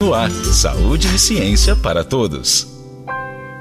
No ar, saúde e ciência para todos.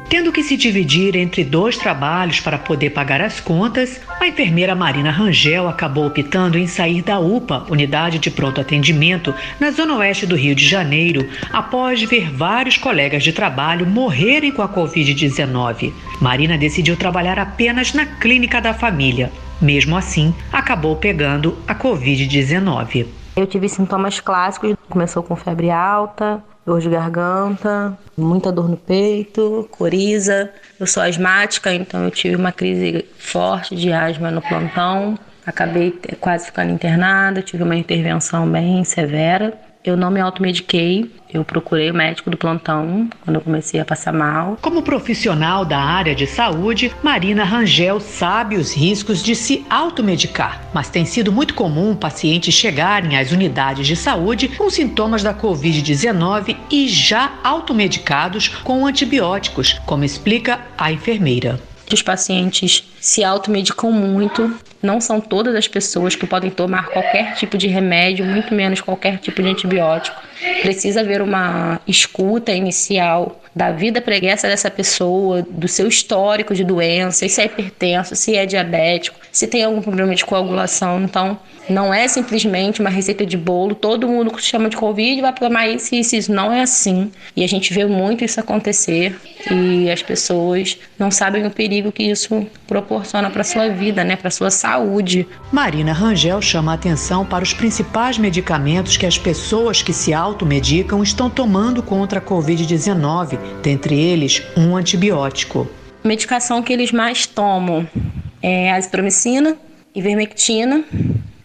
Tendo que se dividir entre dois trabalhos para poder pagar as contas, a enfermeira Marina Rangel acabou optando em sair da UPA, Unidade de Pronto Atendimento, na zona oeste do Rio de Janeiro, após ver vários colegas de trabalho morrerem com a Covid-19. Marina decidiu trabalhar apenas na clínica da família. Mesmo assim, acabou pegando a Covid-19. Eu tive sintomas clássicos, começou com febre alta, dor de garganta, muita dor no peito, coriza. Eu sou asmática, então eu tive uma crise forte de asma no plantão. Acabei quase ficando internada, tive uma intervenção bem severa. Eu não me automediquei, eu procurei o médico do plantão quando eu comecei a passar mal. Como profissional da área de saúde, Marina Rangel sabe os riscos de se automedicar, mas tem sido muito comum pacientes chegarem às unidades de saúde com sintomas da Covid-19 e já automedicados com antibióticos, como explica a enfermeira. Os pacientes se automedicam muito, não são todas as pessoas que podem tomar qualquer tipo de remédio, muito menos qualquer tipo de antibiótico. Precisa haver uma escuta inicial da vida preguiça dessa pessoa, do seu histórico de doença, se é hipertenso, se é diabético, se tem algum problema de coagulação. Então, não é simplesmente uma receita de bolo, todo mundo que chama de Covid vai tomar isso e isso. Não é assim. E a gente vê muito isso acontecer e as pessoas não sabem o perigo que isso proporciona para sua vida, né, para sua saúde. Marina Rangel chama a atenção para os principais medicamentos que as pessoas que se automedicam estão tomando contra a Covid-19, dentre eles um antibiótico. A medicação que eles mais tomam é a azitromicina, ivermectina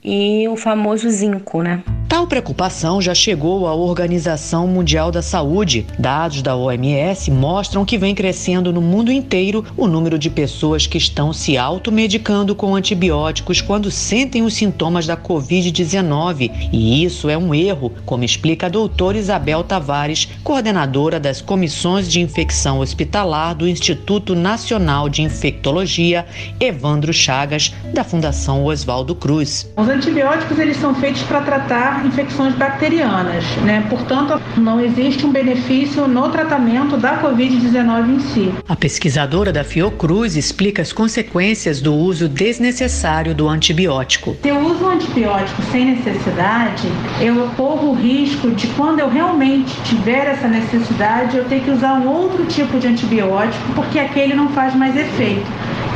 e o famoso zinco, né? Tal preocupação já chegou à Organização Mundial da Saúde. Dados da OMS mostram que vem crescendo no mundo inteiro o número de pessoas que estão se automedicando com antibióticos quando sentem os sintomas da Covid-19. E isso é um erro, como explica a doutora Isabel Tavares, coordenadora das comissões de infecção hospitalar do Instituto Nacional de Infectologia, Evandro Chagas, da Fundação Oswaldo Cruz. Os antibióticos eles são feitos para tratar infecções bacterianas, né? Portanto, não existe um benefício no tratamento da Covid-19 em si. A pesquisadora da Fiocruz explica as consequências do uso desnecessário do antibiótico. Se eu uso um antibiótico sem necessidade, eu corro o risco de quando eu realmente tiver essa necessidade, eu ter que usar um outro tipo de antibiótico porque aquele não faz mais efeito.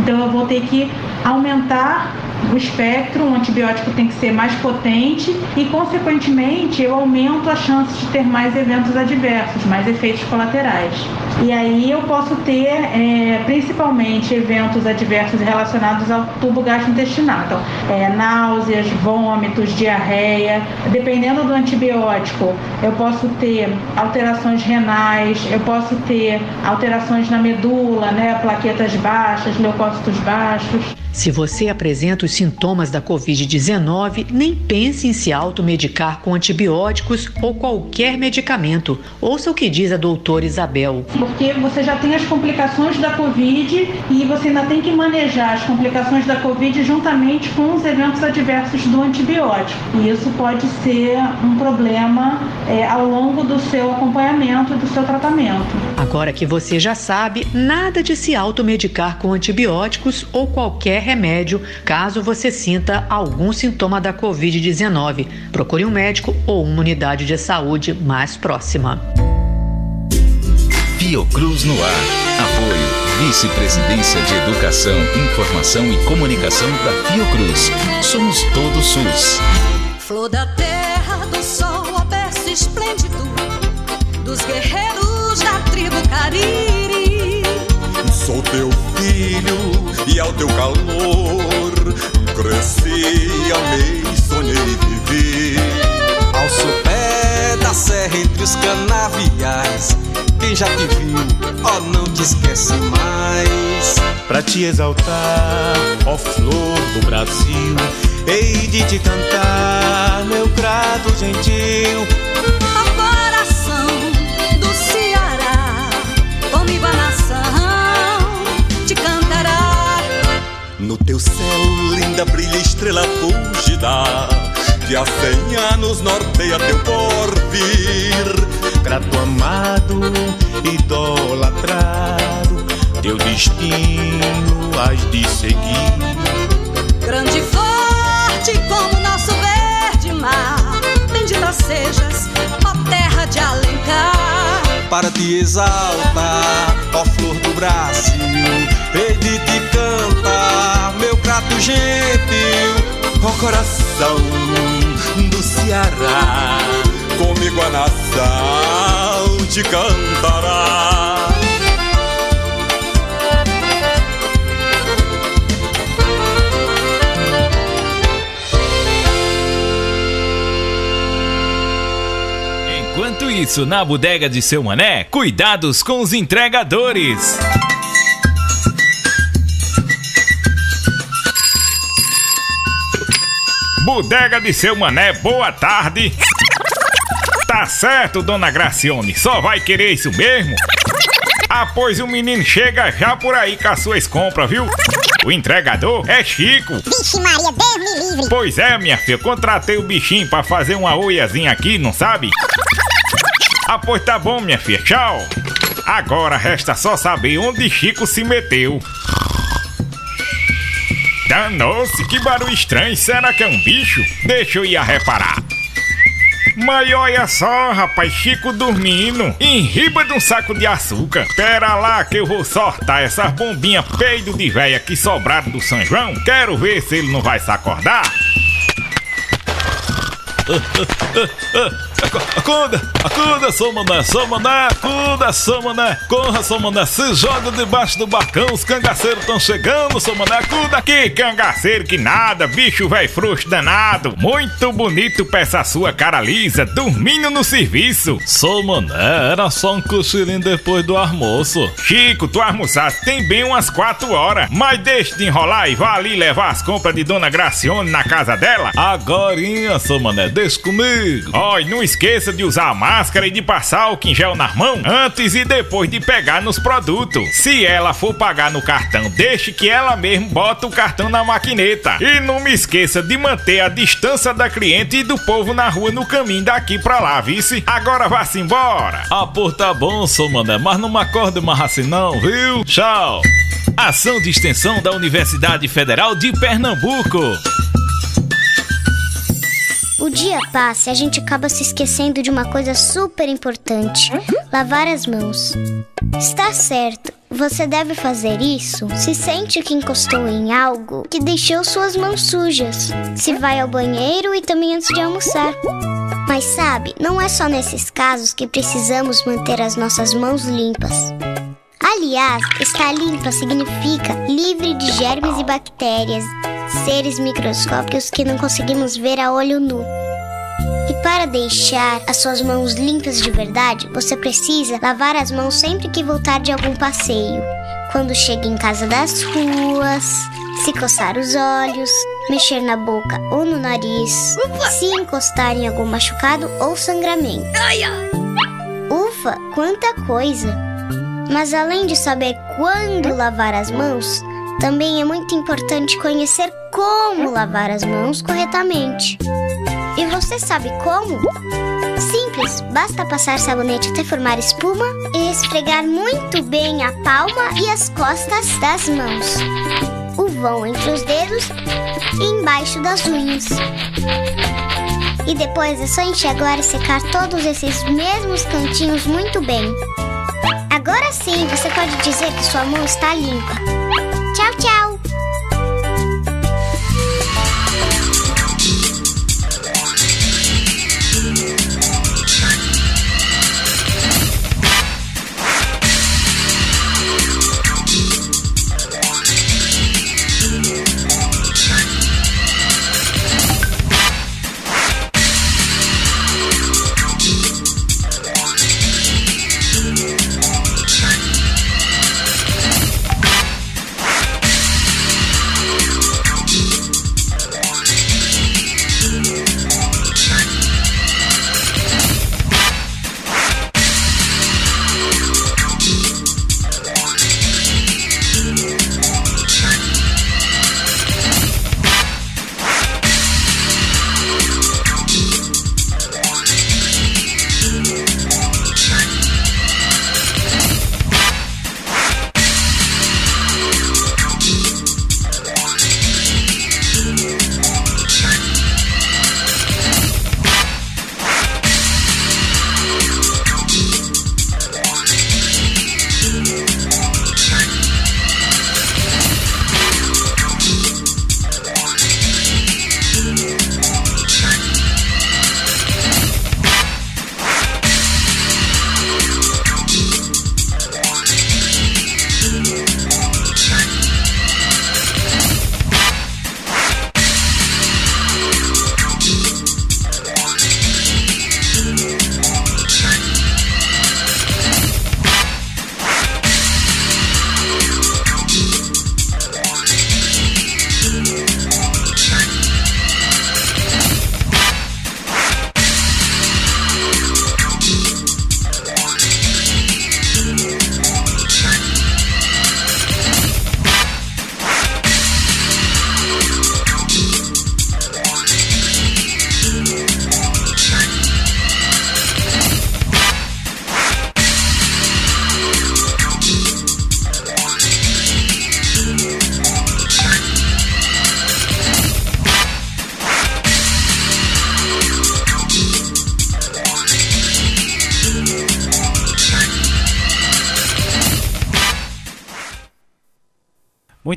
Então eu vou ter que aumentar o espectro, um antibiótico tem que ser mais potente e, consequentemente, eu aumento a chance de ter mais eventos adversos, mais efeitos colaterais. E aí eu posso ter é, principalmente eventos adversos relacionados ao tubo gastrointestinal. Então, é, náuseas, vômitos, diarreia. Dependendo do antibiótico, eu posso ter alterações renais, eu posso ter alterações na medula, né, plaquetas baixas, leucócitos baixos. Se você apresenta os sintomas da Covid-19, nem pense em se automedicar com antibióticos ou qualquer medicamento. Ouça o que diz a doutora Isabel. Porque você já tem as complicações da Covid e você ainda tem que manejar as complicações da Covid juntamente com os eventos adversos do antibiótico. E isso pode ser um problema é, ao longo do seu acompanhamento e do seu tratamento. Agora que você já sabe, nada de se automedicar com antibióticos ou qualquer remédio caso você sinta algum sintoma da Covid-19. Procure um médico ou uma unidade de saúde mais próxima. Fiocruz no ar. Apoio. Vice-Presidência de Educação, Informação e Comunicação da Fiocruz. Somos todo SUS. Flor da terra, do sol, aberto esplêndido, dos guerreiros da tribo Cariri. Sou teu filho e ao teu calor cresci, amei, sonhei, vivi. Ao sopé da serra entre os canaviais, quem já te viu, ó, oh, não te esquece mais. Pra te exaltar, ó flor do Brasil, hei de te cantar, meu grato gentil teu céu, linda, brilha estrela fugida Que há cem anos norteia teu porvir. Grato amado, idolatrado Teu destino has de seguir. Grande e forte como nosso verde mar. Alencar. Para te exaltar, ó flor do Brasil, hei de te cantar, meu prato gentil, ó coração do Ceará, comigo a nação te cantará. Enquanto isso, na bodega de seu mané, cuidados com os entregadores. Bodega de seu mané, boa tarde. Tá certo, dona Gracione, só vai querer isso mesmo? Ah, pois o menino chega já por aí com as suas compras, viu? O entregador é Chico. Vixe Maria, Deus me livre. Pois é, minha filha, eu contratei o bichinho pra fazer uma oiazinha aqui, não sabe? Ah, pois tá bom, minha filha, tchau. Agora resta só saber onde Chico se meteu. Danou-se, que barulho estranho, será que é um bicho? Deixa eu ir a reparar. Mas olha só, rapaz, Chico dormindo em riba de um saco de açúcar. Pera lá que eu vou sortar essas bombinhas peido de véia que sobraram do São João. Quero ver se ele não vai se acordar. Acorda, acorda, sou mané, sou mané, acorda, sou mané, corra, sou mané, se joga debaixo do barcão, os cangaceiros estão chegando, sou mané, acorda aqui, cangaceiro que nada, bicho velho frouxo danado, muito bonito essa sua cara lisa, dormindo no serviço. Sou mané, era só um cochilinho depois do almoço. Chico, tu almoçaste tem bem umas quatro horas, mas deixa de enrolar e vá ali levar as compras de Dona Gracione na casa dela. Agorinha, sou mané, deixa comigo. Oi, não esqueça de usar a máscara e de passar álcool em gel nas mãos antes e depois de pegar nos produtos. Se ela for pagar no cartão, deixe que ela mesmo bota o cartão na maquineta. E não me esqueça de manter a distância da cliente e do povo na rua no caminho daqui pra lá, vice. Agora vá-se embora. Ah, por tá bom, sou mané, mas não me acorde mais assim não, viu? Tchau. Ação de extensão da Universidade Federal de Pernambuco. O dia passa e a gente acaba se esquecendo de uma coisa super importante: lavar as mãos. Está certo, você deve fazer isso se sente que encostou em algo que deixou suas mãos sujas, se vai ao banheiro e também antes de almoçar. Mas sabe, não é só nesses casos que precisamos manter as nossas mãos limpas. Aliás, estar limpa significa livre de germes e bactérias, seres microscópicos que não conseguimos ver a olho nu. E para deixar as suas mãos limpas de verdade, você precisa lavar as mãos sempre que voltar de algum passeio. Quando chega em casa das ruas, se coçar os olhos, mexer na boca ou no nariz, se encostar em algum machucado ou sangramento. Ufa, quanta coisa! Mas além de saber quando lavar as mãos, também é muito importante conhecer como lavar as mãos corretamente. E você sabe como? Simples, basta passar sabonete até formar espuma e esfregar muito bem a palma e as costas das mãos, o vão entre os dedos e embaixo das unhas. E depois é só enxaguar e secar todos esses mesmos cantinhos muito bem. Agora sim você pode dizer que sua mão está limpa. Tchau, tchau!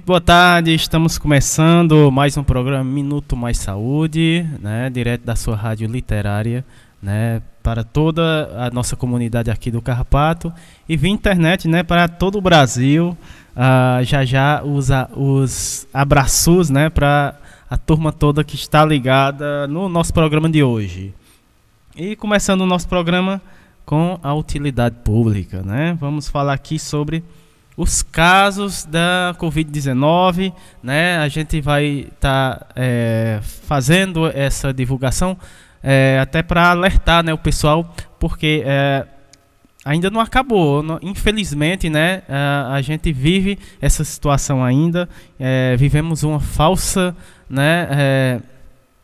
Boa tarde, estamos começando mais um programa Minuto Mais Saúde, né, direto da sua rádio literária, né, para toda a nossa comunidade aqui do Carrapato e via internet, né, para todo o Brasil. Uh, já já os, os abraços, né, para a turma toda que está ligada no nosso programa de hoje. E começando o nosso programa com a utilidade pública, né? Vamos falar aqui sobre os casos da Covid-19, né? A gente vai estar tá, é, fazendo essa divulgação é, até para alertar, né, o pessoal, porque é, ainda não acabou, infelizmente, né? A, a, gente vive essa situação ainda, é, vivemos uma falsa, né? É,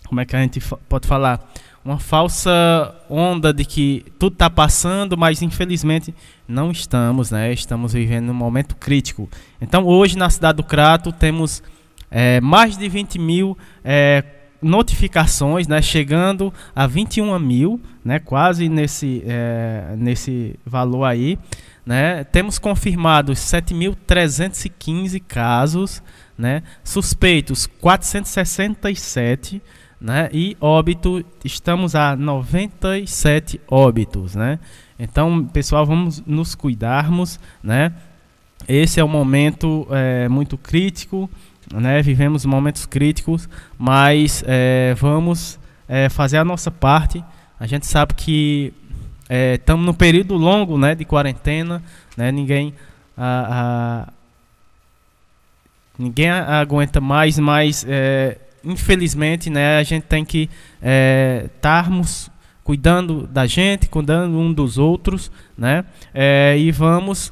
como é que a gente pode falar? Uma falsa onda de que tudo está passando, mas infelizmente não estamos, né? Estamos vivendo um momento crítico. Então, hoje na cidade do Crato temos é, mais de 20 mil é, notificações, né? Chegando a 21 mil, né? Quase nesse, é, nesse valor aí, né? Temos confirmados 7.315 casos, né? Suspeitos 467 né? E óbito, estamos a 97 óbitos, né? Então, pessoal, vamos nos cuidarmos, né? Esse é um momento é, muito crítico, né? Vivemos momentos críticos, mas é, vamos é, fazer a nossa parte. A gente sabe que estamos é, num período longo, né? De quarentena, né? Ninguém a, a, ninguém aguenta mais, mas é, infelizmente, né, a gente tem que estarmos é, cuidando da gente, cuidando um dos outros, né, é, e vamos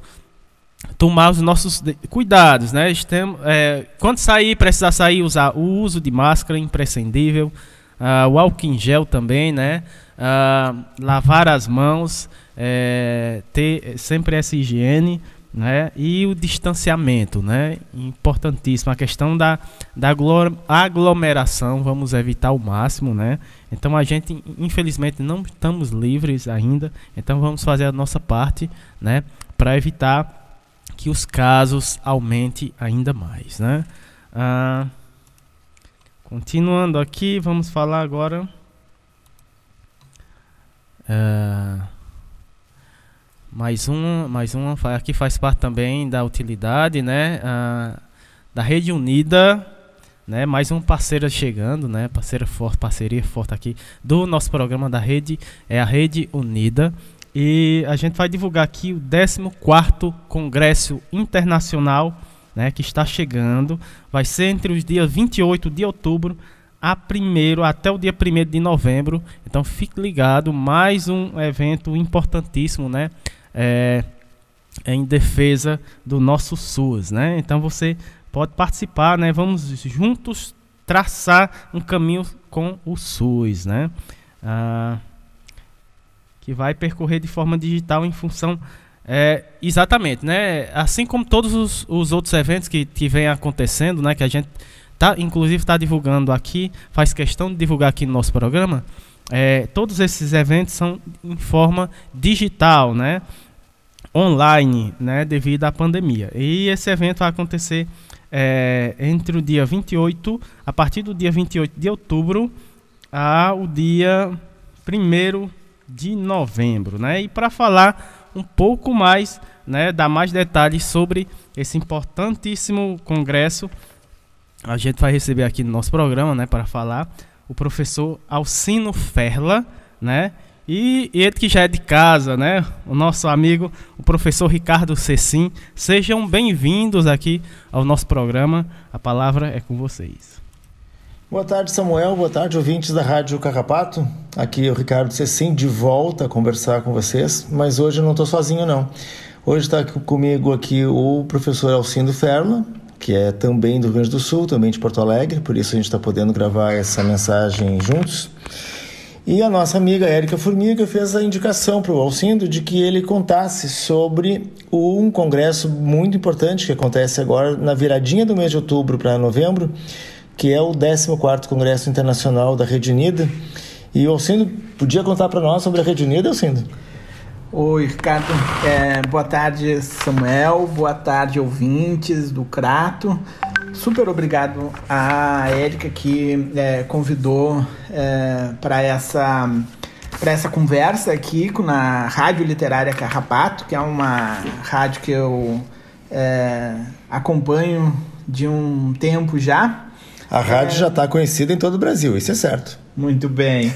tomar os nossos cuidados, né, Estamos, é, quando sair, precisar sair, usar o uso de máscara imprescindível, uh, o álcool em gel também, né, uh, lavar as mãos, é, ter sempre essa higiene, né? E o distanciamento, né? Importantíssimo. A questão da, da aglomeração, vamos evitar o máximo, né? Então a gente, infelizmente, não estamos livres ainda. Então vamos fazer a nossa parte, né? Para evitar que os casos aumentem ainda mais, né? Ah, continuando aqui, vamos falar agora. Ah, mais uma, mais uma aqui faz parte também da utilidade, né? Ah, da Rede Unida, né? Mais um parceiro chegando, né? Parceira forte, parceria forte aqui do nosso programa da Rede é a Rede Unida. E a gente vai divulgar aqui o 14º Congresso Internacional, né, que está chegando. Vai ser entre os dias 28 de outubro a primeiro até o dia 1 de novembro. Então fique ligado, mais um evento importantíssimo, né? É, em defesa do nosso SUS, né? Então você pode participar, né? Vamos juntos traçar um caminho com o SUS, né? Ah, que vai percorrer de forma digital em função é, exatamente, né? Assim como todos os, os outros eventos que, que vem acontecendo, né? Que a gente tá, inclusive está divulgando aqui, faz questão de divulgar aqui no nosso programa. É, todos esses eventos são em forma digital, né? Online, né, devido à pandemia. E esse evento vai acontecer é, entre o dia 28, a partir do dia 28 de outubro, ao dia 1 de novembro, né? E para falar um pouco mais, né, dar mais detalhes sobre esse importantíssimo congresso, a gente vai receber aqui no nosso programa, né, para falar o professor Alcino Ferla, né? E, ele que já é de casa, né? O nosso amigo, o professor Ricardo Cecim. Sejam bem-vindos aqui ao nosso programa. A palavra é com vocês. Boa tarde, Samuel. Boa tarde, ouvintes da Rádio Carrapato. Aqui é o Ricardo Cecim, de volta a conversar com vocês. Mas hoje eu não estou sozinho, não. Hoje está comigo aqui o professor Alcindo Ferla, que é também do Rio Grande do Sul, também de Porto Alegre. Por isso a gente está podendo gravar essa mensagem juntos. E a nossa amiga Érica Formiga fez a indicação para o Alcindo de que ele contasse sobre um congresso muito importante que acontece agora na viradinha do mês de outubro para novembro, que é o 14º Congresso Internacional da Rede Unida. E o Alcindo podia contar para nós sobre a Rede Unida, Alcindo? Oi, Ricardo. É, boa tarde, Samuel. Boa tarde, ouvintes do Crato. Super obrigado à Érica que é, convidou é, para essa para essa conversa aqui na Rádio Literária Carrapato, que é uma rádio que eu é, acompanho de um tempo já. A rádio é... já está conhecida em todo o Brasil, isso é certo. Muito bem.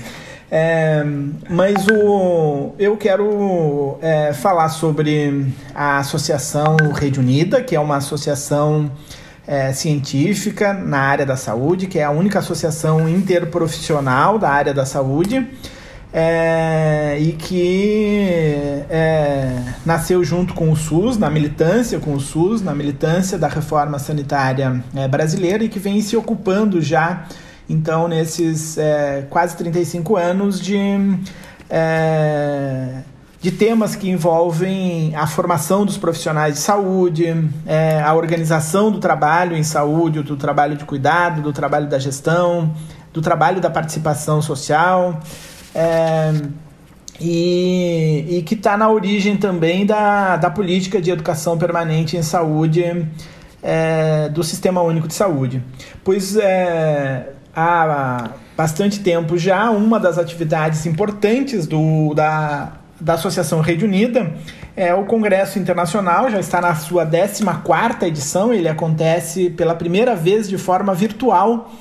É, mas o, eu quero é, falar sobre a Associação Rede Unida, que é uma associação é, científica na área da saúde, que é a única associação interprofissional da área da saúde é, e que é, nasceu junto com o SUS, na militância com o SUS, na militância da reforma sanitária é, brasileira e que vem se ocupando já, então, nesses é, quase 35 anos de, é, de temas que envolvem a formação dos profissionais de saúde, é, a organização do trabalho em saúde, do trabalho de cuidado, do trabalho da gestão, do trabalho da participação social. É, e, e, que está na origem também da, da política de educação permanente em saúde é, do Sistema Único de Saúde. Pois é, há bastante tempo já, uma das atividades importantes do, da, da Associação Rede Unida. É o Congresso Internacional, já está na sua 14ª edição, ele acontece pela primeira vez de forma virtual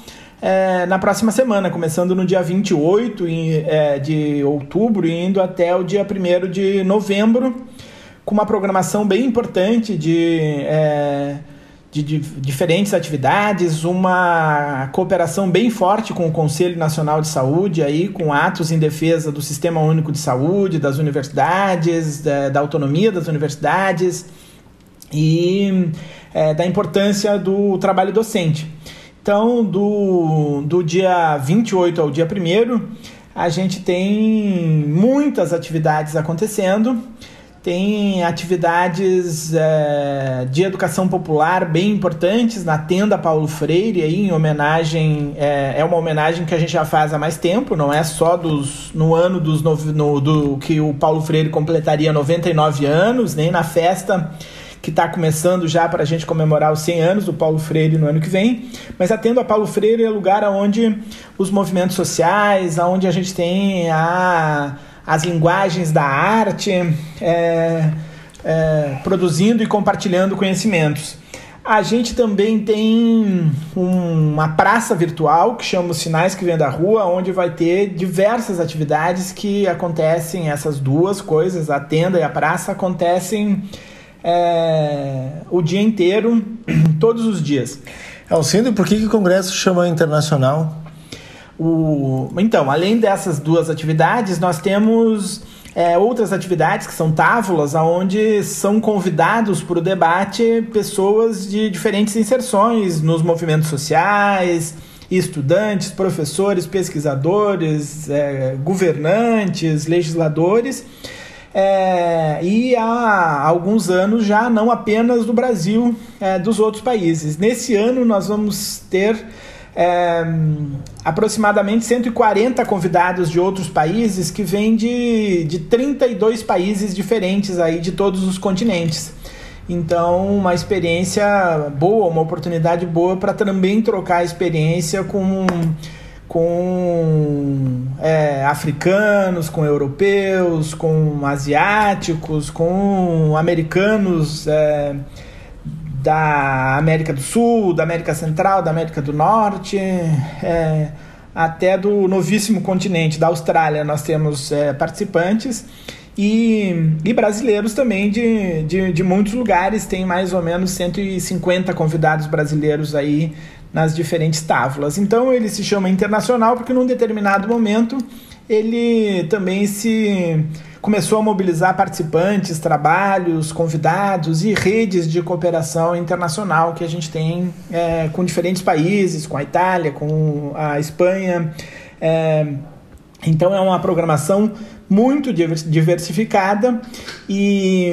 é, na próxima semana, começando no dia 28 é, de outubro e indo até o dia 1 de novembro, com uma programação bem importante de, é, de, diferentes atividades, uma cooperação bem forte com o Conselho Nacional de Saúde, aí, com atos em defesa do Sistema Único de Saúde, das universidades, da, da autonomia das universidades e é, da importância do trabalho docente. Então, do, do dia 28 ao dia 1 a gente tem muitas atividades acontecendo. Tem atividades é, de educação popular bem importantes na tenda Paulo Freire, aí, em homenagem. É, é, uma homenagem que a gente já faz há mais tempo, não é só dos, no ano dos no, do que o Paulo Freire completaria 99 anos, nem na festa que está começando já para a gente comemorar os 100 anos do Paulo Freire no ano que vem, mas a Paulo Freire é lugar onde os movimentos sociais, onde a gente tem a, as linguagens da arte é, é, produzindo e compartilhando conhecimentos. A gente também tem uma praça virtual que chama os Sinais que Vêm da Rua, onde vai ter diversas atividades que acontecem, essas duas coisas, a tenda e a praça, acontecem é, o dia inteiro, todos os dias. Alcindo, por que, que o Congresso chama internacional? O, então, além dessas duas atividades, nós temos é, outras atividades que são távolas, onde são convidados para o debate pessoas de diferentes inserções nos movimentos sociais, estudantes, professores, pesquisadores, é, governantes, legisladores é, e há alguns anos já não apenas do Brasil, é, dos outros países. Nesse ano nós vamos ter é, aproximadamente 140 convidados de outros países que vêm de, de 32 países diferentes aí de todos os continentes. Então, uma experiência boa, uma oportunidade boa para também trocar experiência com com é, africanos, com europeus, com asiáticos, com americanos é, da América do Sul, da América Central, da América do Norte, é, até do novíssimo continente, da Austrália, nós temos é, participantes. E, e, brasileiros também de, de, de muitos lugares, tem mais ou menos 150 convidados brasileiros aí nas diferentes tábuas. Então ele se chama internacional porque num determinado momento ele também se começou a mobilizar participantes, trabalhos, convidados e redes de cooperação internacional que a gente tem é, com diferentes países, com a Itália, com a Espanha. É, então é uma programação muito diversificada e,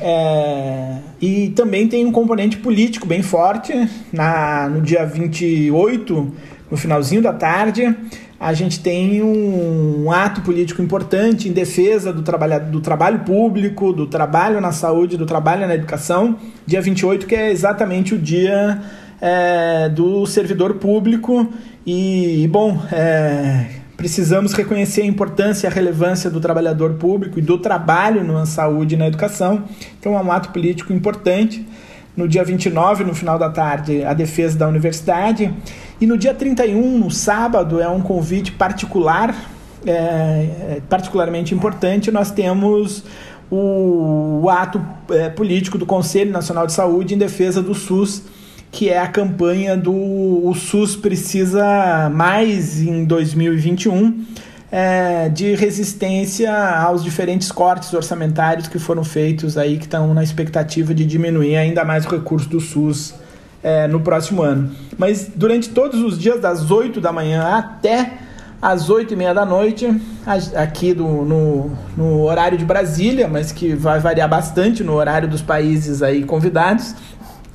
é, e também tem um componente político bem forte. Na, no dia 28, no finalzinho da tarde, a gente tem um, ato político importante em defesa do trabalho, do trabalho público, do trabalho na saúde, do trabalho na educação. Dia 28, que é exatamente o dia é, do servidor público e, bom, é, precisamos reconhecer a importância e a relevância do trabalhador público e do trabalho na saúde e na educação. Então é um ato político importante. No dia 29, no final da tarde, a defesa da universidade. E no dia 31, no sábado, é um convite particular, é, é, particularmente importante. Nós temos o, o ato é, político do Conselho Nacional de Saúde em defesa do SUS que é a campanha do o SUS precisa mais em 2021 é, de resistência aos diferentes cortes orçamentários que foram feitos aí que estão na expectativa de diminuir ainda mais o recurso do SUS é, no próximo ano. Mas durante todos os dias das 8 da manhã até às 8 e meia da noite, aqui do, no, no horário de Brasília, mas que vai variar bastante no horário dos países aí convidados,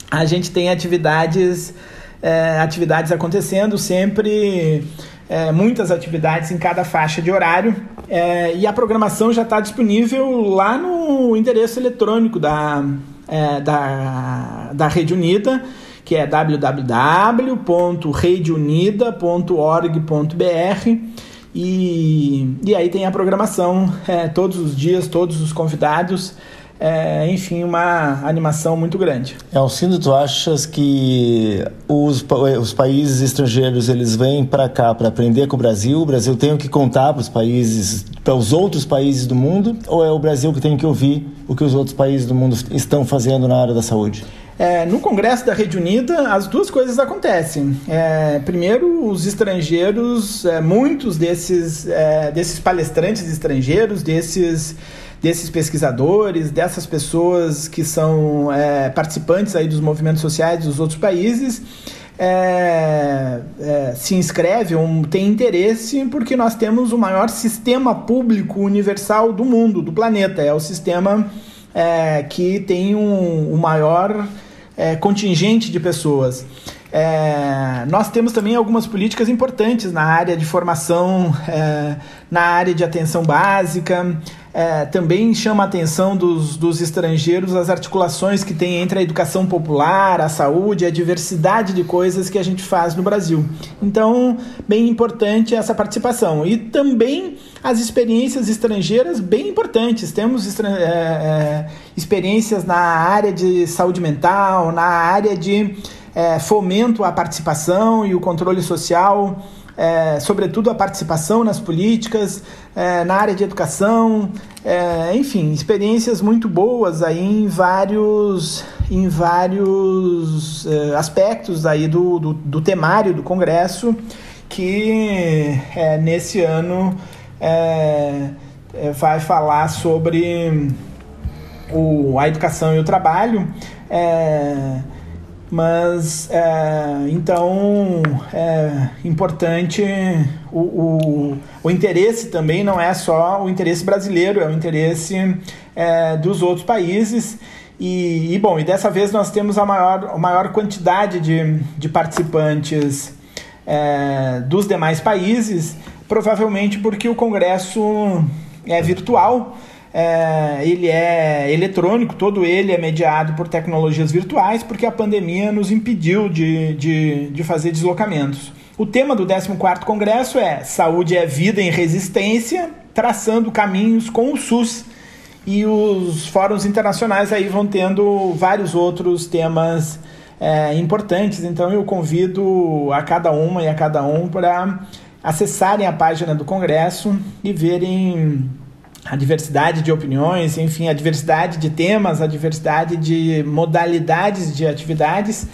a gente tem atividades, é, atividades acontecendo sempre, é, muitas atividades em cada faixa de horário. É, e a programação já está disponível lá no endereço eletrônico da, é, da, da Rede Unida, que é www.redeunida.org.br. E, e aí tem a programação é, todos os dias, todos os convidados é, enfim, uma animação muito grande. Alcindo, tu achas que os, os países estrangeiros eles vêm para cá para aprender com o Brasil? O Brasil tem o que contar para os países, para os outros países do mundo? Ou é o Brasil que tem que ouvir o que os outros países do mundo estão fazendo na área da saúde? É, no Congresso da Rede Unida, as duas coisas acontecem. É, primeiro, os estrangeiros, é, muitos desses, é, desses palestrantes estrangeiros, desses desses pesquisadores, dessas pessoas que são é, participantes aí dos movimentos sociais dos outros países, é, é, se inscreve ou tem interesse porque nós temos o maior sistema público universal do mundo, do planeta. É o sistema é, que tem um, o maior é, contingente de pessoas. É, nós temos também algumas políticas importantes na área de formação, é, na área de atenção básica. É, também chama a atenção dos, dos estrangeiros as articulações que tem entre a educação popular, a saúde, a diversidade de coisas que a gente faz no Brasil. Então, bem importante essa participação. E também as experiências estrangeiras, bem importantes. Temos é, é, experiências na área de saúde mental, na área de é, fomento à participação e o controle social, é, sobretudo a participação nas políticas, é, na área de educação, é, enfim, experiências muito boas aí em vários, em vários é, aspectos aí do, do, do, temário do Congresso que é, nesse ano vai falar sobre o, a educação e o trabalho. É, mas é, então é importante o, o, o, interesse também não é só o interesse brasileiro, é o interesse é, dos outros países. E, e, bom, e dessa vez nós temos a maior, a maior quantidade de, de participantes é, dos demais países, provavelmente porque o Congresso é virtual é, ele é eletrônico, todo ele é mediado por tecnologias virtuais, porque a pandemia nos impediu de, de, de fazer deslocamentos. O tema do 14º Congresso é Saúde é Vida em Resistência, traçando caminhos com o SUS. E os fóruns internacionais aí vão tendo vários outros temas é, importantes, então eu convido a cada uma e a cada um para acessarem a página do Congresso e verem a diversidade de opiniões, enfim, a diversidade de temas, a diversidade de modalidades de atividades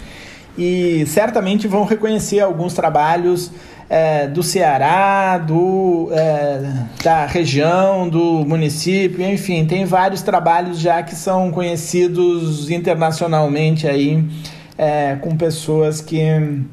e certamente vão reconhecer alguns trabalhos é, do Ceará, do, é, da região, do município, enfim, tem vários trabalhos já que são conhecidos internacionalmente aí é, com pessoas que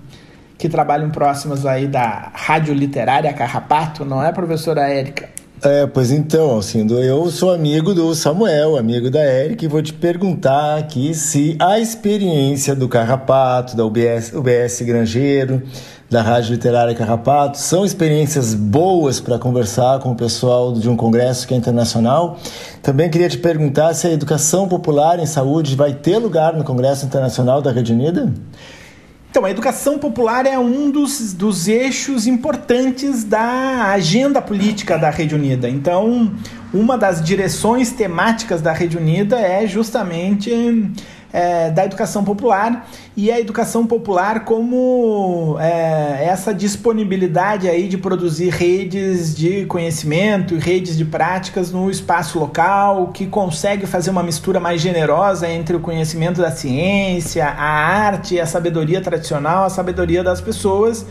que trabalham próximas aí da Rádio Literária Carrapato, não é, professora Érica? É, pois então, Alcindo, eu sou amigo do Samuel, amigo da Eric, e vou te perguntar aqui se a experiência do Carrapato, da UBS, UBS Grangeiro, da Rádio Literária Carrapato, são experiências boas para conversar com o pessoal de um congresso que é internacional. Também queria te perguntar se a educação popular em saúde vai ter lugar no Congresso Internacional da Rede Unida? Então, a educação popular é um dos, dos eixos importantes da agenda política da Rede Unida. Então, uma das direções temáticas da Rede Unida é justamente é, da educação popular. E a educação popular como é, essa disponibilidade aí de produzir redes de conhecimento redes de práticas no espaço local que consegue fazer uma mistura mais generosa entre o conhecimento da ciência, a arte, a sabedoria tradicional, a sabedoria das pessoas.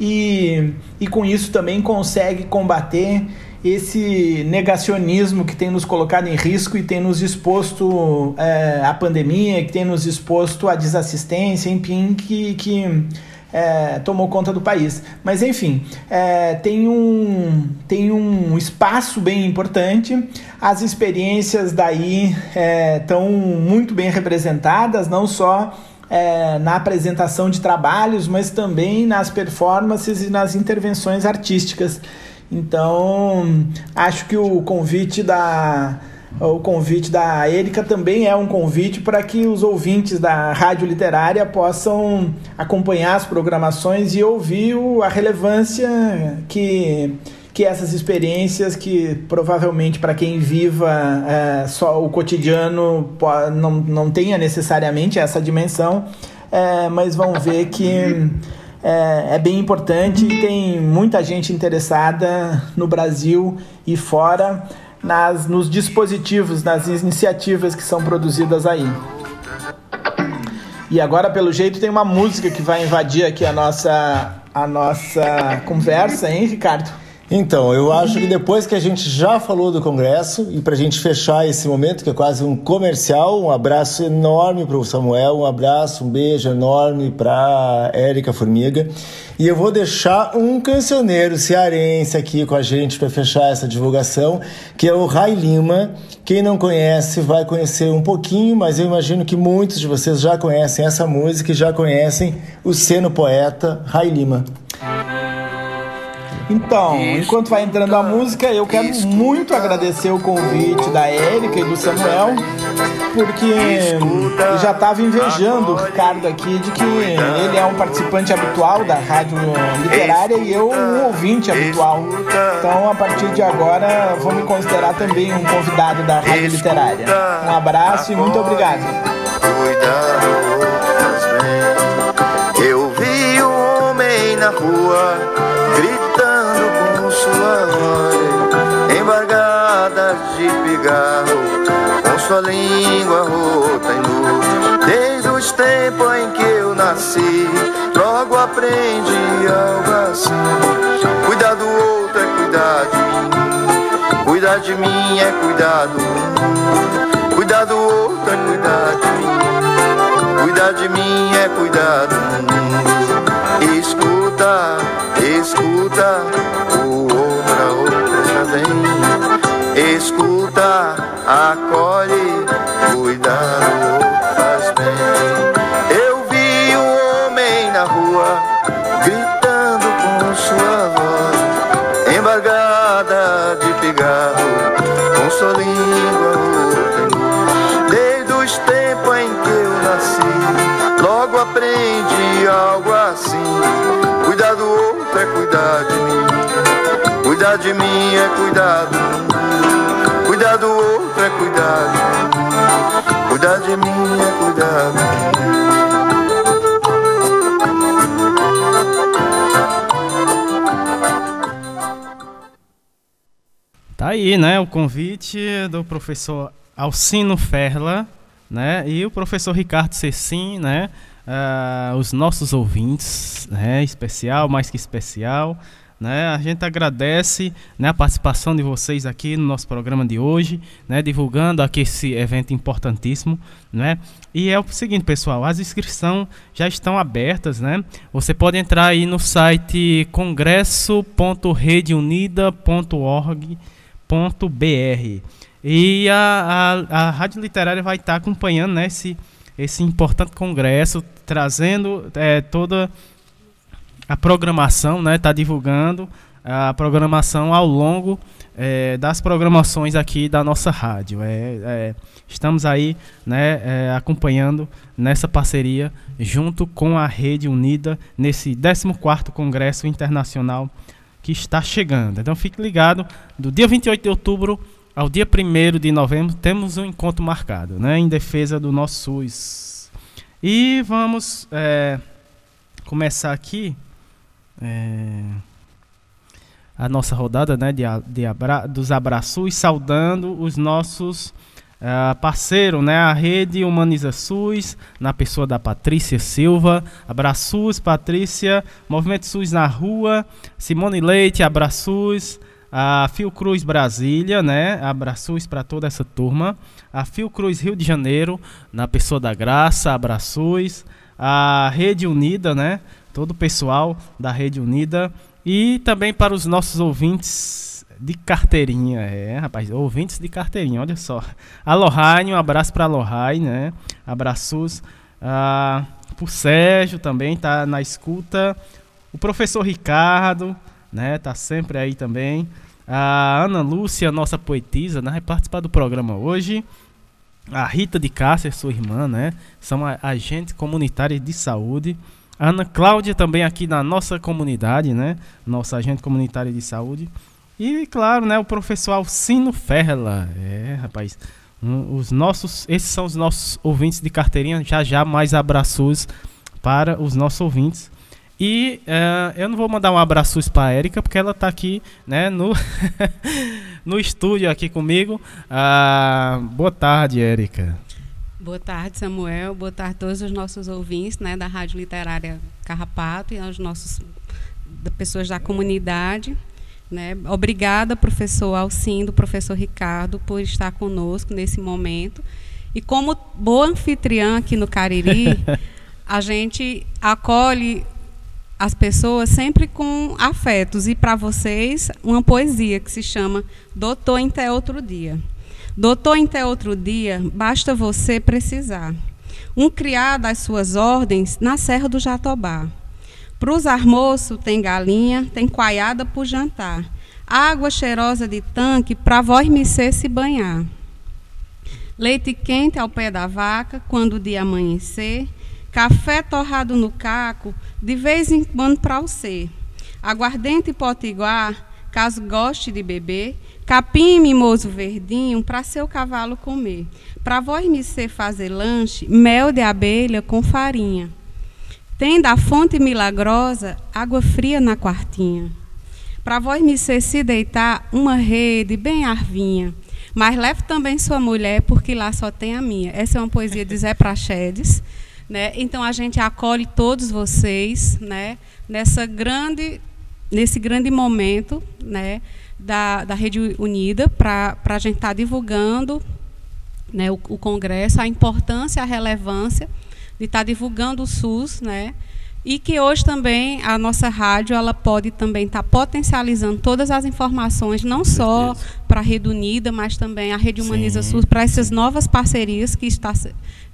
E, e com isso também consegue combater esse negacionismo que tem nos colocado em risco e tem nos exposto é, à pandemia, que tem nos exposto à desassistência, enfim, que, que é, tomou conta do país. Mas enfim, é, tem, um, tem um espaço bem importante, as experiências daí estão é, muito bem representadas, não só é, na apresentação de trabalhos, mas também nas performances e nas intervenções artísticas. Então, acho que o convite da o convite da Erika também é um convite para que os ouvintes da Rádio Literária possam acompanhar as programações e ouvir a relevância que, que essas experiências, que provavelmente para quem viva é, só o cotidiano não, não tenha necessariamente essa dimensão, é, mas vão ver que é, é bem importante e tem muita gente interessada no Brasil e fora nas, nos dispositivos, nas iniciativas que são produzidas aí. E agora, pelo jeito, tem uma música que vai invadir aqui a nossa, a nossa conversa, hein, Ricardo? Então, eu acho que depois que a gente já falou do Congresso, e para a gente fechar esse momento, que é quase um comercial, um abraço enorme para o Samuel, um abraço, um beijo enorme para Érica Formiga. E eu vou deixar um cancioneiro cearense aqui com a gente para fechar essa divulgação, que é o Rai Lima. Quem não conhece vai conhecer um pouquinho, mas eu imagino que muitos de vocês já conhecem essa música e já conhecem o seno poeta Rai Lima. Então, enquanto vai entrando a música, eu quero muito agradecer o convite da Érica e do Samuel, porque já estava invejando o Ricardo aqui de que ele é um participante habitual da rádio literária e eu um ouvinte habitual. Então, a partir de agora, vou me considerar também um convidado da rádio literária. Um abraço e muito obrigado. Eu vi um homem na rua de pigarro, com sua língua rota em luz. Desde os tempos em que eu nasci, logo aprendi algo assim. Cuidar do outro é cuidar de mim, cuidar de mim é cuidar do mundo. Cuidar do outro é cuidar de mim, cuidar de mim é cuidar do mundo. Escuta, escuta escuta, acolhe, cuidado faz bem. Eu vi um homem na rua gritando com sua voz, embargada de pigarro, com sua língua Desde os tempos em que eu nasci, logo aprendi algo assim. Cuidar do outro é cuidar de mim. Cuidar de mim é. Cuidar Tá aí, né, o convite do professor Alcino Ferla, né, e o professor Ricardo Cecim, né, uh, os nossos ouvintes, né, especial, mais que especial, né? A gente agradece né, a participação de vocês aqui no nosso programa de hoje, né, divulgando aqui esse evento importantíssimo. Né? E é o seguinte, pessoal, as inscrições já estão abertas. Né? Você pode entrar aí no site congresso.redeunida.org.br e a, a, a Rádio Literária vai estar acompanhando né, esse, esse importante congresso, trazendo é, toda a programação, né? Está divulgando a programação ao longo é, das programações aqui da nossa rádio. É, é, estamos aí né, é, acompanhando nessa parceria junto com a Rede Unida nesse 14º Congresso Internacional que está chegando. Então fique ligado, do dia 28 de outubro ao dia 1 de novembro temos um encontro marcado, né, em defesa do nosso SUS. E vamos é, começar aqui é, a nossa rodada né, de, de abra, dos abraços, saudando os nossos uh, parceiros, né, a Rede Humaniza SUS, na pessoa da Patrícia Silva. Abraços, Patrícia. Movimento SUS na rua. Simone Leite, abraços. A Fiocruz Brasília, né? Abraços para toda essa turma. A Fiocruz Rio de Janeiro, na pessoa da Graça, abraços. A Rede Unida, né? Todo o pessoal da Rede Unida. E também para os nossos ouvintes de carteirinha, é, rapaz, ouvintes de carteirinha, olha só. A Lohane, um abraço para a Lohane, né? Abraços. Ah, pro Sérgio também, tá na escuta. O professor Ricardo, né? Tá sempre aí também. A Ana Lúcia, nossa poetisa, né? Participar do programa hoje. A Rita de Cássia, sua irmã, né? São agentes comunitários de saúde. Ana Cláudia também aqui na nossa comunidade, né? Nossa agente comunitária de saúde. E claro, né, o professor Alcino Ferla. É, rapaz, um, os nossos, esses são os nossos ouvintes de carteirinha. Já já mais abraços para os nossos ouvintes. E uh, eu não vou mandar um abraço para a Érica, porque ela está aqui né, no, no estúdio aqui comigo. Uh, boa tarde, Érica. Boa tarde, Samuel. Boa tarde a todos os nossos ouvintes né, da Rádio Literária Carrapato e aos nossos pessoas da comunidade. Né? Obrigada, professor Alcindo, professor Ricardo, por estar conosco nesse momento. E como boa anfitriã aqui no Cariri, a gente acolhe as pessoas sempre com afetos. E para vocês, uma poesia que se chama Doutor em Até Outro Dia. Doutor, em até outro dia, basta você precisar. Um criado às suas ordens na Serra do Jatobá. Para almoço tem galinha, tem coaiada para jantar. Água cheirosa de tanque para vós me se banhar. Leite quente ao pé da vaca quando o dia amanhecer. Café torrado no caco, de vez em quando para o ser. Aguardente potiguar, caso goste de beber Capim mimoso verdinho para seu cavalo comer. Para vós me fazer lanche, mel de abelha com farinha. Tem da fonte milagrosa água fria na quartinha. Para vós me ser se deitar uma rede bem arvinha. Mas leve também sua mulher, porque lá só tem a minha. Essa é uma poesia de Zé Prachedes. Né? Então a gente acolhe todos vocês né? Nessa grande, nesse grande momento, né? da, da Rede Unida para a gente estar tá divulgando né, o, o, Congresso, a importância, a relevância de estar tá divulgando o SUS, né, e que hoje também a nossa rádio ela pode também estar tá potencializando todas as informações, não só para a Rede Unida, mas também a Rede Humaniza Sim. SUS, para essas novas parcerias que está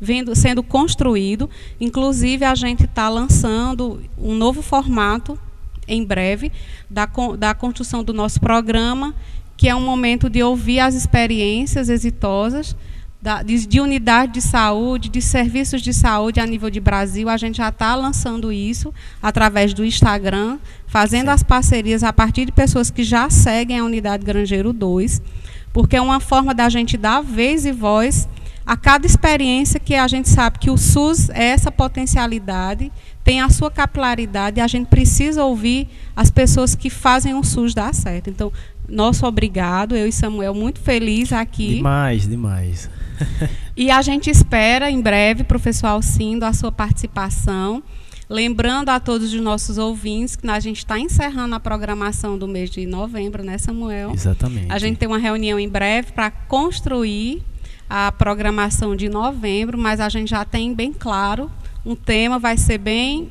vendo, sendo construído. Inclusive, a gente está lançando um novo formato em breve da, da construção do nosso programa, que é um momento de ouvir as experiências exitosas de, de, unidade de saúde, de serviços de saúde a nível de Brasil. A gente já está lançando isso através do Instagram, fazendo as parcerias a partir de pessoas que já seguem a unidade Grangeiro 2, porque é uma forma da gente dar vez e voz a cada experiência que a gente sabe que o SUS é essa potencialidade tem a sua capilaridade e a gente precisa ouvir as pessoas que fazem o SUS dar certo. Então, nosso obrigado, eu e Samuel, muito feliz aqui. Demais, demais. e a gente espera em breve, professor Alcindo, a sua participação. Lembrando a todos os nossos ouvintes que a gente está encerrando a programação do mês de novembro, né, Samuel? Exatamente. A gente tem uma reunião em breve para construir a programação de novembro, mas a gente já tem bem claro um tema vai ser bem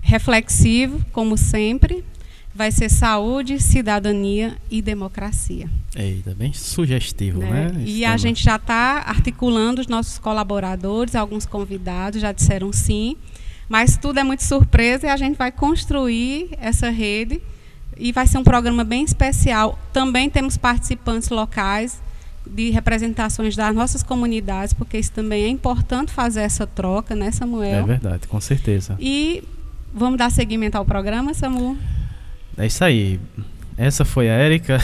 reflexivo, como sempre. Vai ser saúde, cidadania e democracia. Eita, bem sugestivo, né? né? E tema. a gente já está articulando os nossos colaboradores, alguns convidados já disseram sim, mas tudo é muito surpresa e a gente vai construir essa rede E vai ser um programa bem especial. Também temos participantes locais de representações das nossas comunidades, porque isso também é importante fazer essa troca, né, Samuel? É verdade, com certeza. E vamos dar seguimento ao programa, Samu? É isso aí. Essa foi a Érica.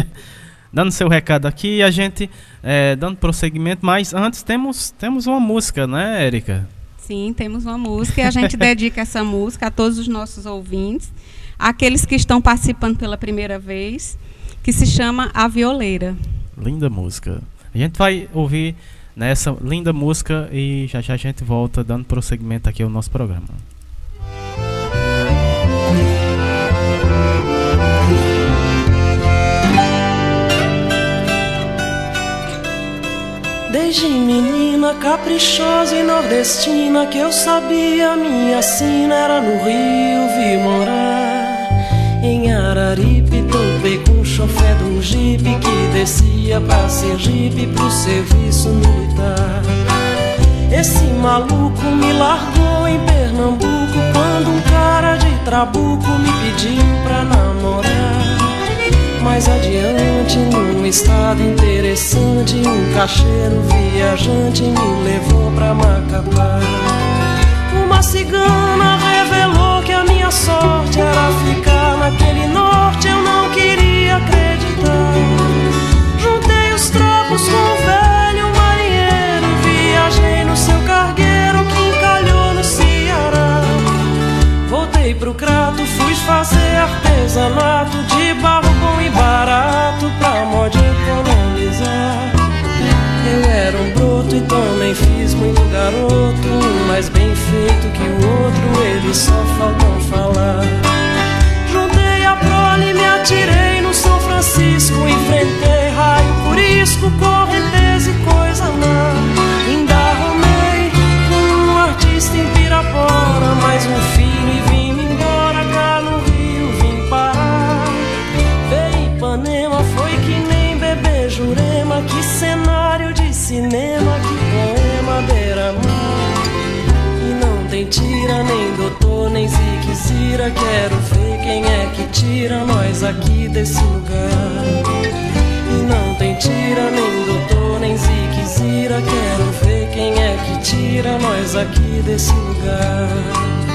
dando seu recado aqui e a gente é, dando prosseguimento, mas antes temos, temos uma música, né, Érica? Sim, temos uma música e a gente dedica essa música a todos os nossos ouvintes, aqueles que estão participando pela primeira vez, que se chama A Violeira. Linda música. A gente vai ouvir nessa linda música e já já a gente volta dando prosseguimento aqui ao nosso programa. Desde menina caprichosa e nordestina que eu sabia minha sina era no Rio vi morar. Em Araripe topei com o chofé de um jipe que descia pra Sergipe pro serviço militar. Esse maluco me largou em Pernambuco quando um cara de trabuco me pediu pra namorar. Mais adiante, num estado interessante, um cacheiro viajante me levou pra Macapá. Uma cigana revelou que a minha sorte era ficar naquele norte, eu não queria acreditar. Juntei os trapos com o velho fazer artesanato de barro bom e barato pra modo economizar. Eu era um broto e também fiz muito garoto, um mais bem feito que o outro, eles só faltam falar. Juntei a prole, me atirei no São Francisco, enfrentei raio, curisco, correnteza doutor, nem zique zira, quero ver quem é que tira nós aqui desse lugar. E não tem tira, nem doutor, nem zique zira, quero ver quem é que tira nós aqui desse lugar.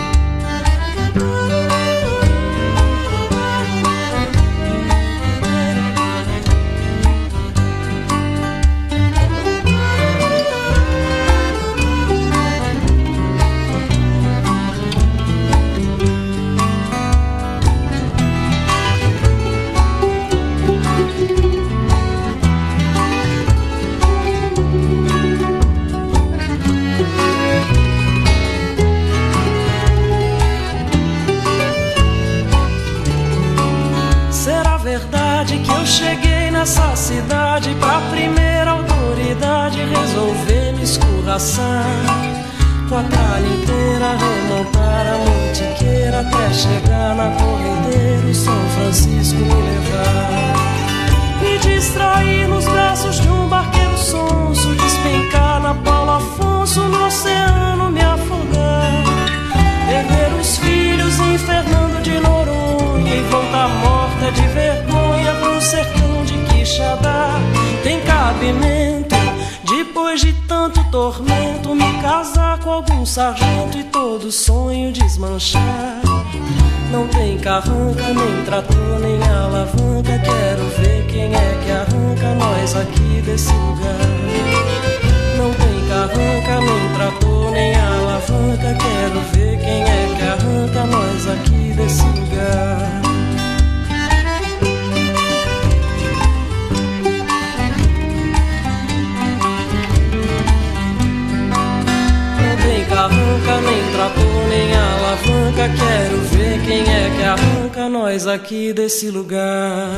Pra primeira autoridade resolver me escorraçar? Com a tralha inteira remontar a Mantiqueira até chegar na corredeira São Francisco me levar. Me distrair nos braços de um barqueiro sonso, despencar na Paulo Afonso no oceano me afogar. Perder os filhos em Fernando de Noronha e voltar morta de vergonha Depois de tanto tormento, me casar com algum sargento e todo sonho desmanchar. Não tem carranca, nem trator, nem alavanca. Quero ver quem é que arranca nós aqui desse lugar. Não tem carranca, nem trator, nem alavanca. Quero ver quem é que arranca nós aqui desse lugar. Carranca, nem trator, nem alavanca. Quero ver quem é que arranca nós aqui desse lugar.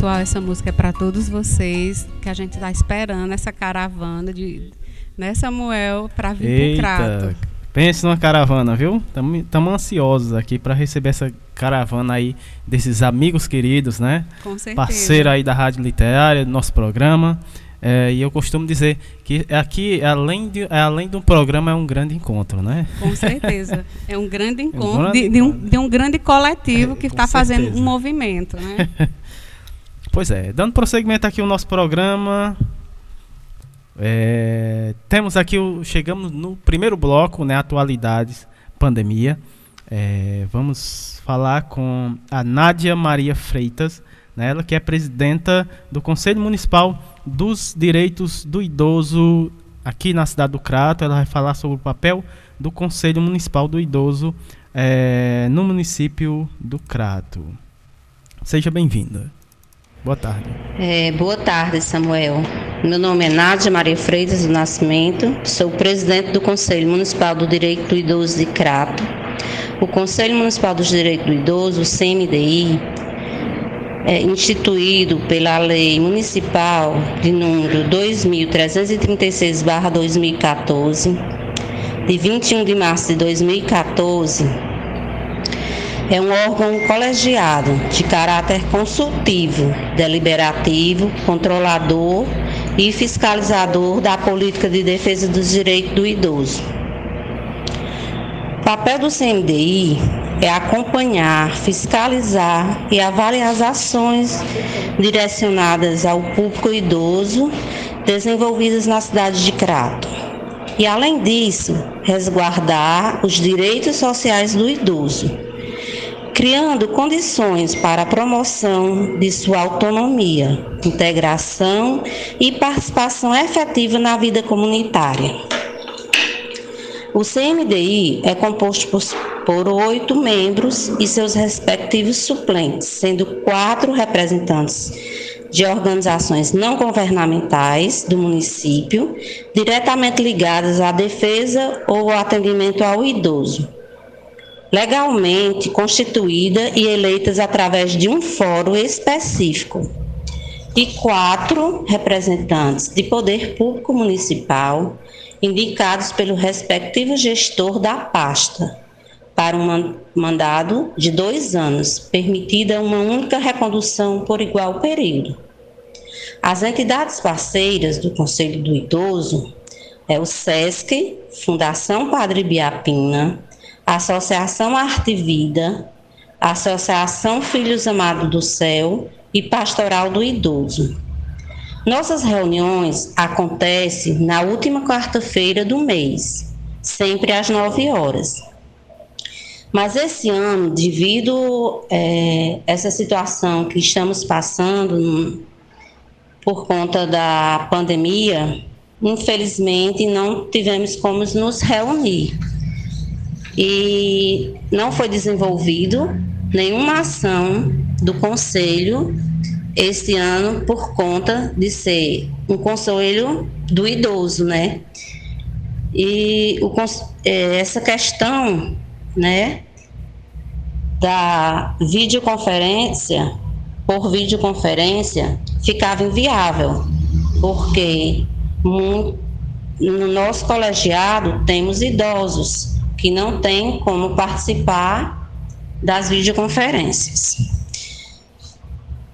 Pessoal, essa música é para todos vocês, que a gente está esperando essa caravana de, né, Samuel, para vir Eita, pro Crato. Pense numa caravana, viu? Estamos ansiosos aqui para receber essa caravana aí desses amigos queridos, né? Com certeza. Parceiro aí da Rádio Literária, do nosso programa. É, e eu costumo dizer que aqui, além de, além de um programa, é um grande encontro, né? Com certeza. É um grande encontro, um grande de, de, um, de, um, grande coletivo que está fazendo um movimento, né? pois é. Dando prosseguimento aqui ao nosso programa, é, temos aqui, o, chegamos no primeiro bloco, né? Atualidades, pandemia. É, vamos falar com a Nádia Maria Freitas, né, ela que é presidenta do Conselho Municipal dos Direitos do Idoso aqui na cidade do Crato. Ela vai falar sobre o papel do Conselho Municipal do Idoso é, no município do Crato. Seja bem-vinda. Boa tarde. É, boa tarde, Samuel. Meu nome é Nádia Maria Freitas do Nascimento, sou presidente do Conselho Municipal do Direito do Idoso de Crato. O Conselho Municipal dos Direitos do Idoso, o CMDI, é instituído pela Lei Municipal de número 2336-2014, de 21 de março de 2014, é um órgão colegiado de caráter consultivo, deliberativo, controlador e fiscalizador da política de defesa dos direitos do idoso. O papel do CMDI é acompanhar, fiscalizar e avaliar as ações direcionadas ao público idoso desenvolvidas na cidade de Crato. E, além disso, resguardar os direitos sociais do idoso, criando condições para a promoção de sua autonomia, integração e participação efetiva na vida comunitária. O CMDI é composto por por oito membros e seus respectivos suplentes, sendo quatro representantes de organizações não governamentais do município, diretamente ligadas à defesa ou atendimento ao idoso, legalmente constituída e eleitas através de um fórum específico, e quatro representantes de poder público municipal, indicados pelo respectivo gestor da pasta para um mandado de dois anos, permitida uma única recondução por igual período. As entidades parceiras do Conselho do Idoso é o SESC, Fundação Padre Biapina, Associação Arte Vida, Associação Filhos Amados do Céu e Pastoral do Idoso. Nossas reuniões acontecem na última quarta-feira do mês, sempre às nove horas. Mas esse ano, devido é, essa situação que estamos passando por conta da pandemia, infelizmente não tivemos como nos reunir. E não foi desenvolvido nenhuma ação do conselho este ano por conta de ser um conselho do idoso, né? E o, é, essa questão né, da videoconferência por videoconferência ficava inviável, porque no nosso colegiado temos idosos que não têm como participar das videoconferências.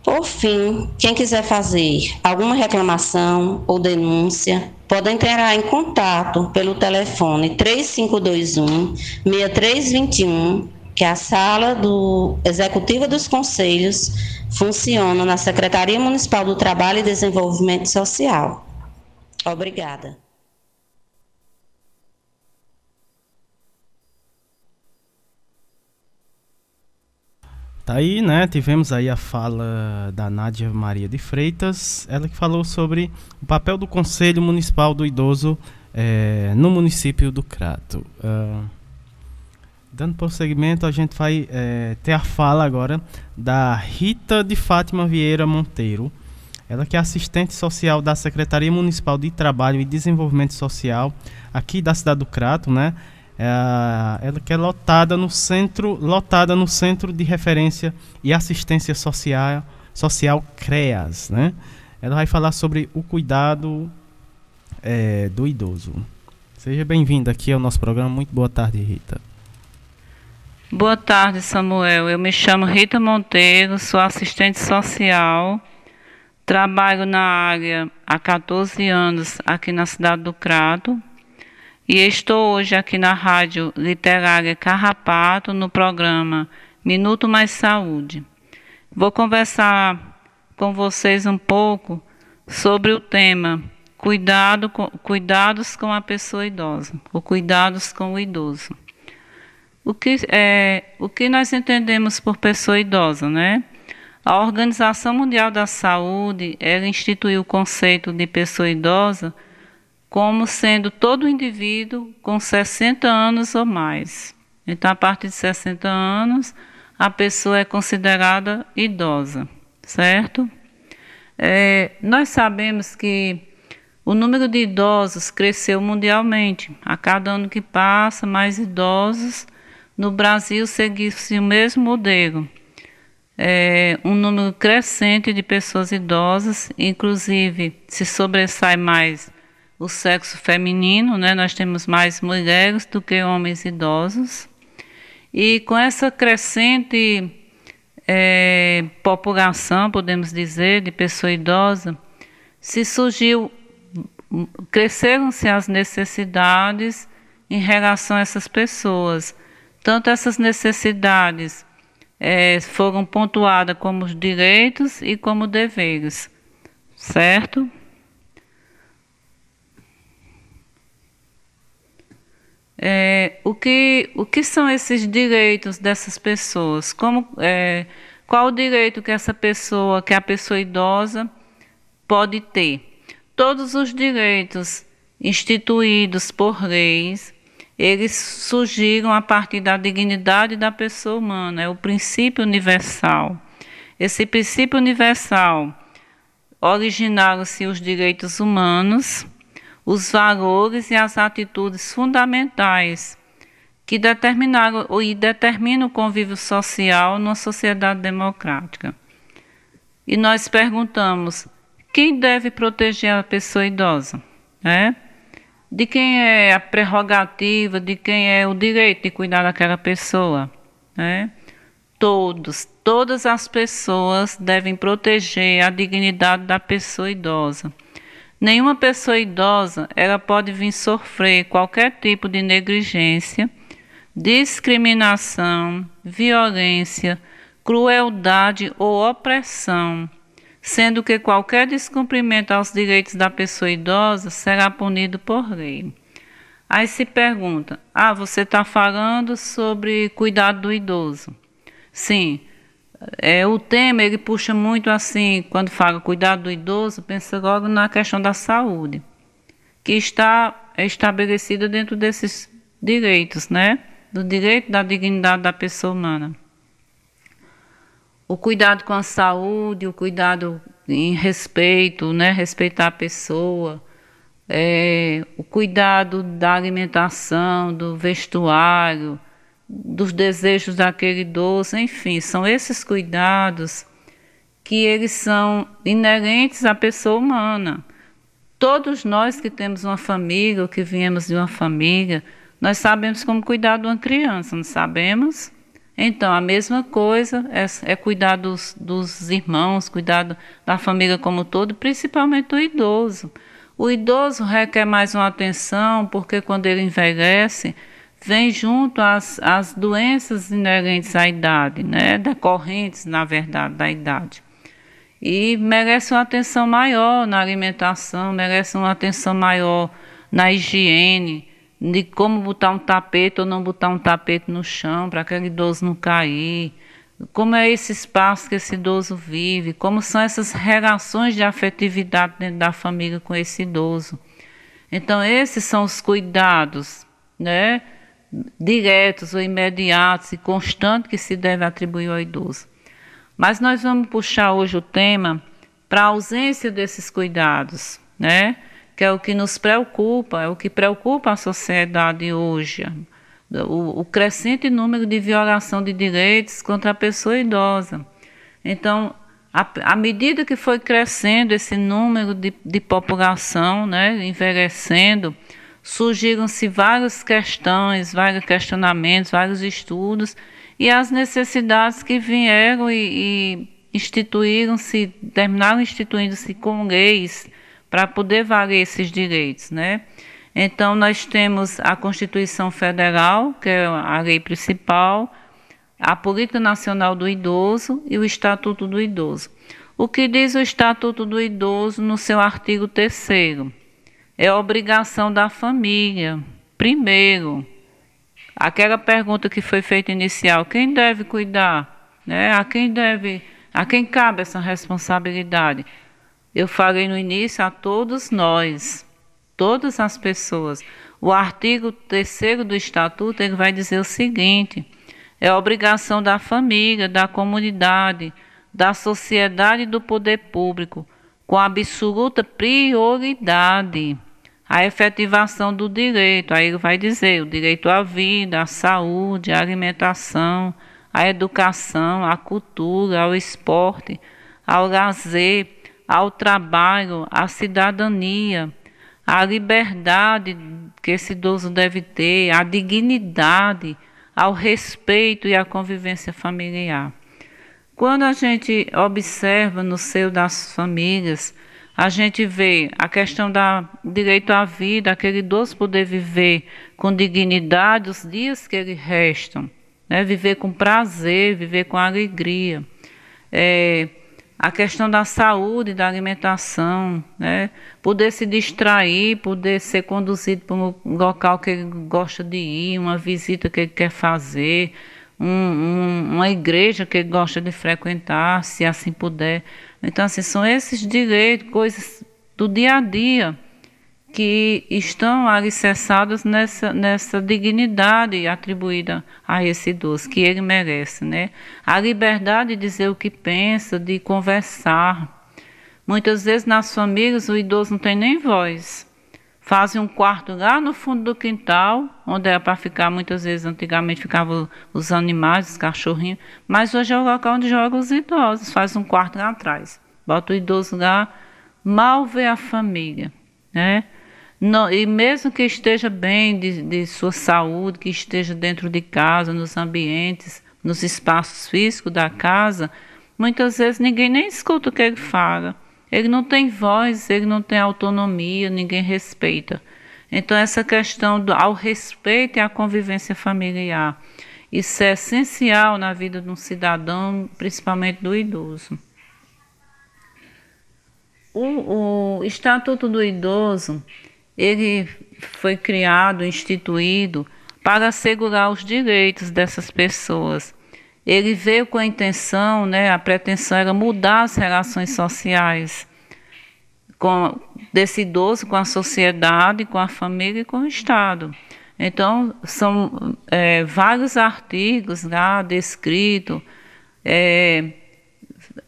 Por fim, quem quiser fazer alguma reclamação ou denúncia, pode entrar em contato pelo telefone 3521 6321, que é a sala do Executiva dos Conselhos funciona na Secretaria Municipal do Trabalho e Desenvolvimento Social. Obrigada. Tá aí, né? Tivemos aí a fala da Nádia Maria de Freitas, ela que falou sobre o papel do Conselho Municipal do Idoso é, no município do Crato. Uh, dando prosseguimento, a gente vai é, ter a fala agora da Rita de Fátima Vieira Monteiro, ela que é assistente social da Secretaria Municipal de Trabalho e Desenvolvimento Social aqui da cidade do Crato, né? É, ela que é lotada no centro, lotada no centro de referência e assistência social, Social CREAS, né? Ela vai falar sobre o cuidado é, do idoso. Seja bem-vinda aqui ao nosso programa. Muito boa tarde, Rita. Boa tarde, Samuel. Eu me chamo Rita Monteiro, sou assistente social, trabalho na área há 14 anos aqui na cidade do Crato e estou hoje aqui na Rádio Literária Carrapato no programa Minuto Mais Saúde. Vou conversar com vocês um pouco sobre o tema cuidado com, cuidados com a pessoa idosa, ou cuidados com o idoso. O que, é, o que nós entendemos por pessoa idosa, né? A Organização Mundial da Saúde, ela instituiu o conceito de pessoa idosa como sendo todo indivíduo com 60 anos ou mais. Então, a partir de 60 anos, a pessoa é considerada idosa, certo? É, nós sabemos que o número de idosos cresceu mundialmente. A cada ano que passa, mais idosos no Brasil seguisse o mesmo modelo. É, um número crescente de pessoas idosas, inclusive se sobressai mais o sexo feminino, né? nós temos mais mulheres do que homens idosos. E com essa crescente é, população, podemos dizer, de pessoa idosa, se surgiu, cresceram-se as necessidades em relação a essas pessoas. Tanto essas necessidades é, foram pontuadas como os direitos e como deveres, certo? É, o, que, o que são esses direitos dessas pessoas? Como, é, qual o direito que essa pessoa, que a pessoa idosa pode ter? Todos os direitos instituídos por leis eles surgiram a partir da dignidade da pessoa humana, é o princípio universal. Esse princípio universal originaram-se os direitos humanos, os valores e as atitudes fundamentais que determinaram e determinam o convívio social numa sociedade democrática. E nós perguntamos: quem deve proteger a pessoa idosa? É? de quem é a prerrogativa, de quem é o direito de cuidar daquela pessoa. Né? Todos, todas as pessoas devem proteger a dignidade da pessoa idosa. Nenhuma pessoa idosa ela pode vir sofrer qualquer tipo de negligência, discriminação, violência, crueldade ou opressão sendo que qualquer descumprimento aos direitos da pessoa idosa será punido por lei. Aí se pergunta: ah, você está falando sobre cuidado do idoso? Sim, é, o tema ele puxa muito assim, quando fala cuidado do idoso, pensa logo na questão da saúde, que está estabelecida dentro desses direitos, né? Do direito da dignidade da pessoa humana o cuidado com a saúde, o cuidado em respeito, né, respeitar a pessoa, é, o cuidado da alimentação, do vestuário, dos desejos daquele idoso, enfim, são esses cuidados que eles são inerentes à pessoa humana. Todos nós que temos uma família ou que viemos de uma família, nós sabemos como cuidar de uma criança, não sabemos? Então, a mesma coisa é, é cuidar dos, dos irmãos, cuidar da família como todo, principalmente do idoso. O idoso requer mais uma atenção, porque quando ele envelhece, vem junto as, as doenças inerentes à idade, né? decorrentes, na verdade, da idade. E merece uma atenção maior na alimentação, merece uma atenção maior na higiene, de como botar um tapete ou não botar um tapete no chão para aquele idoso não cair, como é esse espaço que esse idoso vive, como são essas relações de afetividade dentro da família com esse idoso. Então, esses são os cuidados, né, diretos ou imediatos e constantes que se deve atribuir ao idoso. Mas nós vamos puxar hoje o tema para a ausência desses cuidados, né? que é o que nos preocupa, é o que preocupa a sociedade hoje. O, o crescente número de violação de direitos contra a pessoa idosa. Então, à medida que foi crescendo esse número de, de população, né, envelhecendo, surgiram-se várias questões, vários questionamentos, vários estudos, e as necessidades que vieram e, e instituíram-se, terminaram instituindo-se com leis para poder valer esses direitos, né? Então nós temos a Constituição Federal, que é a lei principal, a Política Nacional do Idoso e o Estatuto do Idoso. O que diz o Estatuto do Idoso no seu artigo 3 é obrigação da família. Primeiro, aquela pergunta que foi feita inicial, quem deve cuidar? Né? A quem deve, a quem cabe essa responsabilidade? Eu falei no início a todos nós, todas as pessoas. O artigo 3 do Estatuto ele vai dizer o seguinte: é obrigação da família, da comunidade, da sociedade e do poder público, com absoluta prioridade, a efetivação do direito. Aí ele vai dizer o direito à vida, à saúde, à alimentação, à educação, à cultura, ao esporte, ao lazer, ao trabalho, à cidadania, à liberdade que esse idoso deve ter, à dignidade ao respeito e à convivência familiar. Quando a gente observa no seio das famílias, a gente vê a questão do direito à vida, aquele idoso poder viver com dignidade os dias que lhe restam, né? viver com prazer, viver com alegria. É, a questão da saúde, da alimentação, né? poder se distrair, poder ser conduzido para um local que ele gosta de ir, uma visita que ele quer fazer, um, um, uma igreja que ele gosta de frequentar, se assim puder. Então, assim, são esses direitos, coisas do dia a dia que estão alicerçadas nessa, nessa dignidade atribuída a esse idoso, que ele merece, né? A liberdade de dizer o que pensa, de conversar. Muitas vezes nas famílias o idoso não tem nem voz. Fazem um quarto lá no fundo do quintal, onde era para ficar, muitas vezes, antigamente ficavam os animais, os cachorrinhos, mas hoje é o local onde jogam os idosos. Faz um quarto lá atrás. Bota o idoso lá, mal vê a família, né? Não, e mesmo que esteja bem de, de sua saúde, que esteja dentro de casa, nos ambientes, nos espaços físicos da casa, muitas vezes ninguém nem escuta o que ele fala. Ele não tem voz, ele não tem autonomia, ninguém respeita. Então, essa questão do, ao respeito e à convivência familiar, isso é essencial na vida de um cidadão, principalmente do idoso. O, o Estatuto do Idoso ele foi criado, instituído para assegurar os direitos dessas pessoas. Ele veio com a intenção, né, a pretensão era mudar as relações sociais com, desse idoso com a sociedade, com a família e com o Estado. Então, são é, vários artigos lá descritos, é,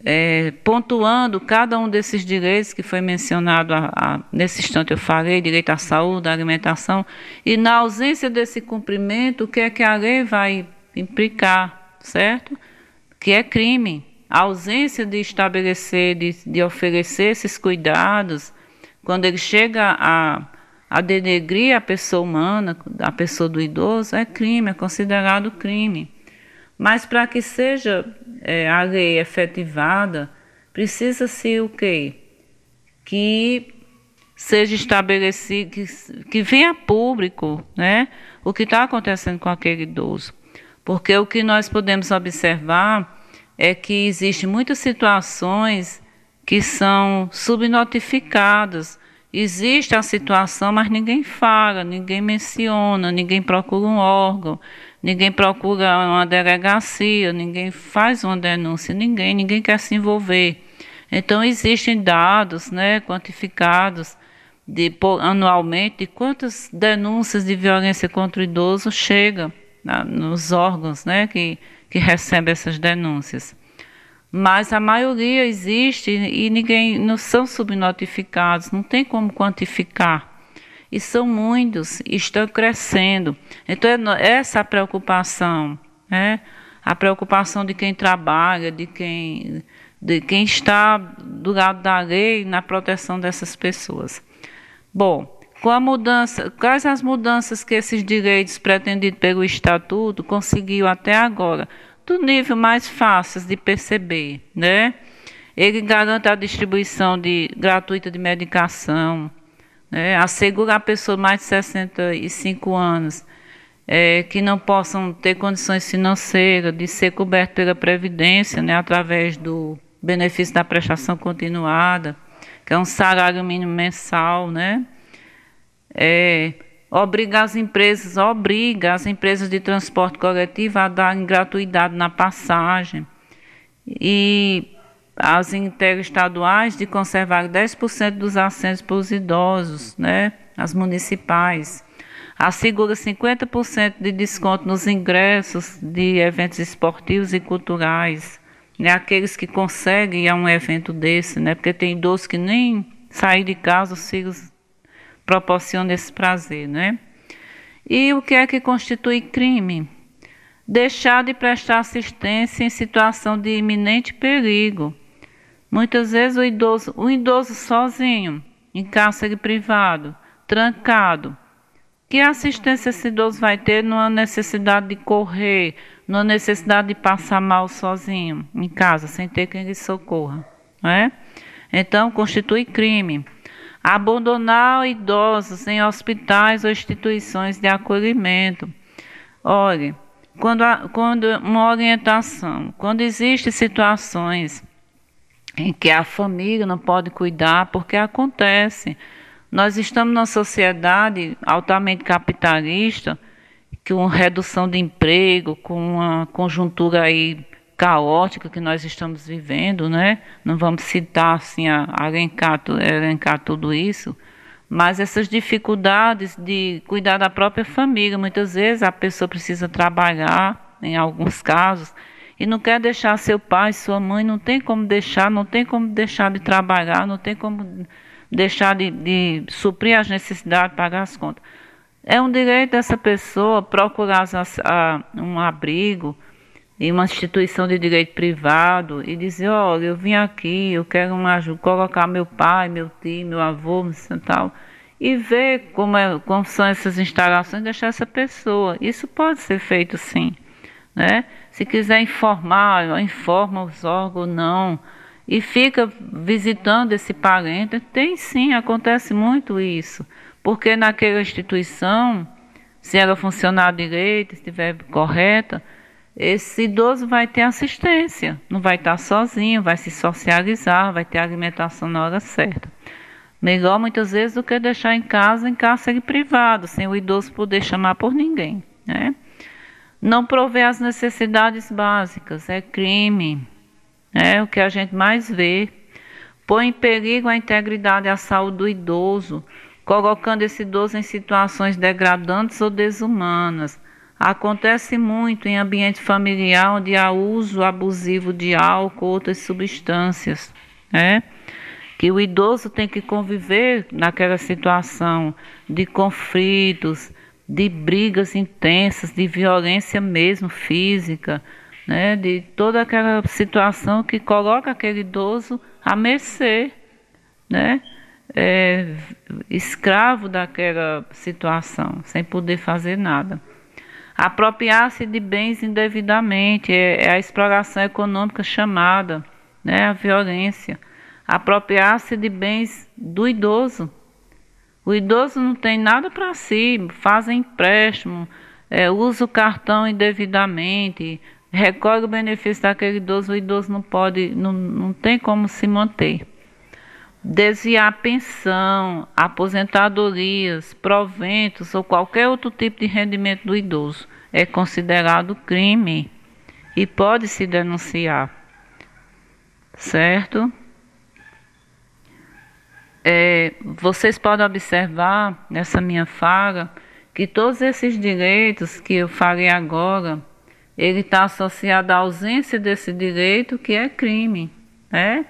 é, pontuando cada um desses direitos que foi mencionado a, a, nesse instante eu falei, direito à saúde, à alimentação, e na ausência desse cumprimento, o que é que a lei vai implicar, certo? Que é crime. A ausência de estabelecer, de, de oferecer esses cuidados, quando ele chega a, a denegrir a pessoa humana, a pessoa do idoso, é crime, é considerado crime. Mas para que seja é, a lei efetivada, precisa-se o quê? Que seja estabelecido, que, que venha público né, o que está acontecendo com aquele idoso. Porque o que nós podemos observar é que existem muitas situações que são subnotificadas. Existe a situação, mas ninguém fala, ninguém menciona, ninguém procura um órgão, Ninguém procura uma delegacia, ninguém faz uma denúncia, ninguém, ninguém quer se envolver. Então existem dados, né, quantificados de anualmente de quantas denúncias de violência contra o idoso chegam na, nos órgãos, né, que que recebem essas denúncias. Mas a maioria existe e ninguém não são subnotificados, não tem como quantificar e são muitos, estão crescendo. Então, é essa preocupação, né? a preocupação de quem trabalha, de quem de quem está do lado da lei na proteção dessas pessoas. Bom, com a mudança, quais as mudanças que esses direitos pretendidos pelo Estatuto conseguiu até agora? Do nível mais fácil de perceber, né? Ele garante a distribuição de, gratuita de medicação, né? assegura a pessoa mais de 65 anos é, que não possam ter condições financeiras de ser coberto pela Previdência, né? através do benefício da prestação continuada, que é um salário mínimo mensal, né? É, obriga as empresas, obriga as empresas de transporte coletivo a darem gratuidade na passagem. E as interestaduais de conservar 10% dos assentos para os idosos, né? As municipais. Assegura 50% de desconto nos ingressos de eventos esportivos e culturais né, aqueles que conseguem ir a um evento desse, né, porque tem idosos que nem sair de casa os filhos proporcionam esse prazer. Né? E o que é que constitui crime? Deixar de prestar assistência em situação de iminente perigo. Muitas vezes o idoso, o idoso sozinho, em cárcere privado, trancado, que assistência esse idoso vai ter numa necessidade de correr, numa necessidade de passar mal sozinho em casa, sem ter quem lhe socorra? Né? Então, constitui crime. Abandonar idosos em hospitais ou instituições de acolhimento. Olhe, quando, quando uma orientação, quando existem situações em que a família não pode cuidar, porque acontece nós estamos numa sociedade altamente capitalista, com redução de emprego, com uma conjuntura aí caótica que nós estamos vivendo, né? Não vamos citar assim a, elencar, elencar tudo isso, mas essas dificuldades de cuidar da própria família, muitas vezes a pessoa precisa trabalhar, em alguns casos, e não quer deixar seu pai, sua mãe, não tem como deixar, não tem como deixar de trabalhar, não tem como deixar de, de suprir as necessidades, pagar as contas. É um direito dessa pessoa procurar a, um abrigo em uma instituição de direito privado e dizer, olha, eu vim aqui, eu quero uma ajuda, colocar meu pai, meu tio, meu avô, tal, e ver como, é, como são essas instalações, deixar essa pessoa. Isso pode ser feito sim. Né? Se quiser informar, informa os órgãos, não e fica visitando esse parente. Tem sim, acontece muito isso. Porque naquela instituição, se ela funcionar direito, estiver correta, esse idoso vai ter assistência, não vai estar sozinho, vai se socializar, vai ter alimentação na hora certa. Melhor muitas vezes do que deixar em casa em cárcere privado, sem o idoso poder chamar por ninguém. Né? Não prover as necessidades básicas é crime, é o que a gente mais vê. Põe em perigo a integridade e a saúde do idoso, colocando esse idoso em situações degradantes ou desumanas. Acontece muito em ambiente familiar onde há uso abusivo de álcool ou outras substâncias, né? Que o idoso tem que conviver naquela situação de conflitos, de brigas intensas, de violência mesmo física, né, de toda aquela situação que coloca aquele idoso à mercê, né, é, escravo daquela situação, sem poder fazer nada. Apropriar-se de bens indevidamente é, é, a exploração econômica chamada, né, a violência. Apropriar-se de bens do idoso. O idoso não tem nada para si, faz empréstimo, é, usa o cartão indevidamente, recolhe o benefício daquele idoso, o idoso não pode, não, não tem como se manter. Desviar pensão, aposentadorias, proventos ou qualquer outro tipo de rendimento do idoso é considerado crime e pode se denunciar. Certo? É, vocês podem observar nessa minha fala que todos esses direitos que eu falei agora ele está associado à ausência desse direito, que é crime, né?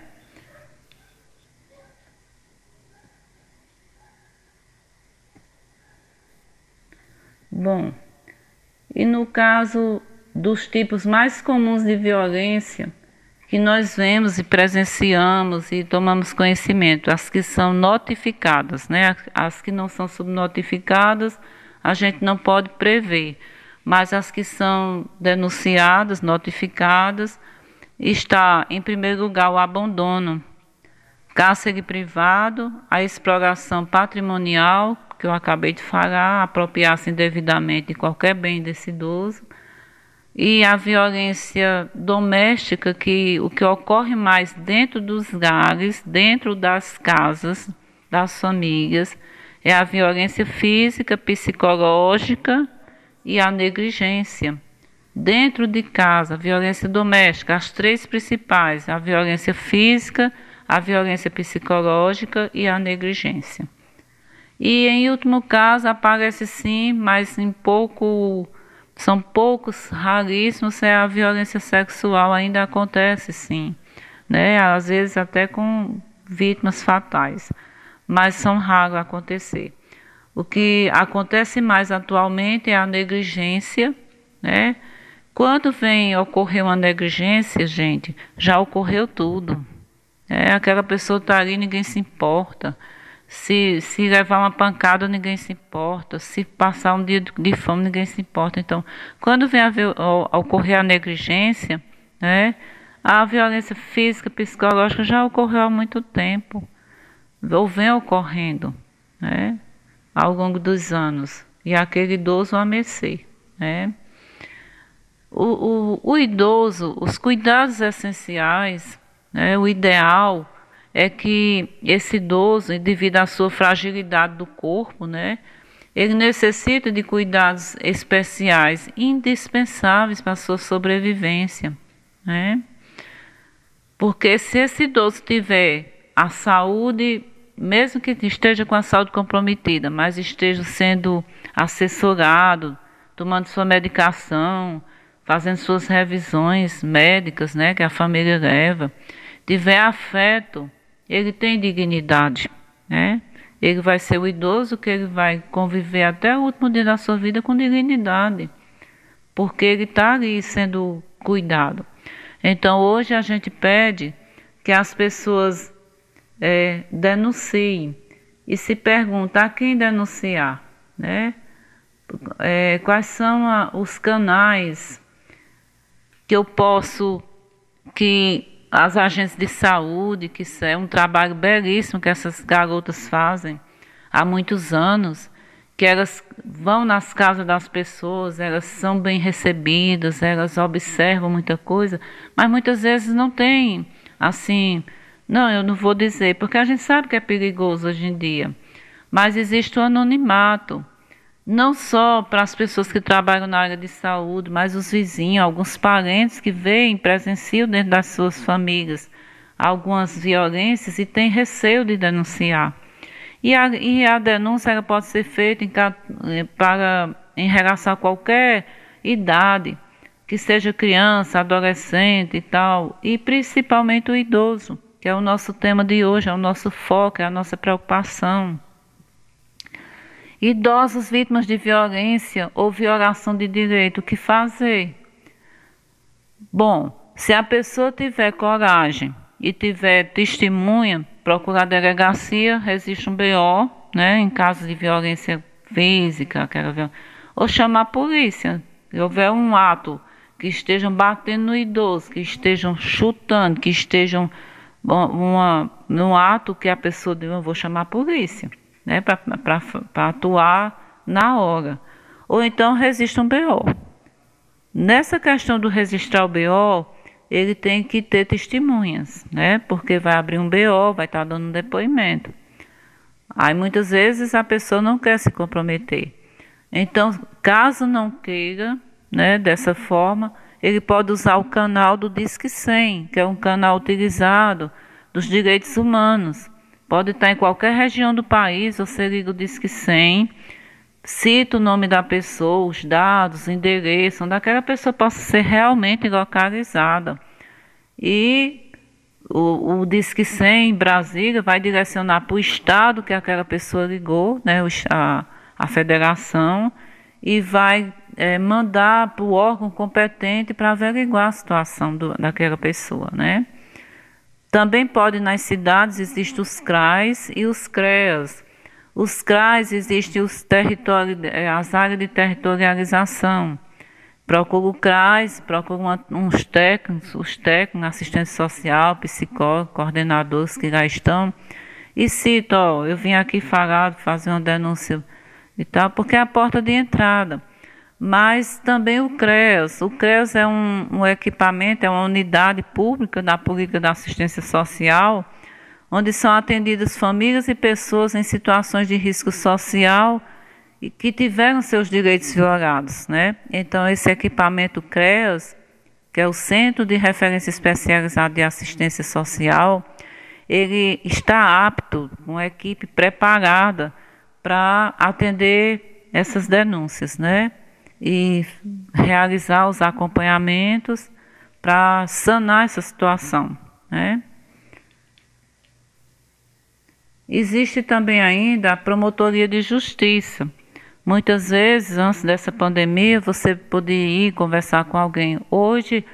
Bom, e no caso dos tipos mais comuns de violência, que nós vemos e presenciamos e tomamos conhecimento, as que são notificadas, né? As que não são subnotificadas, a gente não pode prever, mas as que são denunciadas, notificadas, está em primeiro lugar o abandono, cárcere privado, a exploração patrimonial, que eu acabei de falar, apropriar-se indevidamente de qualquer bem desse idoso, e a violência doméstica, que o que ocorre mais dentro dos lares, dentro das casas, das famílias, é a violência física, psicológica e a negligência. Dentro de casa, a violência doméstica, as três principais, a violência física, a violência psicológica e a negligência. E em último caso aparece sim, mas em pouco são poucos, raríssimos, é a violência sexual ainda acontece sim, né? Às vezes até com vítimas fatais, mas são raros acontecer. O que acontece mais atualmente é a negligência, né? Quando vem ocorrer uma negligência, gente, já ocorreu tudo. É, aquela pessoa está ali, ninguém se importa. Se, se levar uma pancada, ninguém se importa. Se passar um dia de fome, ninguém se importa. Então, quando vem a, a ocorrer a negligência, né, a violência física, psicológica já ocorreu há muito tempo. Ou vem ocorrendo né, ao longo dos anos. E aquele idoso a mercê. Né. O, o, o idoso, os cuidados essenciais, né, o ideal é que esse idoso, devido à sua fragilidade do corpo, né, ele necessita de cuidados especiais, indispensáveis para a sua sobrevivência, né? Porque se esse idoso tiver a saúde, mesmo que esteja com a saúde comprometida, mas esteja sendo assessorado, tomando sua medicação, fazendo suas revisões médicas, né, que a família leva, tiver afeto, ele tem dignidade, né? Ele vai ser o idoso que ele vai conviver até o último dia da sua vida com dignidade, porque ele está ali sendo cuidado. Então hoje a gente pede que as pessoas é, denunciem e se pergunta a quem denunciar, né? É, quais são a, os canais que eu posso que as agências de saúde, que é um trabalho belíssimo que essas garotas fazem há muitos anos, que elas vão nas casas das pessoas, elas são bem recebidas, elas observam muita coisa, mas muitas vezes não tem, assim, não, eu não vou dizer, porque a gente sabe que é perigoso hoje em dia, mas existe o anonimato não só para as pessoas que trabalham na área de saúde, mas os vizinhos, alguns parentes que veem, presenciam dentro das suas famílias algumas violências e têm receio de denunciar. E a, e a denúncia ela pode ser feita em, eh, para, em relação a qualquer idade, que seja criança, adolescente e tal, e principalmente o idoso, que é o nosso tema de hoje, é o nosso foco, é a nossa preocupação. Idosos vítimas de violência ou violação de direito, o que fazer? Bom, se a pessoa tiver coragem e tiver testemunha, procurar a delegacia, existe um BO, né, em caso de violência física, aquela ou chamar a polícia. Se houver um ato que estejam batendo no idoso, que estejam chutando, que estejam uma, no ato que a pessoa eu vou chamar a polícia né, para atuar na hora. Ou então registra um BO. Nessa questão do registrar o BO, ele tem que ter testemunhas, né? Porque vai abrir um BO, vai estar dando um depoimento. Aí muitas vezes a pessoa não quer se comprometer. Então, caso não queira, né, dessa forma, ele pode usar o canal do Disque 100, que é um canal utilizado dos direitos humanos. Pode estar em qualquer região do país, você liga o Disque 100, cita o nome da pessoa, os dados, o endereço, onde aquela pessoa possa ser realmente localizada. E o, o Disque 100 em Brasília vai direcionar para o estado que aquela pessoa ligou, né, a, a federação, e vai é, mandar para o órgão competente para averiguar a situação do, daquela pessoa, né? Também pode nas cidades existem os CRAs e os CREAS. Os CRAs existem os as áreas de territorialização. Procura o CRAS, procura uma, uns técnicos, os técnicos, assistente social, psicólogo, coordenadores que lá estão, e cita, ó, eu vim aqui falar, fazer uma denúncia e tal, porque é a porta de entrada. Mas também o CREAS. O CREAS é um, um equipamento, é uma unidade pública da política da assistência social, onde são atendidas famílias e pessoas em situações de risco social e que tiveram seus direitos violados, né? Então esse equipamento CREAS, que é o Centro de Referência Especializado de Assistência Social, ele está apto, uma equipe preparada para atender essas denúncias, né? E realizar os acompanhamentos para sanar essa situação, né? Existe também ainda a promotoria de justiça. Muitas vezes, antes dessa pandemia, você podia ir conversar com alguém. Hoje,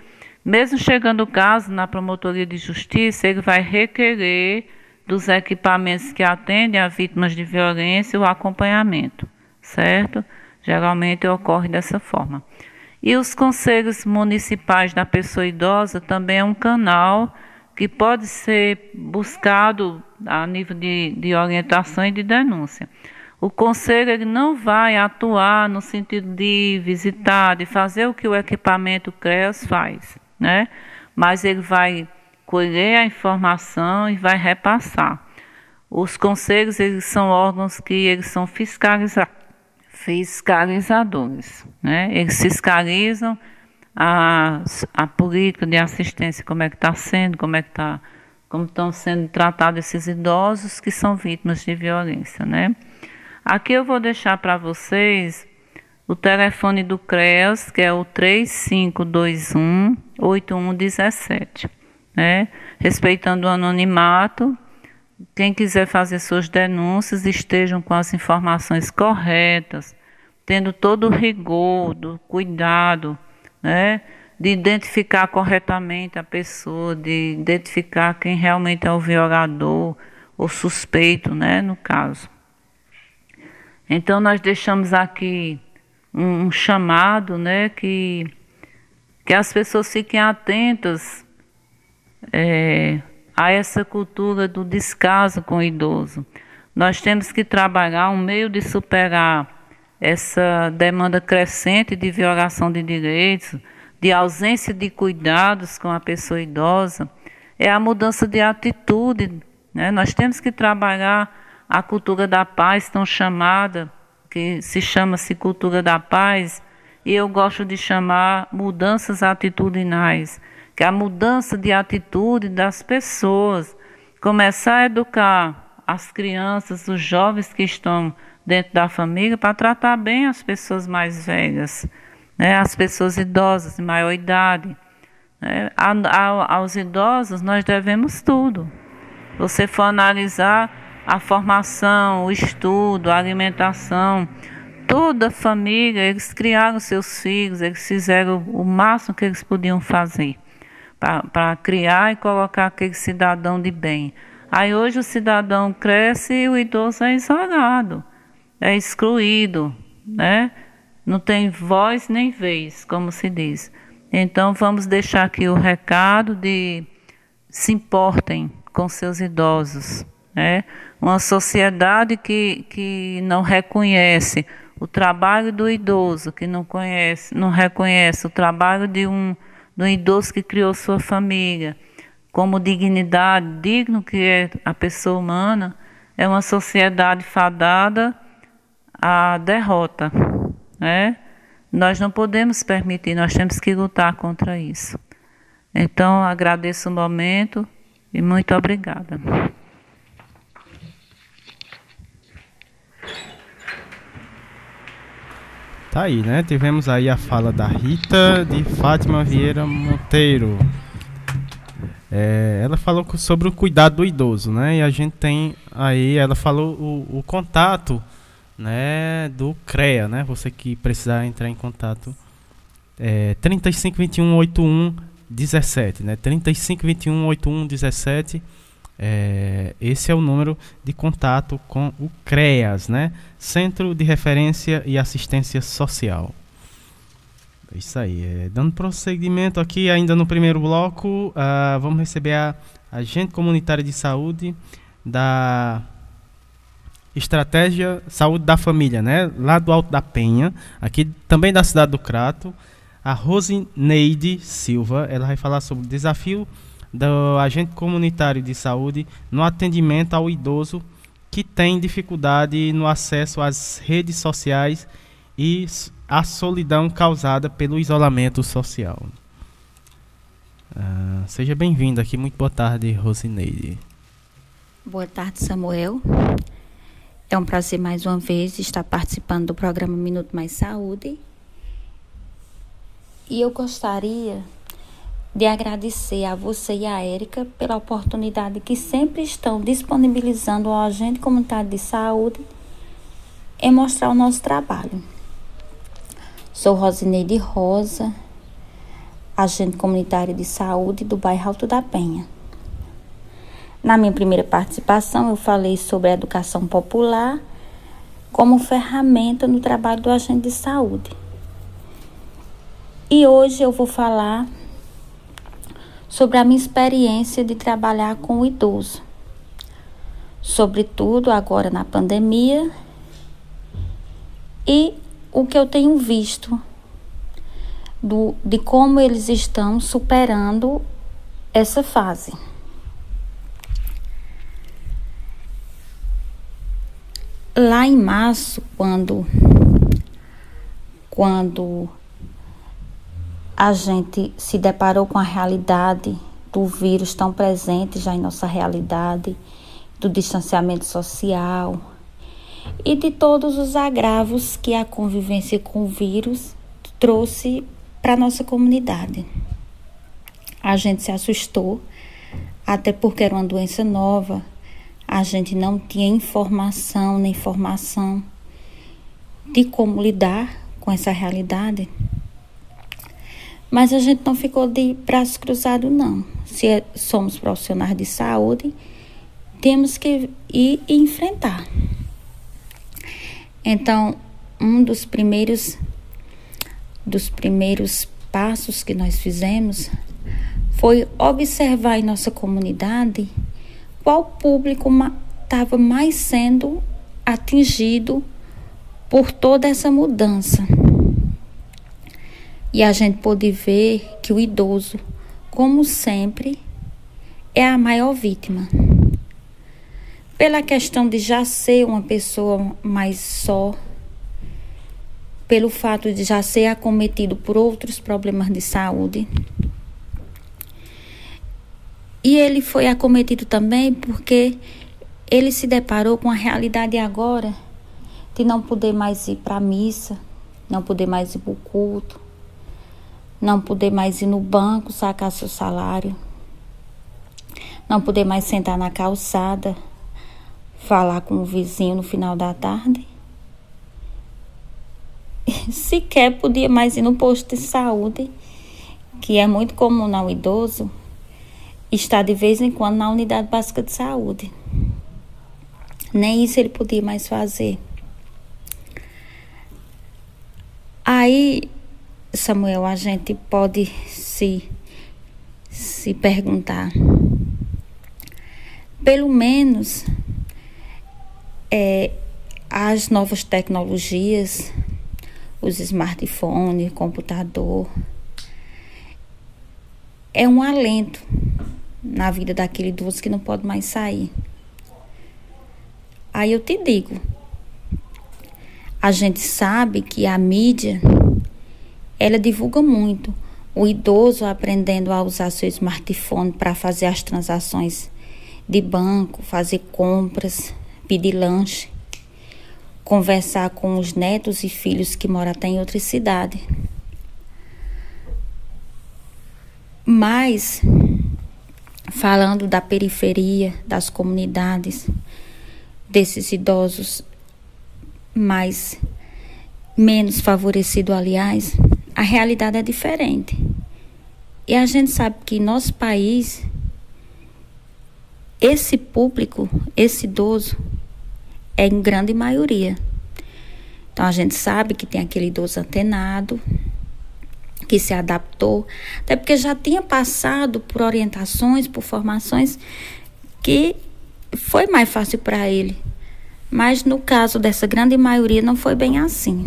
mesmo chegando o caso na promotoria de justiça, ele vai requerer dos equipamentos que atendem a vítimas de violência o acompanhamento, certo? Geralmente ocorre dessa forma. E os conselhos municipais da pessoa idosa também é um canal que pode ser buscado a nível de, de orientação e de denúncia. O conselho ele não vai atuar no sentido de visitar, de fazer o que o equipamento CREAS faz, né? mas ele vai colher a informação e vai repassar. Os conselhos eles são órgãos que eles são fiscaliza fiscalizadores, né? Eles fiscalizam a, a política de assistência, como é que está sendo, como é que está, como estão sendo tratados esses idosos que são vítimas de violência, né? Aqui eu vou deixar para vocês o telefone do CREAS, que é o 3521 8117 né? Respeitando o anonimato, quem quiser fazer suas denúncias estejam com as informações corretas, tendo todo o rigor, do cuidado, né? De identificar corretamente a pessoa, de identificar quem realmente é o violador ou suspeito, né? No caso. Então nós deixamos aqui um, um chamado, né? Que que as pessoas fiquem atentas é, a essa cultura do descaso com o idoso. Nós temos que trabalhar um meio de superar essa demanda crescente de violação de direitos, de ausência de cuidados com a pessoa idosa, é a mudança de atitude. Né? Nós temos que trabalhar a cultura da paz, tão chamada, que se chama-se cultura da paz, e eu gosto de chamar mudanças atitudinais que a mudança de atitude das pessoas, começar a educar as crianças, os jovens que estão dentro da família para tratar bem as pessoas mais velhas, né, as pessoas idosas de maior idade. Né. A, a, aos idosos nós devemos tudo. Você for analisar a formação, o estudo, a alimentação, toda a família, eles criaram seus filhos, eles fizeram o máximo que eles podiam fazer para criar e colocar aquele cidadão de bem. Aí hoje o cidadão cresce e o idoso é isolado, é excluído, né? Não tem voz nem vez, como se diz. Então vamos deixar aqui o recado de se importem com seus idosos, né? Uma sociedade que, que não reconhece o trabalho do idoso, que não conhece, não reconhece o trabalho de um do idoso que criou sua família, como dignidade, digno que é a pessoa humana, é uma sociedade fadada à derrota. Né? Nós não podemos permitir, nós temos que lutar contra isso. Então, agradeço o momento e muito obrigada. Tá aí, né? Tivemos aí a fala da Rita de Fátima Vieira Monteiro. É, ela falou sobre o cuidado do idoso, né? E a gente tem aí, ela falou o, o contato né, do CREA, né? Você que precisar entrar em contato é 35 21 81 17, né? 35 21 81 17. É, esse é o número de contato com o CREAS, né? Centro de Referência e Assistência Social. É isso aí. É, dando prosseguimento aqui, ainda no primeiro bloco, uh, vamos receber a agente comunitária de saúde da Estratégia Saúde da Família, né? Lá do Alto da Penha, aqui também da cidade do Crato. A Rosineide Silva, ela vai falar sobre o desafio do agente comunitário de saúde no atendimento ao idoso que tem dificuldade no acesso às redes sociais e a solidão causada pelo isolamento social. Uh, seja bem-vindo aqui, muito boa tarde, Rosineide. Boa tarde, Samuel. É um prazer mais uma vez estar participando do programa Minuto Mais Saúde. E eu gostaria de agradecer a você e a Érica pela oportunidade que sempre estão disponibilizando ao agente comunitário de saúde em mostrar o nosso trabalho. Sou Rosineide Rosa, agente comunitária de saúde do bairro Alto da Penha. Na minha primeira participação, eu falei sobre a educação popular como ferramenta no trabalho do agente de saúde. E hoje eu vou falar sobre a minha experiência de trabalhar com o idoso, sobretudo agora na pandemia, e o que eu tenho visto do, de como eles estão superando essa fase. Lá em março, quando, quando a gente se deparou com a realidade do vírus tão presente já em nossa realidade, do distanciamento social, e de todos os agravos que a convivência com o vírus trouxe para nossa comunidade. A gente se assustou, até porque era uma doença nova, a gente não tinha informação nem formação de como lidar com essa realidade. Mas a gente não ficou de braços cruzados, não. Se é, somos profissionais de saúde, temos que ir e enfrentar. Então, um dos primeiros dos primeiros passos que nós fizemos foi observar em nossa comunidade qual público estava mais sendo atingido por toda essa mudança. E a gente pôde ver que o idoso, como sempre, é a maior vítima pela questão de já ser uma pessoa mais só, pelo fato de já ser acometido por outros problemas de saúde. E ele foi acometido também porque ele se deparou com a realidade agora de não poder mais ir para a missa, não poder mais ir para o culto, não poder mais ir no banco sacar seu salário, não poder mais sentar na calçada falar com o vizinho no final da tarde. Sequer podia mais ir no posto de saúde, que é muito comum ao idoso, estar de vez em quando na unidade básica de saúde. Nem isso ele podia mais fazer. Aí, Samuel, a gente pode se, se perguntar, pelo menos é, as novas tecnologias, os smartphones, computador, é um alento na vida daquele idoso que não pode mais sair. Aí eu te digo, a gente sabe que a mídia ela divulga muito o idoso aprendendo a usar seu smartphone para fazer as transações de banco, fazer compras, pedir lanche, conversar com os netos e filhos que moram até em outra cidade. Mas, falando da periferia, das comunidades, desses idosos mais menos favorecido, aliás, a realidade é diferente. E a gente sabe que nosso país, esse público, esse idoso, é em grande maioria. Então a gente sabe que tem aquele idoso antenado, que se adaptou, até porque já tinha passado por orientações, por formações que foi mais fácil para ele. Mas no caso dessa grande maioria não foi bem assim.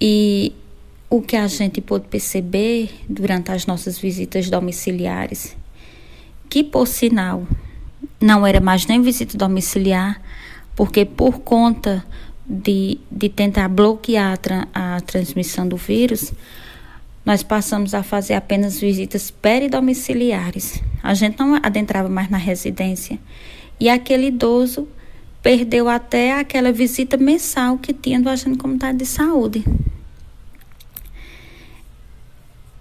E o que a gente pôde perceber durante as nossas visitas domiciliares, que por sinal não era mais nem visita domiciliar, porque por conta de, de tentar bloquear a, a transmissão do vírus, nós passamos a fazer apenas visitas peridomiciliares. A gente não adentrava mais na residência. E aquele idoso perdeu até aquela visita mensal que tinha do agente comunitário de saúde.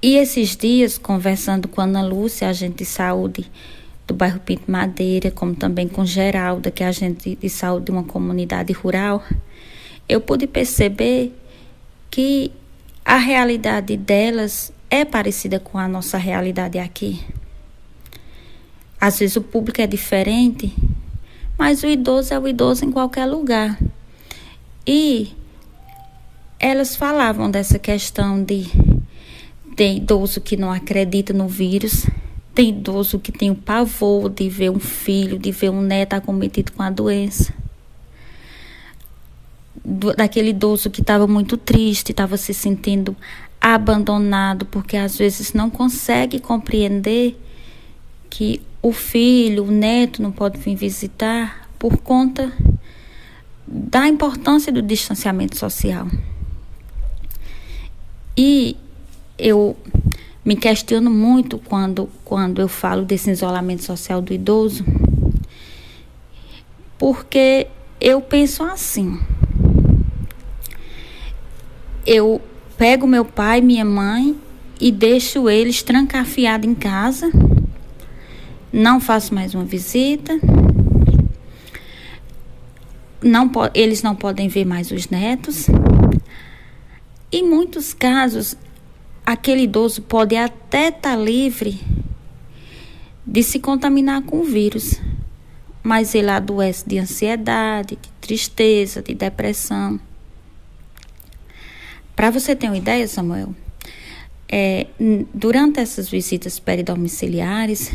E esses dias, conversando com a Ana Lúcia, agente de saúde do bairro Pinto Madeira, como também com Geralda, que é agente de saúde de uma comunidade rural, eu pude perceber que a realidade delas é parecida com a nossa realidade aqui. Às vezes o público é diferente, mas o idoso é o idoso em qualquer lugar. E elas falavam dessa questão de tem idoso que não acredita no vírus, tem idoso que tem o pavor de ver um filho, de ver um neto acometido com a doença do, daquele idoso que estava muito triste, estava se sentindo abandonado, porque às vezes não consegue compreender que o filho, o neto não pode vir visitar por conta da importância do distanciamento social. E eu me questiono muito quando, quando eu falo desse isolamento social do idoso, porque eu penso assim eu pego meu pai, minha mãe e deixo eles trancafiados em casa. Não faço mais uma visita. Não eles não podem ver mais os netos. Em muitos casos, aquele idoso pode até estar tá livre de se contaminar com o vírus, mas ele adoece de ansiedade, de tristeza, de depressão. Para você ter uma ideia, Samuel, é, durante essas visitas peridomiciliares,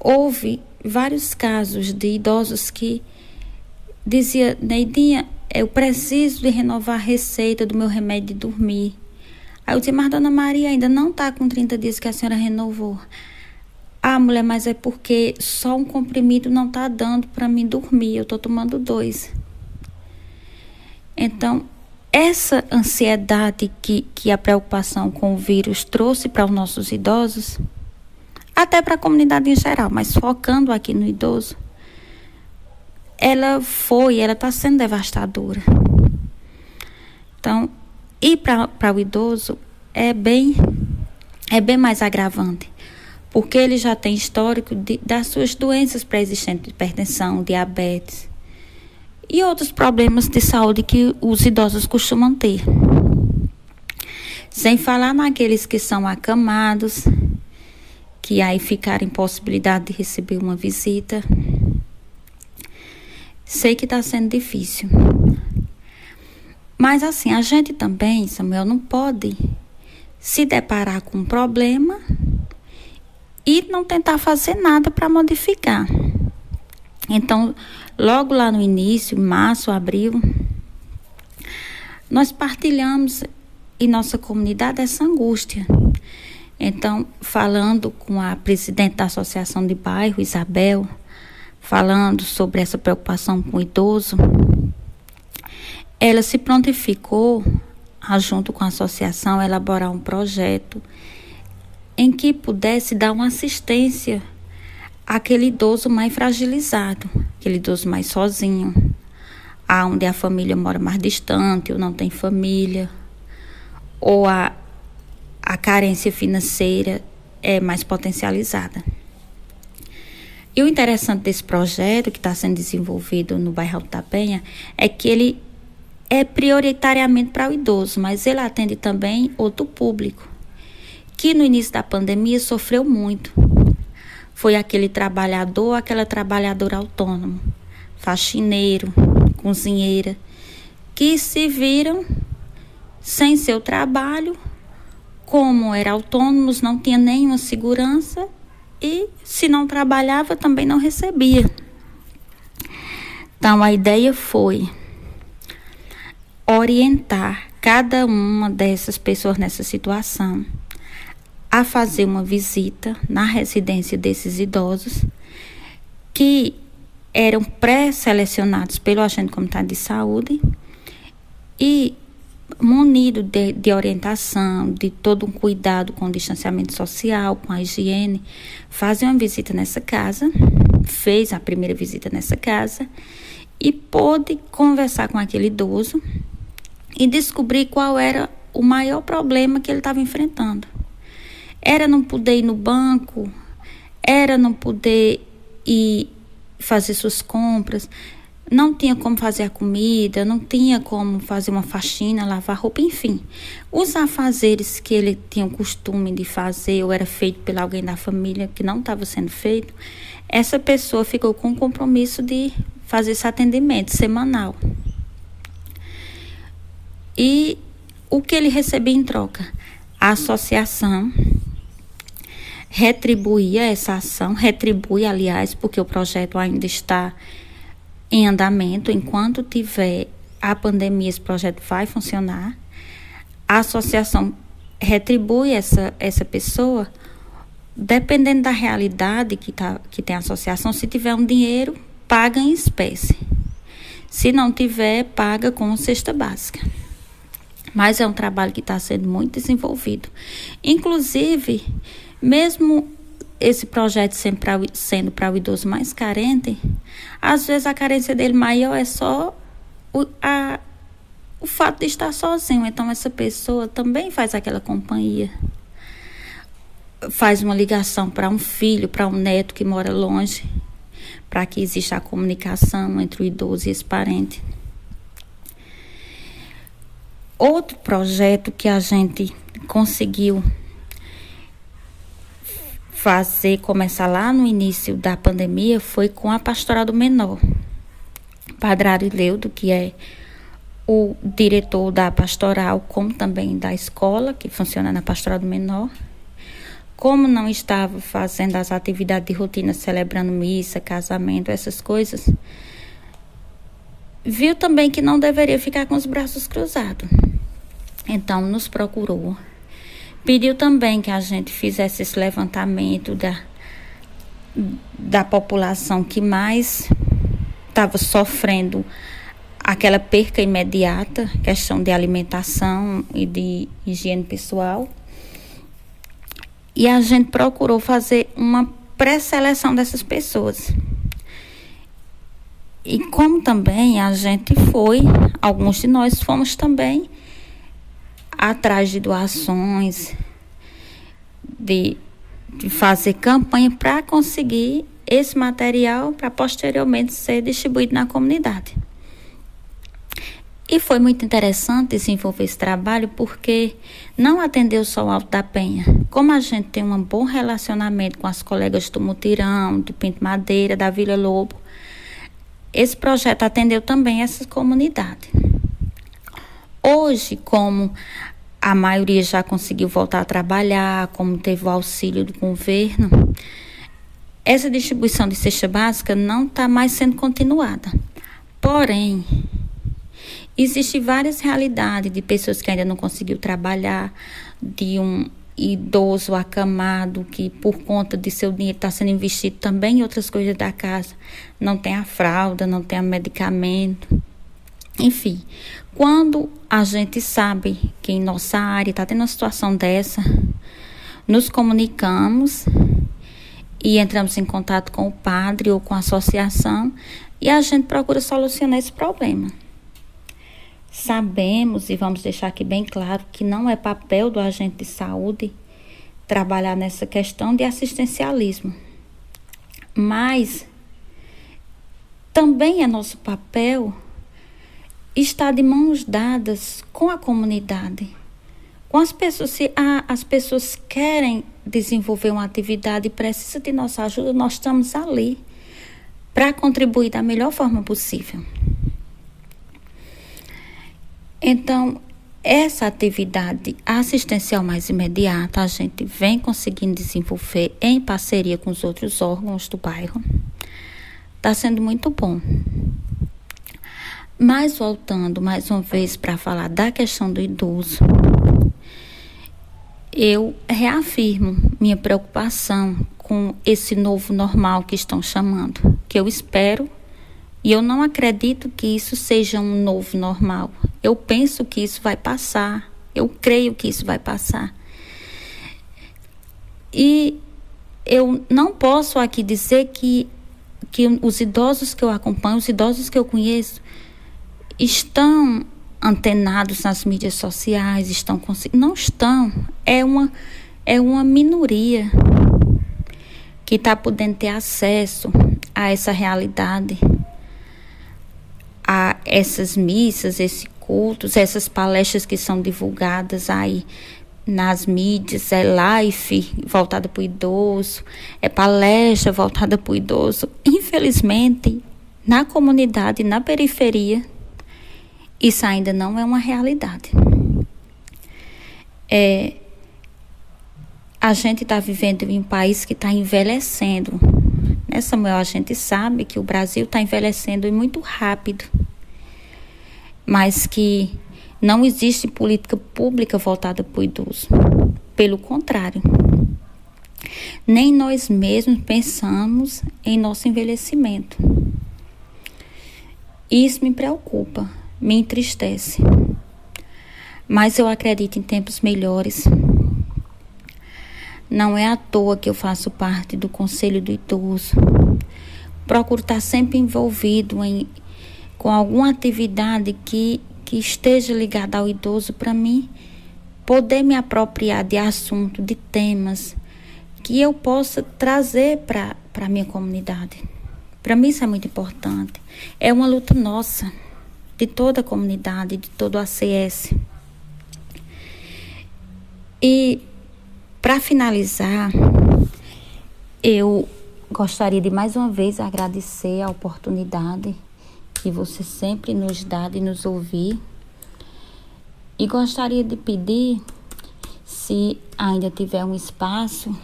houve vários casos de idosos que dizia Neidinha, eu preciso de renovar a receita do meu remédio de dormir. Aí eu disse, mas Dona Maria ainda não está com 30 dias que a senhora renovou. Ah, mulher, mas é porque só um comprimido não está dando para mim dormir. Eu estou tomando dois. Então, essa ansiedade que, que a preocupação com o vírus trouxe para os nossos idosos, até para a comunidade em geral, mas focando aqui no idoso, ela foi, ela está sendo devastadora. Então, ir para o idoso é bem, é bem mais agravante, porque ele já tem histórico de, das suas doenças pré-existentes, hipertensão, diabetes, e outros problemas de saúde que os idosos costumam ter. Sem falar naqueles que são acamados, que aí ficaram em possibilidade de receber uma visita. Sei que está sendo difícil. Mas assim, a gente também, Samuel, não pode se deparar com um problema e não tentar fazer nada para modificar. Então, logo lá no início, março, abril, nós partilhamos em nossa comunidade essa angústia. Então, falando com a presidente da Associação de Bairro, Isabel, falando sobre essa preocupação com o idoso, ela se prontificou, junto com a associação, a elaborar um projeto em que pudesse dar uma assistência àquele idoso mais fragilizado, aquele idoso mais sozinho, aonde a família mora mais distante ou não tem família, ou a, a carência financeira é mais potencializada. E o interessante desse projeto que está sendo desenvolvido no bairro da Penha é que ele é prioritariamente para o idoso, mas ele atende também outro público, que no início da pandemia sofreu muito. Foi aquele trabalhador, aquela trabalhadora autônoma, faxineiro, cozinheira, que se viram sem seu trabalho, como eram autônomos, não tinha nenhuma segurança e se não trabalhava também não recebia. Então a ideia foi orientar cada uma dessas pessoas nessa situação a fazer uma visita na residência desses idosos que eram pré-selecionados pelo agente comunitário de saúde e munido de, de, orientação, de todo um cuidado com o distanciamento social, com a higiene, fazer uma visita nessa casa, fez a primeira visita nessa casa e pôde conversar com aquele idoso e descobrir qual era o maior problema que ele estava enfrentando. Era não poder ir no banco, era não poder ir fazer suas compras, não tinha como fazer a comida, não tinha como fazer uma faxina, lavar roupa, enfim. Os afazeres que ele tinha o costume de fazer ou era feito por alguém da família que não estava sendo feito, essa pessoa ficou com o compromisso de fazer esse atendimento semanal. E o que ele recebia em troca? A associação retribuía essa ação, retribui, aliás, porque o projeto ainda está em andamento. Enquanto tiver a pandemia, esse projeto vai funcionar. A associação retribui essa, essa pessoa, dependendo da realidade que, tá, que tem a associação. Se tiver um dinheiro, paga em espécie. Se não tiver, paga com cesta básica. Mas é um trabalho que está sendo muito desenvolvido. Inclusive, mesmo esse projeto sendo para o idoso mais carente, às vezes a carência dele maior é só o, a, o fato de estar sozinho. Então, essa pessoa também faz aquela companhia. Faz uma ligação para um filho, para um neto que mora longe, para que exista a comunicação entre o idoso e esse parente. Outro projeto que a gente conseguiu fazer começar lá no início da pandemia foi com a pastoral do menor. Padre Arileudo, que é o diretor da pastoral, como também da escola, que funciona na pastoral do menor. Como não estava fazendo as atividades de rotina, celebrando missa, casamento, essas coisas, viu também que não deveria ficar com os braços cruzados. Então nos procurou Pediu também que a gente fizesse esse levantamento da, da população que mais estava sofrendo aquela perca imediata, questão de alimentação e de higiene pessoal. E a gente procurou fazer uma pré-seleção dessas pessoas. E como também a gente foi, alguns de nós fomos também atrás de doações, de, de fazer campanha para conseguir esse material para posteriormente ser distribuído na comunidade. E foi muito interessante desenvolver esse trabalho porque não atendeu só o Alto da Penha. Como a gente tem um bom relacionamento com as colegas do Mutirão, do Pinto Madeira, da Vila Lobo, esse projeto atendeu também essa comunidade. Hoje, como a maioria já conseguiu voltar a trabalhar, como teve o auxílio do governo, essa distribuição de cesta básica não está mais sendo continuada. Porém, existem várias realidades de pessoas que ainda não conseguiu trabalhar, de um idoso acamado que por conta de seu dinheiro está sendo investido também em outras coisas da casa, não tem a fralda, não tem o medicamento. Enfim, quando a gente sabe que em nossa área está tendo uma situação dessa, nos comunicamos e entramos em contato com o padre ou com a associação e a gente procura solucionar esse problema. Sabemos e vamos deixar aqui bem claro que não é papel do agente de saúde trabalhar nessa questão de assistencialismo. Mas também é nosso papel estar de mãos dadas com a comunidade. Com as pessoas, se a, as pessoas querem desenvolver uma atividade e precisam de nossa ajuda, nós estamos ali para contribuir da melhor forma possível. Então, essa atividade assistencial mais imediata a gente vem conseguindo desenvolver em parceria com os outros órgãos do bairro. Está sendo muito bom. Mas voltando mais uma vez para falar da questão do idoso, eu reafirmo minha preocupação com esse novo normal que estão chamando, que eu espero e eu não acredito que isso seja um novo normal. Eu penso que isso vai passar. Eu creio que isso vai passar. E eu não posso aqui dizer que, que os idosos que eu acompanho, os idosos que eu conheço, estão antenados nas mídias sociais, estão não estão. É uma é uma minoria que está podendo ter acesso a essa realidade a essas missas, esses cultos, essas palestras que são divulgadas aí nas mídias, é live voltada para o idoso, é palestra voltada para o idoso. Infelizmente, na comunidade, na periferia, isso ainda não é uma realidade. É, a gente está vivendo em um país que está envelhecendo né, Samuel? A gente sabe que o Brasil está envelhecendo muito rápido, mas que não existe política pública voltada para o idoso. Pelo contrário, nem nós mesmos pensamos em nosso envelhecimento. Isso me preocupa, me entristece. Mas eu acredito em tempos melhores não é à toa que eu faço parte do Conselho do Idoso. Procuro estar sempre envolvido em, com alguma atividade que, que esteja ligada ao idoso para mim poder me apropriar de assuntos, de temas que eu possa trazer para a minha comunidade. Para mim isso é muito importante. É uma luta nossa, de toda a comunidade, de todo o ACS. E para finalizar, eu gostaria de mais uma vez agradecer a oportunidade que você sempre nos dá de nos ouvir. E gostaria de pedir, se ainda tiver um espaço,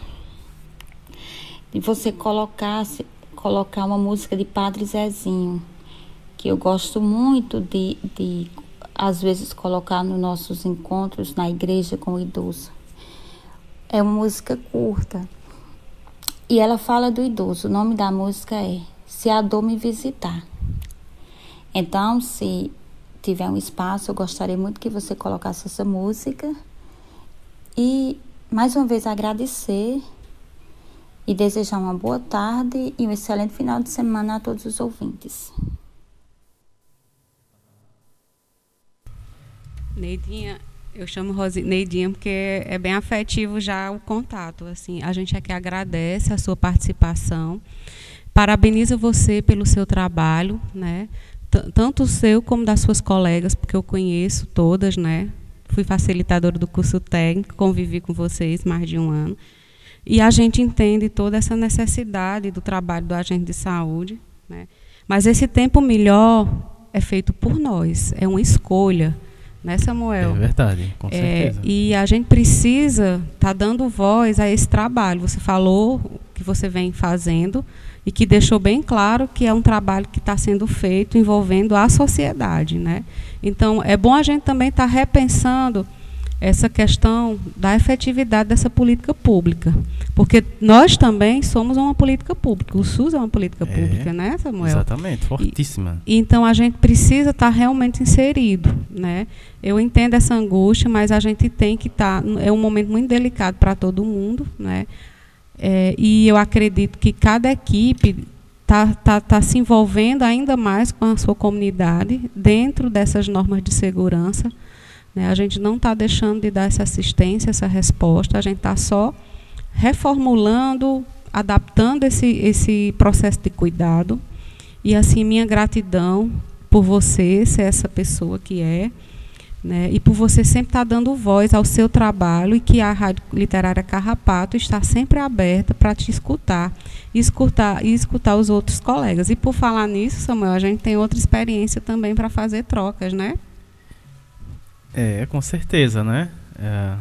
de você colocasse, colocar uma música de Padre Zezinho, eu gosto muito de, de às vezes colocar nos nossos encontros na igreja com o idoso. É uma música curta. E ela fala do idoso. O nome da música é Se a Dor Me Visitar. Então, se tiver um espaço, eu gostaria muito que você colocasse essa música. E mais uma vez agradecer e desejar uma boa tarde e um excelente final de semana a todos os ouvintes. Neidinha, eu chamo Rosineidinha porque é bem afetivo já o contato. Assim, a gente aqui agradece a sua participação, parabeniza você pelo seu trabalho, né? tanto o seu como das suas colegas, porque eu conheço todas, né? Fui facilitadora do curso técnico, convivi com vocês mais de um ano. E a gente entende toda essa necessidade do trabalho do agente de saúde. Né? Mas esse tempo melhor é feito por nós, é uma escolha né, Samuel? É verdade, com é, certeza. E a gente precisa estar tá dando voz a esse trabalho. Você falou que você vem fazendo e que deixou bem claro que é um trabalho que está sendo feito envolvendo a sociedade, né? Então é bom a gente também estar tá repensando essa questão da efetividade dessa política pública. Porque nós também somos uma política pública. O SUS é uma política é, pública, né, Samuel? Exatamente, fortíssima. E, então a gente precisa estar realmente inserido. Né? Eu entendo essa angústia, mas a gente tem que estar. É um momento muito delicado para todo mundo. Né? É, e eu acredito que cada equipe está tá, tá se envolvendo ainda mais com a sua comunidade dentro dessas normas de segurança né? A gente não está deixando de dar essa assistência, essa resposta, a gente está só reformulando adaptando esse, esse processo de cuidado. E assim, minha gratidão por você ser essa pessoa que é, né, e por você sempre estar dando voz ao seu trabalho e que a Rádio Literária Carrapato está sempre aberta para te escutar e escutar, e escutar os outros colegas. E por falar nisso, Samuel, a gente tem outra experiência também para fazer trocas, né? É, com certeza, né? É.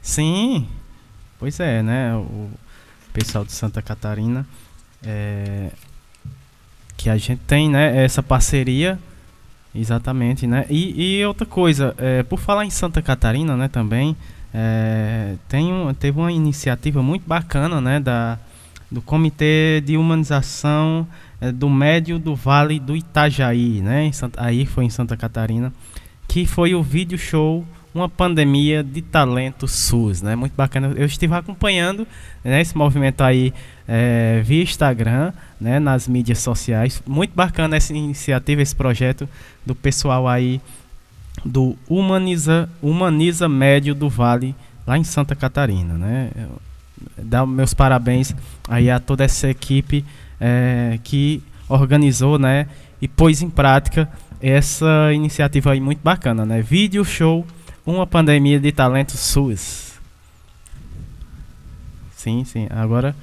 Sim, pois é, né? O pessoal de Santa Catarina, é, que a gente tem, né? Essa parceria, exatamente, né? E, e outra coisa, é, por falar em Santa Catarina, né? Também é, tem um, teve uma iniciativa muito bacana, né? Da do Comitê de Humanização do Médio do Vale do Itajaí, né? Aí foi em Santa Catarina, que foi o vídeo show uma pandemia de talento SUS, né? Muito bacana. Eu estive acompanhando né, esse movimento aí é, via Instagram, né, nas mídias sociais. Muito bacana essa iniciativa, esse projeto do pessoal aí do Humaniza, Humaniza Médio do Vale, lá em Santa Catarina, né? Dá meus parabéns aí a toda essa equipe é, que organizou, né, e pôs em prática essa iniciativa aí muito bacana, né? Vídeo show uma pandemia de talentos SUS. Sim, sim. Agora,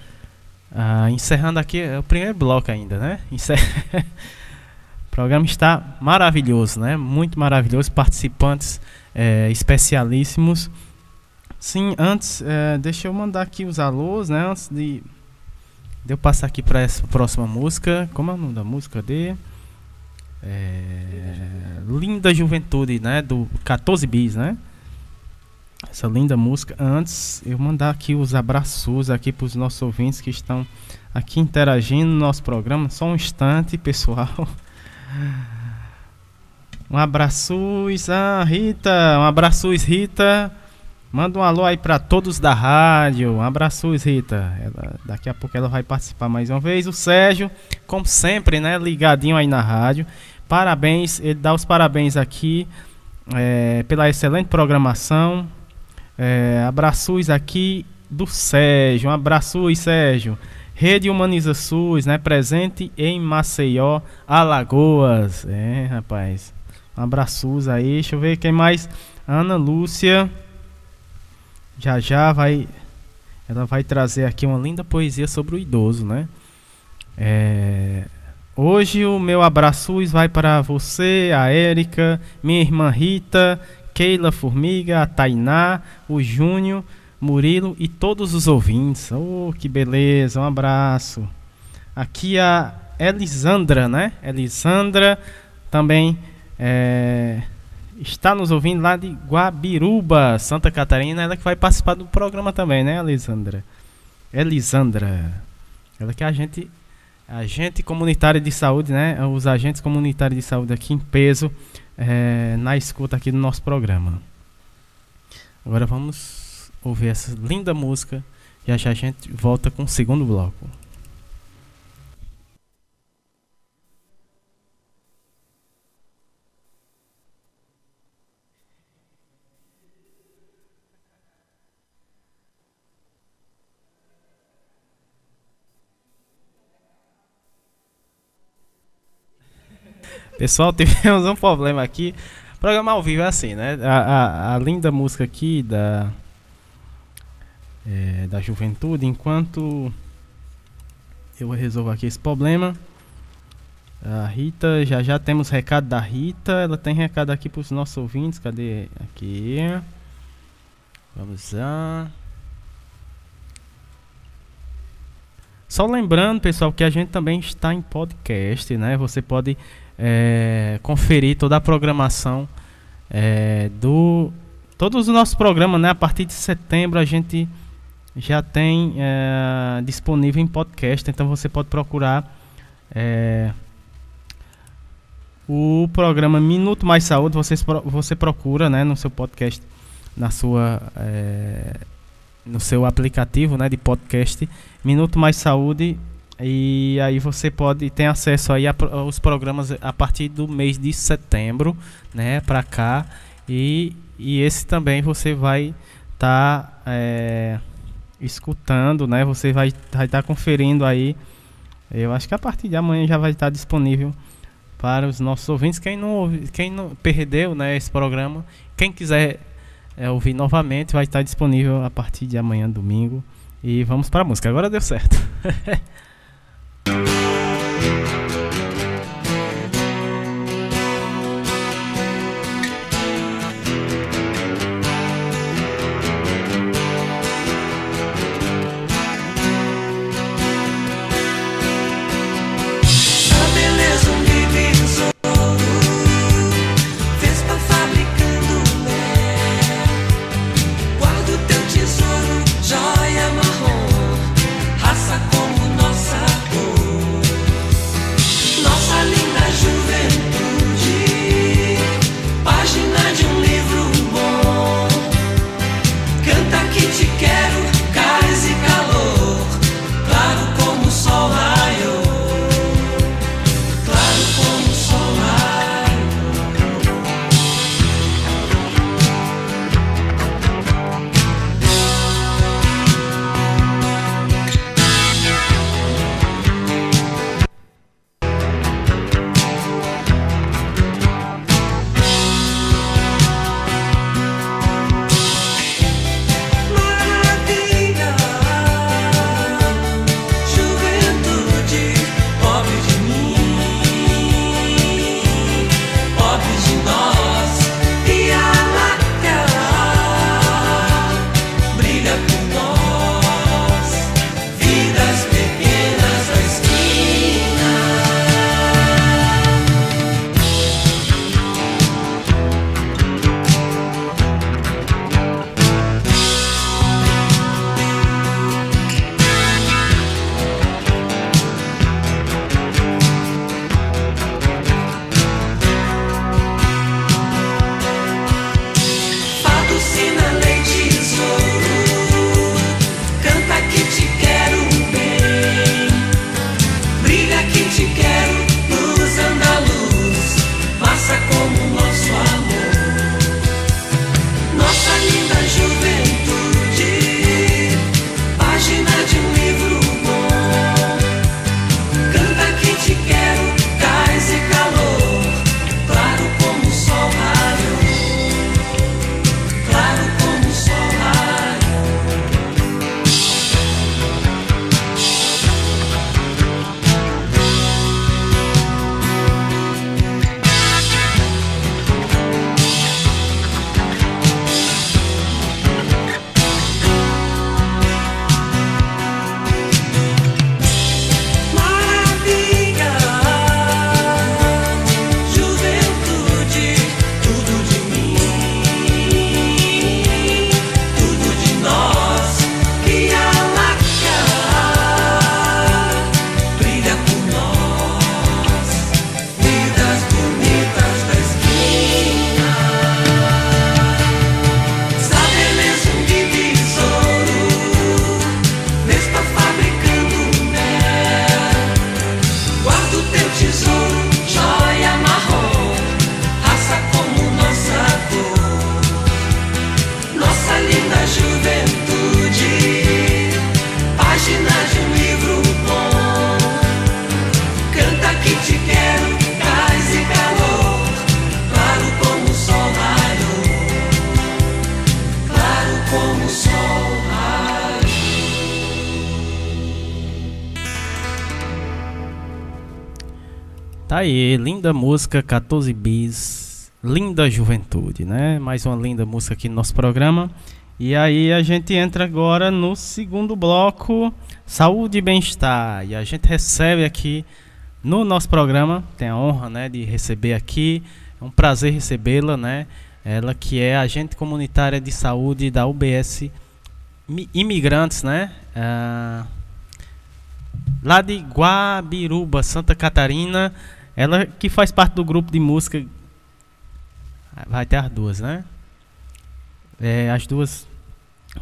ah, encerrando aqui, é o primeiro bloco ainda, né? Encer... o programa está maravilhoso, né? Muito maravilhoso. Participantes é, especialíssimos. Sim, antes, é, deixa eu mandar aqui os alôs, né? Antes de, de eu passar aqui para essa próxima música. Como é o nome da música? De. É, linda Juventude, né? Do 14 Bis, né? Essa linda música. Antes, eu mandar aqui os abraços aqui para os nossos ouvintes que estão aqui interagindo no nosso programa. Só um instante, pessoal. Um abraço, Rita. Um abraço, Rita. Manda um alô aí para todos da rádio. Um abraço, Rita. Ela, daqui a pouco ela vai participar mais uma vez. O Sérgio, como sempre, né? Ligadinho aí na rádio. Parabéns, ele dá os parabéns aqui é, pela excelente programação. É, abraços aqui do Sérgio. Um abraço, Sérgio. Rede Humaniza SUS, né? Presente em Maceió, Alagoas. É, rapaz. Um abraços aí. Deixa eu ver quem mais. Ana Lúcia. Já já vai. Ela vai trazer aqui uma linda poesia sobre o idoso, né? É. Hoje o meu abraço vai para você, a Érica, minha irmã Rita, Keila Formiga, a Tainá, o Júnior, Murilo e todos os ouvintes. Oh, que beleza, um abraço. Aqui a Elisandra, né? Elisandra também é, está nos ouvindo lá de Guabiruba, Santa Catarina. Ela que vai participar do programa também, né, Elisandra? Elisandra. Ela que a gente agente comunitário de saúde, né? Os agentes comunitários de saúde aqui em peso é, na escuta aqui do nosso programa. Agora vamos ouvir essa linda música e já a gente volta com o segundo bloco. Pessoal, tivemos um problema aqui. programa ao vivo é assim, né? A, a, a linda música aqui da, é, da juventude. Enquanto eu resolvo aqui esse problema. A Rita, já já temos recado da Rita. Ela tem recado aqui para os nossos ouvintes. Cadê? Aqui. Vamos lá. Só lembrando, pessoal, que a gente também está em podcast, né? Você pode é, conferir toda a programação é, do todos os nossos programas, né? A partir de setembro a gente já tem é, disponível em podcast, então você pode procurar é, o programa Minuto Mais Saúde. Você, você procura, né? No seu podcast, na sua é, no seu aplicativo, né? De podcast Minuto Mais Saúde e aí você pode ter acesso aí aos programas a partir do mês de setembro, né, para cá. E, e esse também você vai tá é, escutando, né? Você vai estar tá conferindo aí. Eu acho que a partir de amanhã já vai estar disponível para os nossos ouvintes. Quem não, quem não perdeu né, esse programa, quem quiser é, ouvir novamente, vai estar disponível a partir de amanhã, domingo. E vamos para a música. Agora deu certo. Thank you. Aí, linda música 14 bis, linda juventude, né? Mais uma linda música aqui no nosso programa. E aí a gente entra agora no segundo bloco, saúde e bem-estar. E a gente recebe aqui no nosso programa, tem a honra, né, de receber aqui, é um prazer recebê-la, né? Ela que é agente comunitária de saúde da UBS Imigrantes, né? Ah, lá de Guabiruba, Santa Catarina. Ela que faz parte do grupo de música. Vai ter as duas, né? É, as duas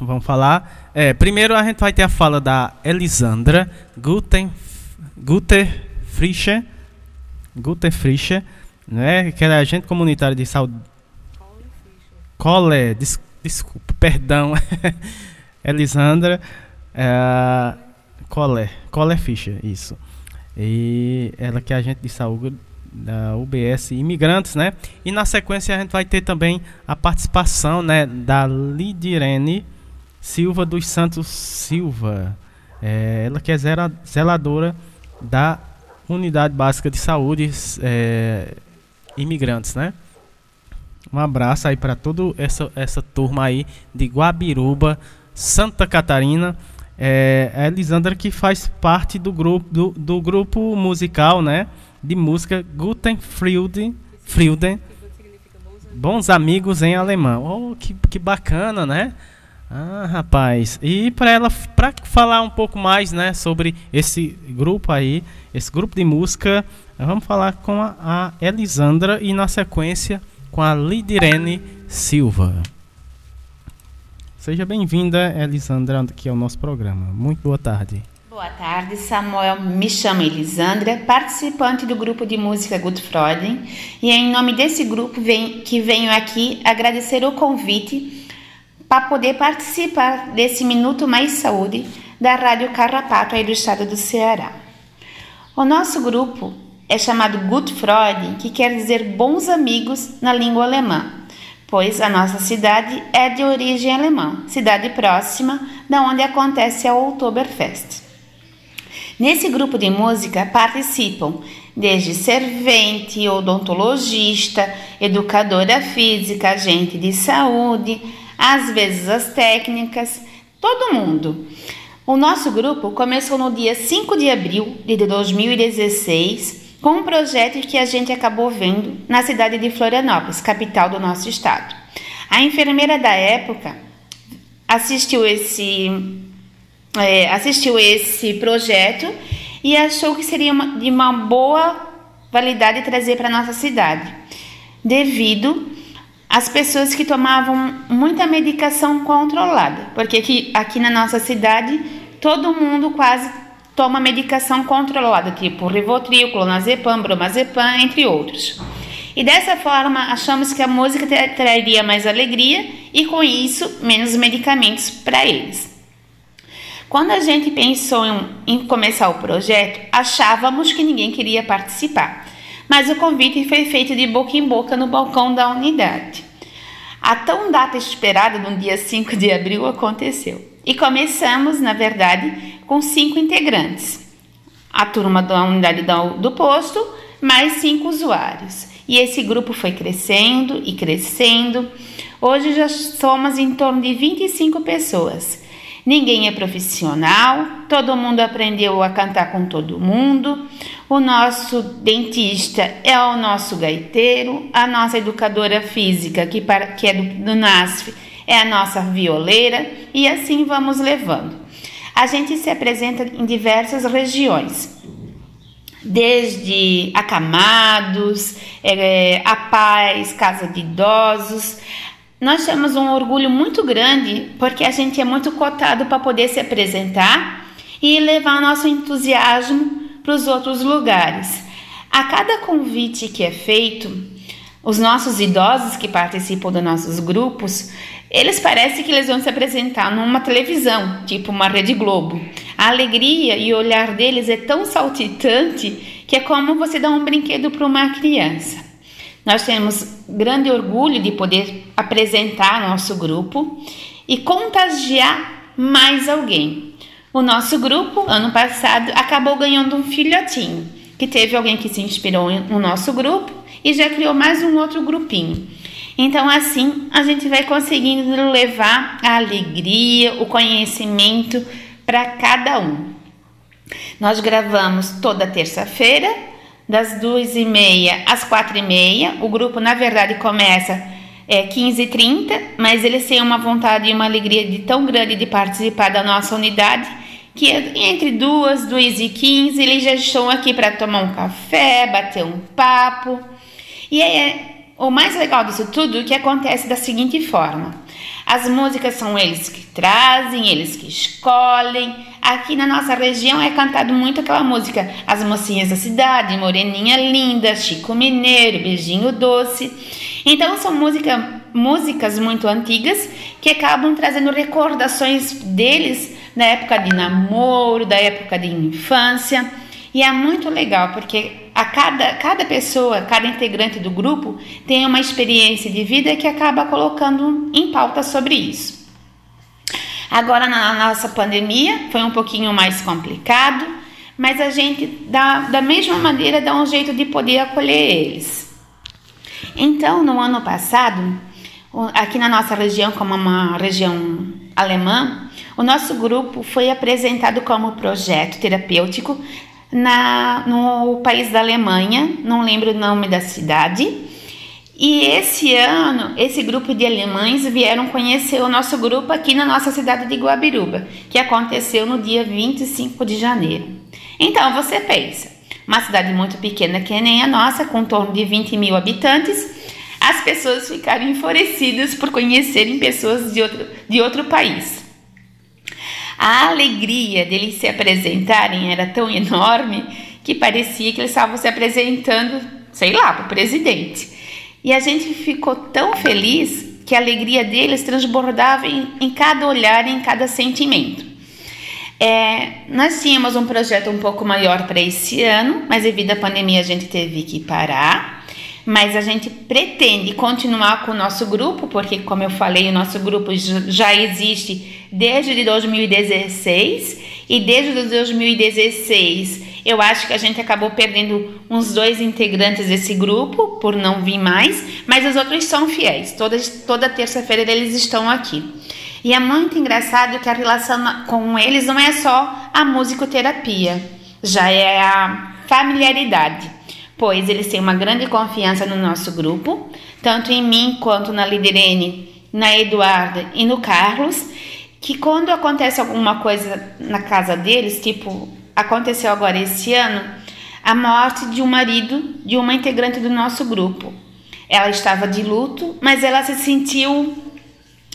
vão falar. É, primeiro a gente vai ter a fala da Elisandra Guten, Guter Frischer. Guter Frischer, né? Que é agente comunitário de saúde. Cole, des, desculpa, perdão, Elisandra é, Coller, Coller Fischer, isso. E ela que é agente de saúde da UBS Imigrantes, né? E na sequência a gente vai ter também a participação, né, da Lidirene Silva dos Santos Silva. É, ela que é zeladora da Unidade Básica de Saúde é, Imigrantes, né? Um abraço aí para toda essa, essa turma aí de Guabiruba, Santa Catarina. É, a Elisandra que faz parte do grupo, do, do grupo musical, né? De música Guten Frieden Bons Amigos em Alemão. Oh, que, que bacana, né? Ah, rapaz. E para ela, para falar um pouco mais, né, sobre esse grupo aí, esse grupo de música, vamos falar com a, a Elisandra e na sequência com a Lidirene Silva. Seja bem-vinda, Elisandra, aqui ao nosso programa. Muito boa tarde. Boa tarde, Samuel. Me chamo Elisandra, participante do grupo de música Good Friday, e é em nome desse grupo vem, que venho aqui agradecer o convite para poder participar desse Minuto Mais Saúde da Rádio Carrapato aí do estado do Ceará. O nosso grupo é chamado Good que quer dizer bons amigos na língua alemã, pois a nossa cidade é de origem alemã, cidade próxima da onde acontece a Oktoberfest. Nesse grupo de música participam desde servente, odontologista, educadora física, agente de saúde, às vezes as técnicas, todo mundo. O nosso grupo começou no dia 5 de abril de 2016 com um projeto que a gente acabou vendo na cidade de Florianópolis, capital do nosso estado. A enfermeira da época assistiu esse, é, assistiu esse projeto e achou que seria uma, de uma boa validade trazer para nossa cidade, devido às pessoas que tomavam muita medicação controlada, porque aqui, aqui na nossa cidade todo mundo quase toma medicação controlada, tipo Rivotril, Clonazepam, Bromazepam, entre outros. E dessa forma, achamos que a música traria mais alegria e com isso menos medicamentos para eles. Quando a gente pensou em, em começar o projeto, achávamos que ninguém queria participar, mas o convite foi feito de boca em boca no balcão da unidade. A tão data esperada, no dia 5 de abril, aconteceu. E começamos, na verdade, com cinco integrantes. A turma da unidade do posto, mais cinco usuários. E esse grupo foi crescendo e crescendo. Hoje já somos em torno de 25 pessoas. Ninguém é profissional, todo mundo aprendeu a cantar com todo mundo. O nosso dentista é o nosso gaiteiro, a nossa educadora física, que, que é do, do NASF, é a nossa violeira, e assim vamos levando. A gente se apresenta em diversas regiões, desde acamados, é, a paz, casa de idosos, nós temos um orgulho muito grande porque a gente é muito cotado para poder se apresentar e levar nosso entusiasmo para os outros lugares. A cada convite que é feito, os nossos idosos que participam dos nossos grupos, eles parecem que eles vão se apresentar numa televisão, tipo uma Rede Globo. A alegria e o olhar deles é tão saltitante que é como você dar um brinquedo para uma criança. Nós temos grande orgulho de poder apresentar nosso grupo e contagiar mais alguém. O nosso grupo, ano passado, acabou ganhando um filhotinho, que teve alguém que se inspirou no nosso grupo e já criou mais um outro grupinho. Então, assim, a gente vai conseguindo levar a alegria, o conhecimento para cada um. Nós gravamos toda terça-feira das duas e meia às quatro e meia. O grupo, na verdade, começa é, 15 e 30, mas eles têm uma vontade e uma alegria de tão grande de participar da nossa unidade que entre duas, duas e quinze, eles já estão aqui para tomar um café, bater um papo. E é, o mais legal disso tudo é que acontece da seguinte forma. As músicas são eles que trazem, eles que escolhem. Aqui na nossa região é cantado muito aquela música As Mocinhas da Cidade, Moreninha Linda, Chico Mineiro, Beijinho Doce. Então são música, músicas muito antigas que acabam trazendo recordações deles da época de namoro, da época de infância. E é muito legal porque a cada, cada pessoa, cada integrante do grupo tem uma experiência de vida que acaba colocando em pauta sobre isso. Agora na nossa pandemia foi um pouquinho mais complicado, mas a gente dá, da mesma maneira dá um jeito de poder acolher eles. Então, no ano passado, aqui na nossa região, como uma região alemã, o nosso grupo foi apresentado como projeto terapêutico na, no país da Alemanha, não lembro o nome da cidade. E esse ano, esse grupo de alemães vieram conhecer o nosso grupo aqui na nossa cidade de Guabiruba, que aconteceu no dia 25 de janeiro. Então você pensa, uma cidade muito pequena que nem a nossa, com torno de 20 mil habitantes, as pessoas ficaram enfurecidas por conhecerem pessoas de outro, de outro país. A alegria deles se apresentarem era tão enorme que parecia que eles estavam se apresentando, sei lá, para o presidente. E a gente ficou tão feliz que a alegria deles transbordava em, em cada olhar, em cada sentimento. É, nós tínhamos um projeto um pouco maior para esse ano, mas devido à pandemia a gente teve que parar. Mas a gente pretende continuar com o nosso grupo, porque, como eu falei, o nosso grupo já existe desde 2016 e desde 2016 eu acho que a gente acabou perdendo uns dois integrantes desse grupo por não vir mais, mas os outros são fiéis. Toda, toda terça-feira eles estão aqui. E é muito engraçado que a relação com eles não é só a musicoterapia, já é a familiaridade, pois eles têm uma grande confiança no nosso grupo, tanto em mim quanto na Liderene, na Eduarda e no Carlos que quando acontece alguma coisa na casa deles, tipo, aconteceu agora esse ano, a morte de um marido de uma integrante do nosso grupo. Ela estava de luto, mas ela se sentiu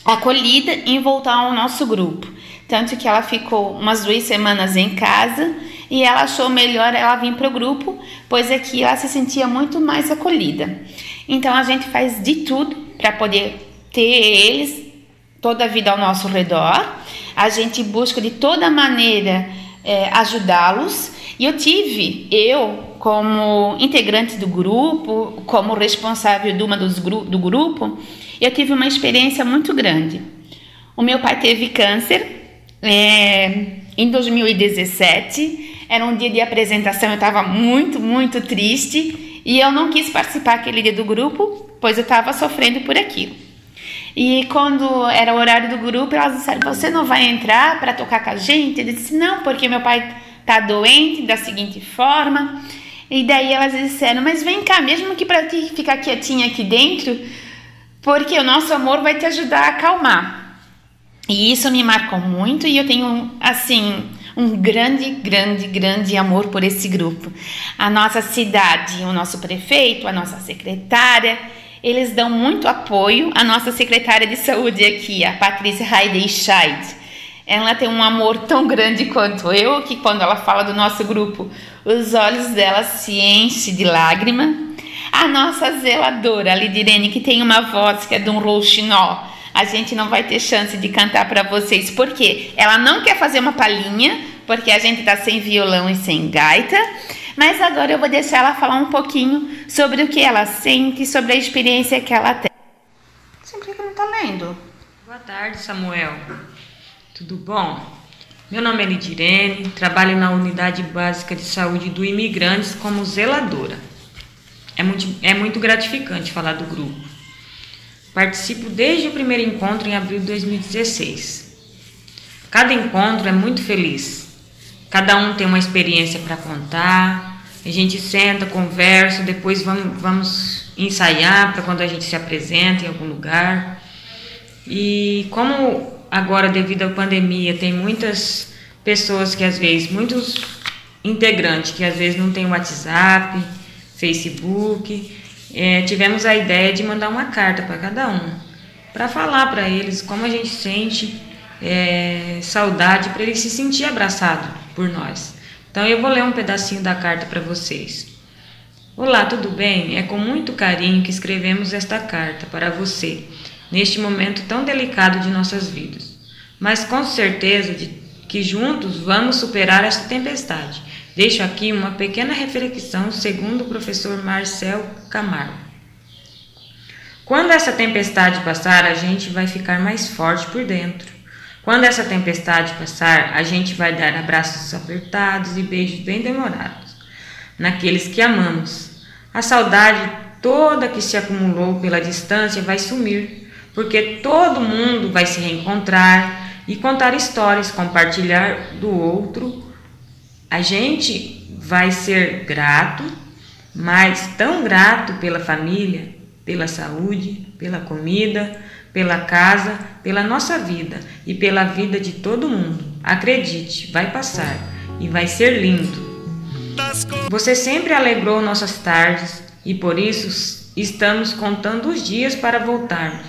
acolhida em voltar ao nosso grupo. Tanto que ela ficou umas duas semanas em casa e ela achou melhor ela vir para o grupo, pois aqui ela se sentia muito mais acolhida. Então a gente faz de tudo para poder ter eles toda a vida ao nosso redor. A gente busca de toda maneira é, ajudá-los. E eu tive, eu, como integrante do grupo, como responsável de uma dos gru do grupo, eu tive uma experiência muito grande. O meu pai teve câncer é, em 2017. Era um dia de apresentação, eu estava muito, muito triste e eu não quis participar aquele dia do grupo, pois eu estava sofrendo por aquilo. E quando era o horário do grupo, elas disseram: Você não vai entrar para tocar com a gente? Eu disse: Não, porque meu pai tá doente da seguinte forma. E daí elas disseram: Mas vem cá, mesmo que para ti ficar quietinha aqui dentro, porque o nosso amor vai te ajudar a acalmar. E isso me marcou muito e eu tenho, assim, um grande, grande, grande amor por esse grupo. A nossa cidade, o nosso prefeito, a nossa secretária eles dão muito apoio à nossa secretária de saúde aqui, a Patrícia Heidenscheid. Ela tem um amor tão grande quanto eu, que quando ela fala do nosso grupo, os olhos dela se enchem de lágrima. A nossa zeladora, a Lidirene, que tem uma voz que é de um rouxinol, a gente não vai ter chance de cantar para vocês, porque ela não quer fazer uma palhinha, porque a gente tá sem violão e sem gaita. Mas agora eu vou deixar ela falar um pouquinho sobre o que ela sente, sobre a experiência que ela tem. Sempre que não tá lendo. Boa tarde, Samuel. Tudo bom? Meu nome é Lidirene, trabalho na Unidade Básica de Saúde do Imigrantes como zeladora. É muito, é muito gratificante falar do grupo. Participo desde o primeiro encontro em abril de 2016. Cada encontro é muito feliz, Cada um tem uma experiência para contar. A gente senta, conversa, depois vamos, vamos ensaiar para quando a gente se apresenta em algum lugar. E como agora, devido à pandemia, tem muitas pessoas que às vezes, muitos integrantes que às vezes não tem WhatsApp, Facebook, é, tivemos a ideia de mandar uma carta para cada um, para falar para eles como a gente sente é, saudade, para ele se sentir abraçado por nós. Então eu vou ler um pedacinho da carta para vocês. Olá, tudo bem? É com muito carinho que escrevemos esta carta para você, neste momento tão delicado de nossas vidas. Mas com certeza de que juntos vamos superar esta tempestade. Deixo aqui uma pequena reflexão segundo o professor Marcel Camargo. Quando essa tempestade passar, a gente vai ficar mais forte por dentro. Quando essa tempestade passar, a gente vai dar abraços apertados e beijos bem demorados naqueles que amamos. A saudade toda que se acumulou pela distância vai sumir, porque todo mundo vai se reencontrar e contar histórias, compartilhar do outro. A gente vai ser grato, mas tão grato pela família, pela saúde, pela comida, pela casa, pela nossa vida e pela vida de todo mundo. Acredite, vai passar e vai ser lindo. Você sempre alegrou nossas tardes e por isso estamos contando os dias para voltarmos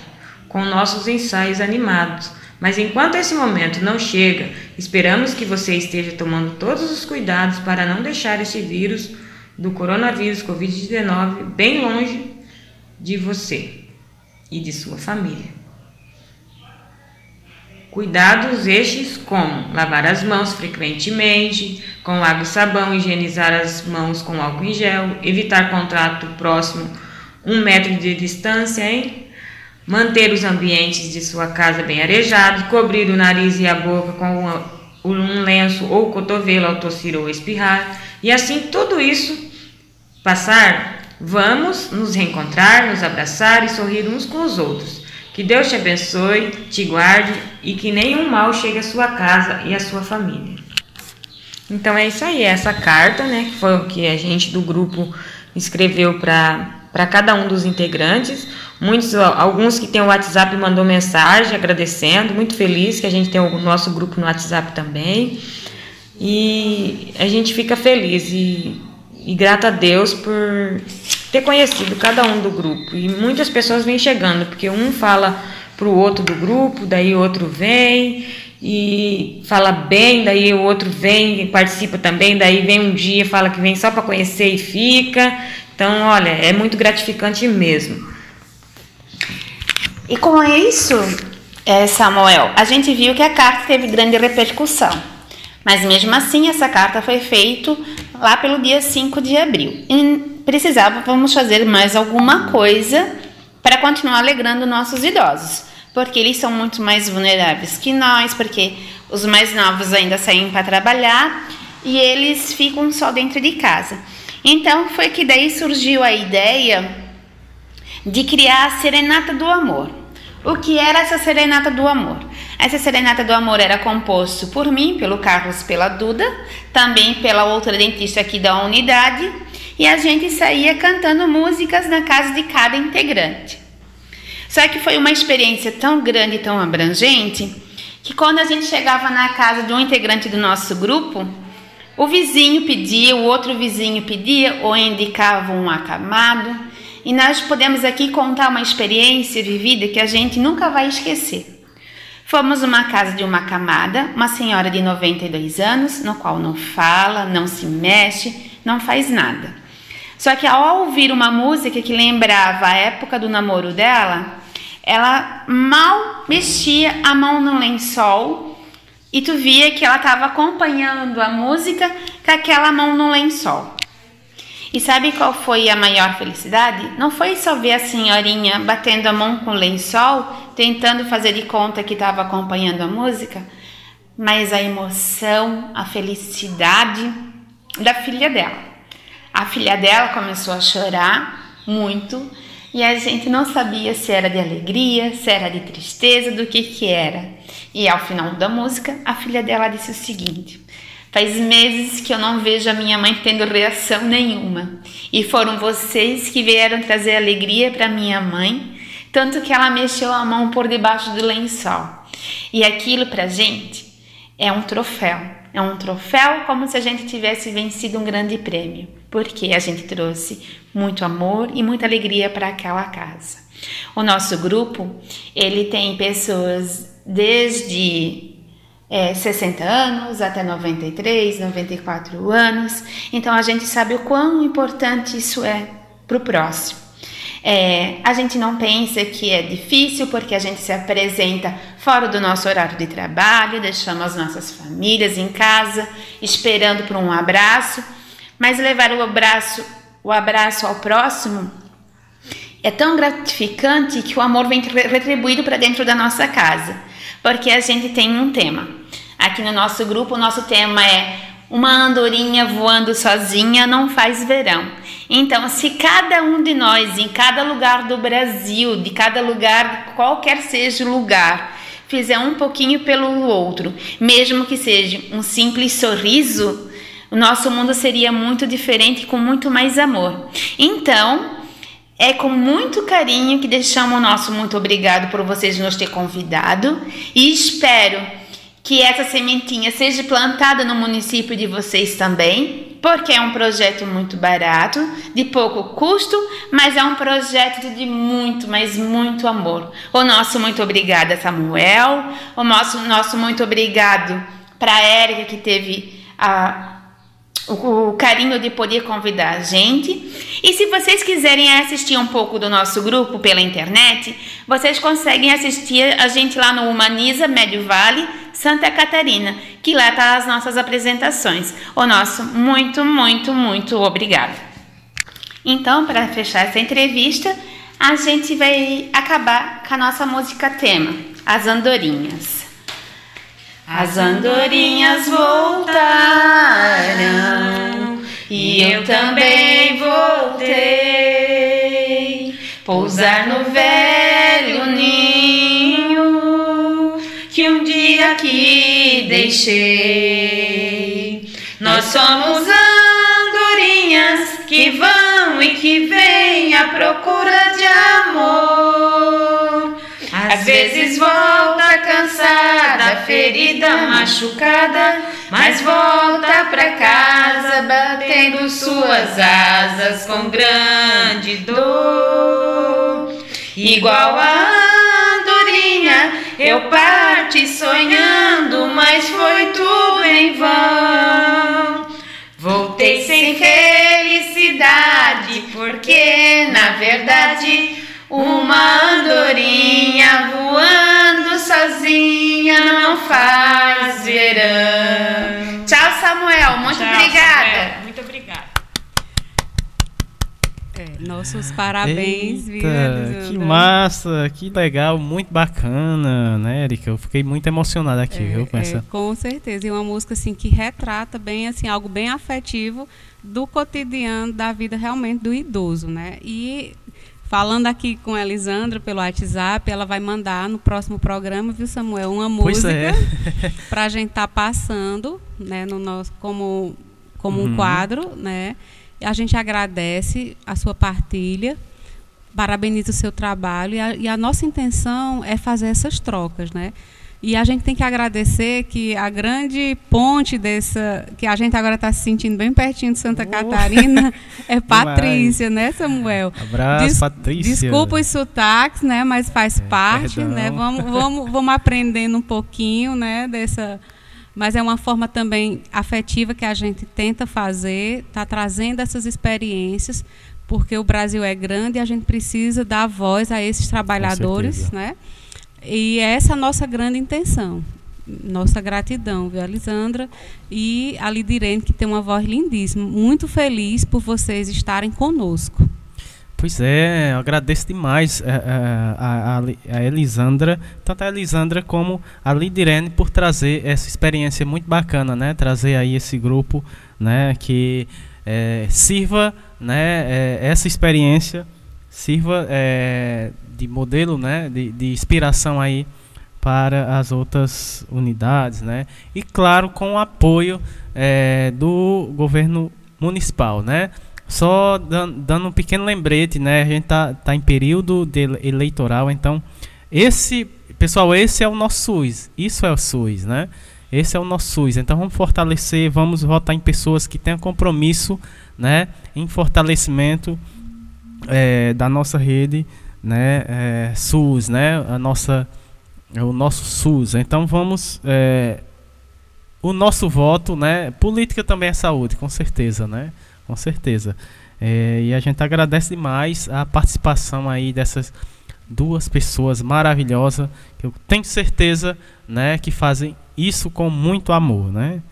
com nossos ensaios animados. Mas enquanto esse momento não chega, esperamos que você esteja tomando todos os cuidados para não deixar esse vírus do coronavírus Covid-19 bem longe de você e de sua família. Cuidados estes como lavar as mãos frequentemente, com água e sabão, higienizar as mãos com álcool em gel, evitar contato próximo um metro de distância, hein? Manter os ambientes de sua casa bem arejados, cobrir o nariz e a boca com um lenço ou cotovelo ao tossir ou espirrar, e assim tudo isso passar, vamos nos reencontrar, nos abraçar e sorrir uns com os outros. Que Deus te abençoe, te guarde e que nenhum mal chegue à sua casa e à sua família. Então é isso aí, essa carta, né, que foi o que a gente do grupo escreveu para cada um dos integrantes. Muitos, alguns que têm o WhatsApp mandou mensagem agradecendo, muito feliz que a gente tem o nosso grupo no WhatsApp também. E a gente fica feliz e, e grata a Deus por ter conhecido cada um do grupo. E muitas pessoas vêm chegando, porque um fala para o outro do grupo, daí o outro vem e fala bem, daí o outro vem e participa também, daí vem um dia fala que vem só para conhecer e fica. Então, olha, é muito gratificante mesmo. E com isso, é, Samuel, a gente viu que a carta teve grande repercussão. Mas mesmo assim, essa carta foi feita lá pelo dia 5 de abril. E precisávamos fazer mais alguma coisa para continuar alegrando nossos idosos, porque eles são muito mais vulneráveis que nós, porque os mais novos ainda saem para trabalhar e eles ficam só dentro de casa. Então foi que daí surgiu a ideia de criar a Serenata do Amor. O que era essa Serenata do Amor? Essa Serenata do Amor era composto por mim, pelo Carlos, pela Duda, também pela outra dentista aqui da unidade e a gente saía cantando músicas na casa de cada integrante. Só que foi uma experiência tão grande tão abrangente que quando a gente chegava na casa de um integrante do nosso grupo, o vizinho pedia, o outro vizinho pedia ou indicava um acamado. E nós podemos aqui contar uma experiência vivida que a gente nunca vai esquecer. Fomos uma casa de uma camada, uma senhora de 92 anos, no qual não fala, não se mexe, não faz nada. Só que ao ouvir uma música que lembrava a época do namoro dela, ela mal mexia a mão no lençol e tu via que ela estava acompanhando a música com aquela mão no lençol. E sabe qual foi a maior felicidade? Não foi só ver a senhorinha batendo a mão com o lençol, tentando fazer de conta que estava acompanhando a música, mas a emoção, a felicidade da filha dela. A filha dela começou a chorar muito e a gente não sabia se era de alegria, se era de tristeza, do que que era. E ao final da música, a filha dela disse o seguinte: Faz meses que eu não vejo a minha mãe tendo reação nenhuma. E foram vocês que vieram trazer alegria para minha mãe, tanto que ela mexeu a mão por debaixo do lençol. E aquilo pra gente é um troféu. É um troféu como se a gente tivesse vencido um grande prêmio porque a gente trouxe muito amor e muita alegria para aquela casa. O nosso grupo, ele tem pessoas desde é, 60 anos, até 93, 94 anos. Então a gente sabe o quão importante isso é para o próximo. É, a gente não pensa que é difícil porque a gente se apresenta fora do nosso horário de trabalho, deixamos as nossas famílias em casa esperando por um abraço, mas levar o abraço, o abraço ao próximo é tão gratificante que o amor vem retribuído para dentro da nossa casa, porque a gente tem um tema. Aqui no nosso grupo, o nosso tema é uma andorinha voando sozinha não faz verão. Então, se cada um de nós, em cada lugar do Brasil, de cada lugar, qualquer seja o lugar, fizer um pouquinho pelo outro, mesmo que seja um simples sorriso, o nosso mundo seria muito diferente com muito mais amor. Então, é com muito carinho que deixamos o nosso muito obrigado por vocês nos ter convidado e espero que essa sementinha seja plantada no município de vocês também, porque é um projeto muito barato, de pouco custo, mas é um projeto de muito, mas muito amor. O nosso muito obrigada, Samuel. O nosso, nosso muito obrigado para a Érica, que teve a o, carinho de poder convidar a gente. E se vocês quiserem assistir um pouco do nosso grupo pela internet, vocês conseguem assistir a gente lá no Humaniza Médio Vale, Santa Catarina, que lá tá as nossas apresentações. O nosso muito, muito, muito obrigado. Então, para fechar essa entrevista, a gente vai acabar com a nossa música tema, As Andorinhas. As andorinhas voltaram e eu também voltei pousar no velho ninho que um dia aqui deixei. Nós somos andorinhas que vão e que vêm à procura de amor. Às vezes cansada, ferida, machucada, mas volta pra casa batendo suas asas com grande dor. Igual a andorinha, eu parti sonhando, mas foi tudo em vão. Voltei sem felicidade, porque na verdade uma andorinha não faz verão. Tchau, Samuel. Muito Tchau, obrigada. Samuel. Muito obrigada. É, nossos parabéns, Eita, Que massa, que legal, muito bacana, né, Erika? Eu fiquei muito emocionada aqui, é, viu? Com, é, com certeza. E uma música assim que retrata bem assim algo bem afetivo do cotidiano da vida realmente do idoso, né? E Falando aqui com a Elisandra pelo WhatsApp, ela vai mandar no próximo programa, viu, Samuel, uma música é. para a gente estar tá passando, né, no nosso como como uhum. um quadro, né? A gente agradece a sua partilha, parabeniza o seu trabalho e a, e a nossa intenção é fazer essas trocas, né? E a gente tem que agradecer que a grande ponte dessa, que a gente agora está se sentindo bem pertinho de Santa oh. Catarina, é Patrícia, né, Samuel? Abraço, Des Patrícia. Desculpa os sotaques, né, mas faz é, parte, perdão. né? Vamos, vamos, vamos aprendendo um pouquinho, né, dessa mas é uma forma também afetiva que a gente tenta fazer, está trazendo essas experiências, porque o Brasil é grande e a gente precisa dar voz a esses trabalhadores, né? E essa é a nossa grande intenção. Nossa gratidão, viu, Alisandra? E a Lidirene, que tem uma voz lindíssima. Muito feliz por vocês estarem conosco. Pois é, eu agradeço demais a, a, a, a, Elisandra, tanto a Elisandra como a Lidirene, por trazer essa experiência muito bacana, né? Trazer aí esse grupo, né? Que é, sirva, né? É, essa experiência sirva é, de modelo, né, de, de inspiração aí para as outras unidades, né? E claro, com o apoio é, do governo municipal, né? Só dando um pequeno lembrete, né? A gente tá, tá em período eleitoral, então esse, pessoal, esse é o nosso SUS. Isso é o SUS, né? Esse é o nosso SUS. Então vamos fortalecer, vamos votar em pessoas que tenham compromisso, né? Em fortalecimento é, da nossa rede né, é, SUS, né, a nossa, o nosso SUS. Então vamos é, o nosso voto, né? Política também é saúde, com certeza, né? Com certeza. É, e a gente agradece demais a participação aí dessas duas pessoas maravilhosas que eu tenho certeza, né, que fazem isso com muito amor, né?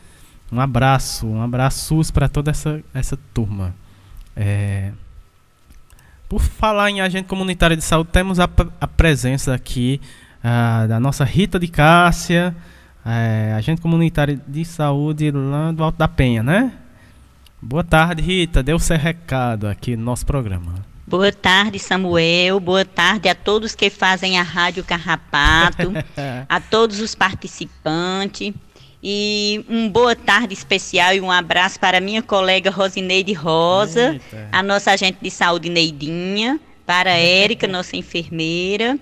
Um abraço, um abraço para toda essa, essa turma. É... Por falar em agente comunitário de saúde, temos a, a presença aqui uh, da nossa Rita de Cássia, é, agente comunitário de saúde lá do Alto da Penha, né? Boa tarde, Rita. Deu seu recado aqui no nosso programa. Boa tarde, Samuel. Boa tarde a todos que fazem a Rádio Carrapato, a todos os participantes. E um boa tarde especial e um abraço para minha colega Rosineide Rosa, Eita. a nossa agente de saúde Neidinha, para a Érica, nossa enfermeira.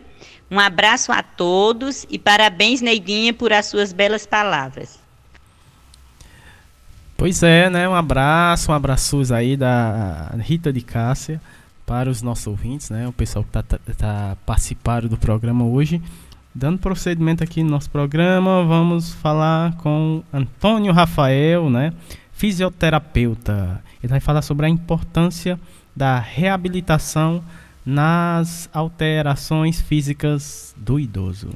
Um abraço a todos e parabéns, Neidinha, por as suas belas palavras. Pois é, né? Um abraço, um abraço aí da Rita de Cássia para os nossos ouvintes, né? O pessoal que está tá, tá participando do programa hoje. Dando procedimento aqui no nosso programa, vamos falar com Antônio Rafael, né? Fisioterapeuta. Ele vai falar sobre a importância da reabilitação nas alterações físicas do idoso.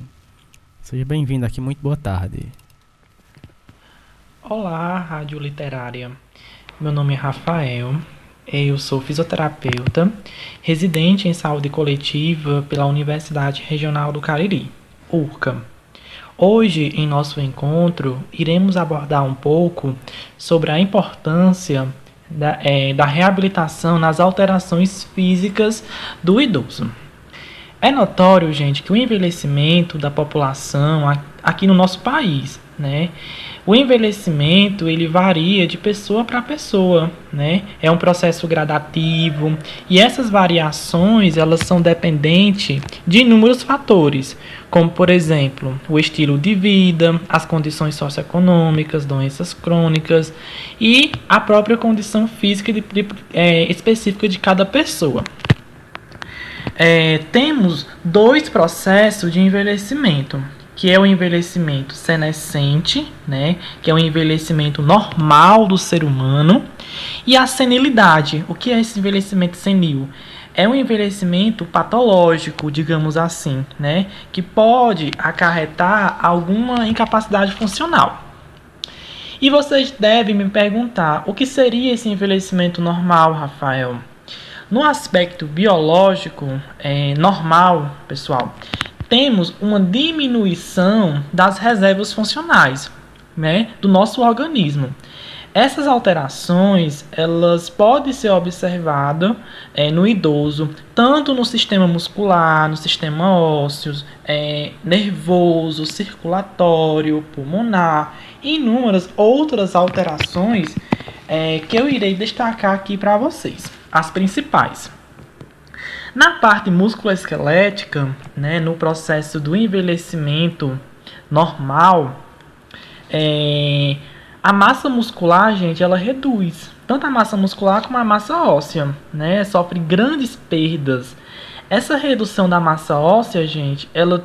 Seja bem-vindo aqui, muito boa tarde. Olá, Rádio Literária. Meu nome é Rafael, eu sou fisioterapeuta, residente em saúde coletiva pela Universidade Regional do Cariri. URCA. Hoje, em nosso encontro, iremos abordar um pouco sobre a importância da, é, da reabilitação nas alterações físicas do idoso. É notório, gente, que o envelhecimento da população aqui no nosso país, né, o envelhecimento ele varia de pessoa para pessoa, né? É um processo gradativo e essas variações elas são dependentes de inúmeros fatores, como por exemplo o estilo de vida, as condições socioeconômicas, doenças crônicas e a própria condição física de, de, é, específica de cada pessoa. É, temos dois processos de envelhecimento que é o envelhecimento senescente, né, que é o envelhecimento normal do ser humano, e a senilidade. O que é esse envelhecimento senil? É um envelhecimento patológico, digamos assim, né, que pode acarretar alguma incapacidade funcional. E vocês devem me perguntar, o que seria esse envelhecimento normal, Rafael? No aspecto biológico, é, normal, pessoal, temos uma diminuição das reservas funcionais né, do nosso organismo. Essas alterações elas podem ser observadas é, no idoso, tanto no sistema muscular, no sistema ósseo, é, nervoso, circulatório, pulmonar inúmeras outras alterações é, que eu irei destacar aqui para vocês. As principais. Na parte musculoesquelética, né, no processo do envelhecimento normal, é, a massa muscular, gente, ela reduz. Tanto a massa muscular como a massa óssea, né? Sofre grandes perdas. Essa redução da massa óssea, gente, ela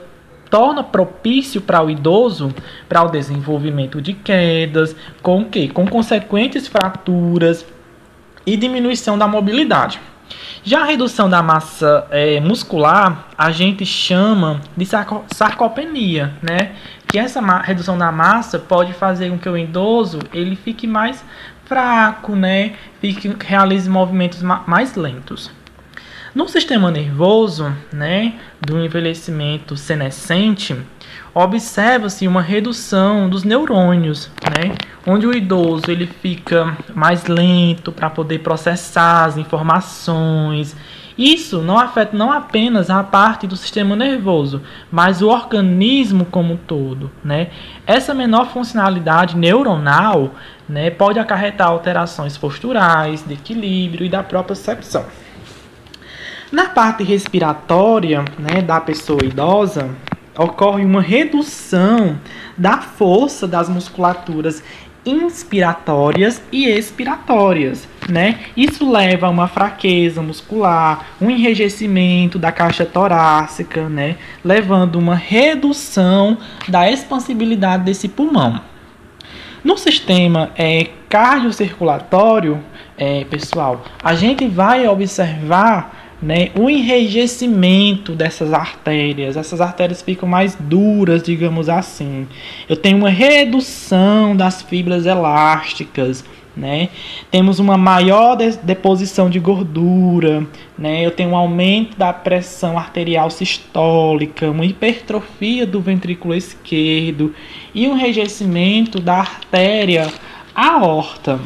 torna propício para o idoso para o desenvolvimento de quedas, com o quê? Com consequentes fraturas e diminuição da mobilidade. Já a redução da massa é, muscular, a gente chama de sarco sarcopenia, né? Que essa redução da massa pode fazer com que o idoso ele fique mais fraco, né? Fique, realize movimentos ma mais lentos. No sistema nervoso, né, do envelhecimento senescente, observa-se uma redução dos neurônios, né? onde o idoso ele fica mais lento para poder processar as informações. Isso não afeta não apenas a parte do sistema nervoso, mas o organismo como um todo, né? Essa menor funcionalidade neuronal, né, pode acarretar alterações posturais, de equilíbrio e da própria percepção. Na parte respiratória, né, da pessoa idosa, ocorre uma redução da força das musculaturas inspiratórias e expiratórias, né? Isso leva a uma fraqueza muscular, um enrijecimento da caixa torácica, né? Levando uma redução da expansibilidade desse pulmão. No sistema é, cardiocirculatório, é, pessoal, a gente vai observar né, o enrijecimento dessas artérias. Essas artérias ficam mais duras, digamos assim. Eu tenho uma redução das fibras elásticas. Né? Temos uma maior deposição de gordura, né? Eu tenho um aumento da pressão arterial sistólica, uma hipertrofia do ventrículo esquerdo e um enrijecimento da artéria aorta.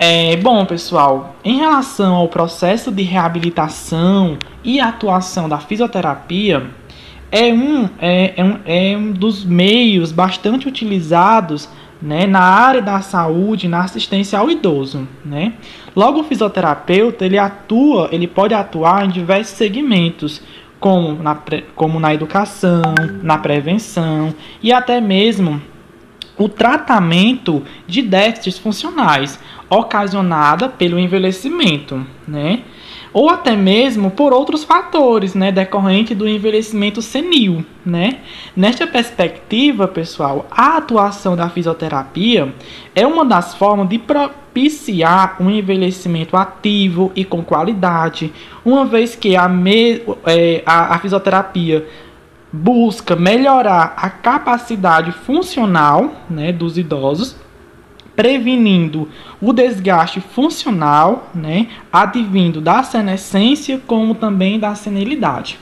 É, bom, pessoal, em relação ao processo de reabilitação e atuação da fisioterapia, é um, é, é um, é um dos meios bastante utilizados né, na área da saúde, na assistência ao idoso, né? Logo, o fisioterapeuta ele atua, ele pode atuar em diversos segmentos, como na, como na educação, na prevenção e até mesmo o tratamento de déficits funcionais ocasionada pelo envelhecimento, né? Ou até mesmo por outros fatores, né, decorrente do envelhecimento senil, né? Nesta perspectiva, pessoal, a atuação da fisioterapia é uma das formas de propiciar um envelhecimento ativo e com qualidade, uma vez que a, me, é, a, a fisioterapia busca melhorar a capacidade funcional né, dos idosos, prevenindo o desgaste funcional, né, advindo da senescência como também da senilidade.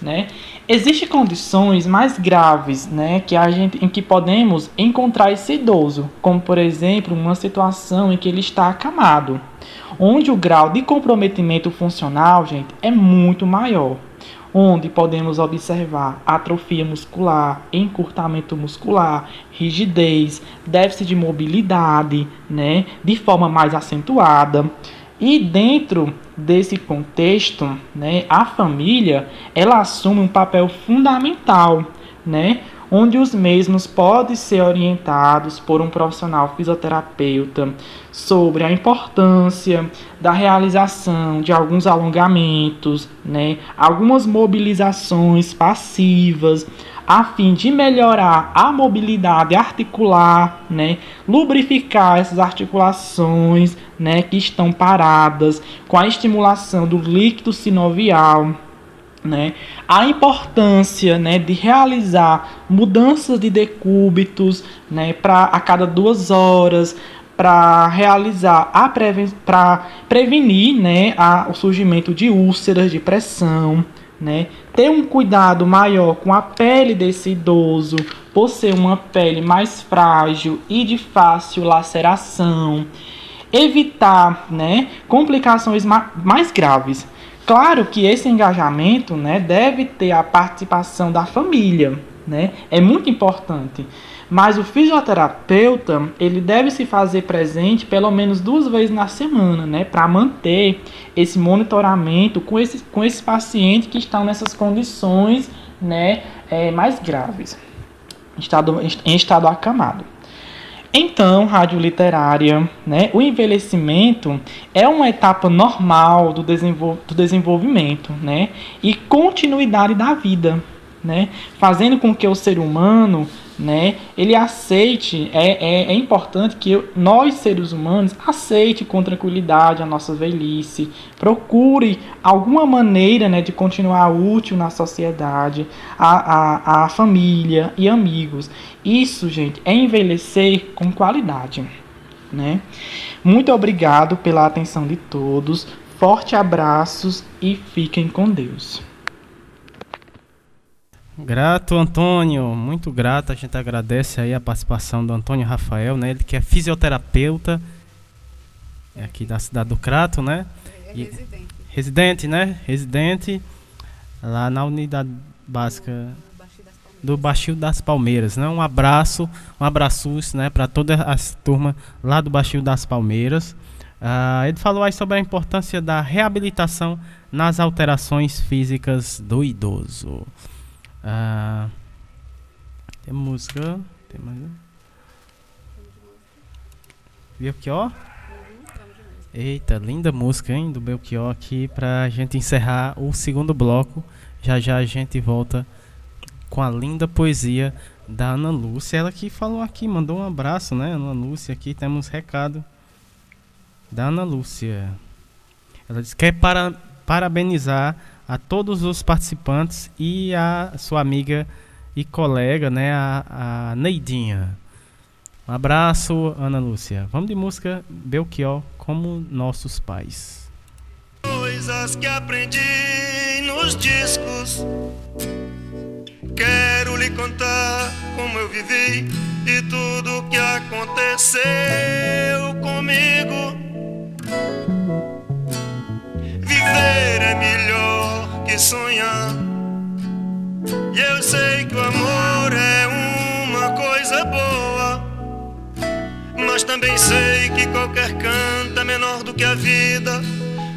Né? Existem condições mais graves né, que a gente, em que podemos encontrar esse idoso, como por exemplo uma situação em que ele está acamado, onde o grau de comprometimento funcional gente, é muito maior onde podemos observar atrofia muscular, encurtamento muscular, rigidez, déficit de mobilidade, né, de forma mais acentuada. E dentro desse contexto, né, a família ela assume um papel fundamental, né, onde os mesmos podem ser orientados por um profissional fisioterapeuta sobre a importância da realização de alguns alongamentos, né, algumas mobilizações passivas, a fim de melhorar a mobilidade articular, né, lubrificar essas articulações, né, que estão paradas, com a estimulação do líquido sinovial né, a importância né, de realizar mudanças de decúbitos né, a cada duas horas para realizar a para prevenir né, a, o surgimento de úlceras de pressão, né, ter um cuidado maior com a pele desse idoso por ser uma pele mais frágil e de fácil laceração, evitar né, complicações ma mais graves. Claro que esse engajamento né, deve ter a participação da família, né? É muito importante. Mas o fisioterapeuta ele deve se fazer presente pelo menos duas vezes na semana, né, para manter esse monitoramento com esses, com esses pacientes que estão nessas condições, né, é, mais graves, estado, em estado acamado. Então, rádio literária, né, o envelhecimento é uma etapa normal do, desenvol do desenvolvimento né, e continuidade da vida, né, fazendo com que o ser humano né, ele aceite, é, é, é importante que nós, seres humanos, aceite com tranquilidade a nossa velhice, procure alguma maneira né, de continuar útil na sociedade, a, a, a família e amigos. Isso, gente, é envelhecer com qualidade. Né? Muito obrigado pela atenção de todos. Forte abraços e fiquem com Deus. Grato, Antônio, muito grato. A gente agradece aí a participação do Antônio Rafael, né? Ele que é fisioterapeuta é aqui da cidade do Crato, né? É e residente. residente, né? Residente lá na unidade básica do Baixio das Palmeiras, né? Um abraço, um abraço, né, para toda a turma lá do Baixio das Palmeiras. Uh, ele falou aí sobre a importância da reabilitação nas alterações físicas do idoso. Ah, tem música. Tem mais. Belchior? Eita, linda música, hein, do Belchior aqui pra gente encerrar o segundo bloco. Já já a gente volta com a linda poesia da Ana Lúcia. Ela que falou aqui, mandou um abraço, né, Ana Lúcia. Aqui temos recado da Ana Lúcia. Ela diz: quer para, parabenizar a todos os participantes e a sua amiga e colega, né, a, a Neidinha. Um abraço, Ana Lúcia. Vamos de música Belchior, como nossos pais. Coisas que aprendi nos discos. Quero lhe contar como eu vivi e tudo que aconteceu comigo viver é melhor que sonhar. E eu sei que o amor é uma coisa boa, mas também sei que qualquer canto é menor do que a vida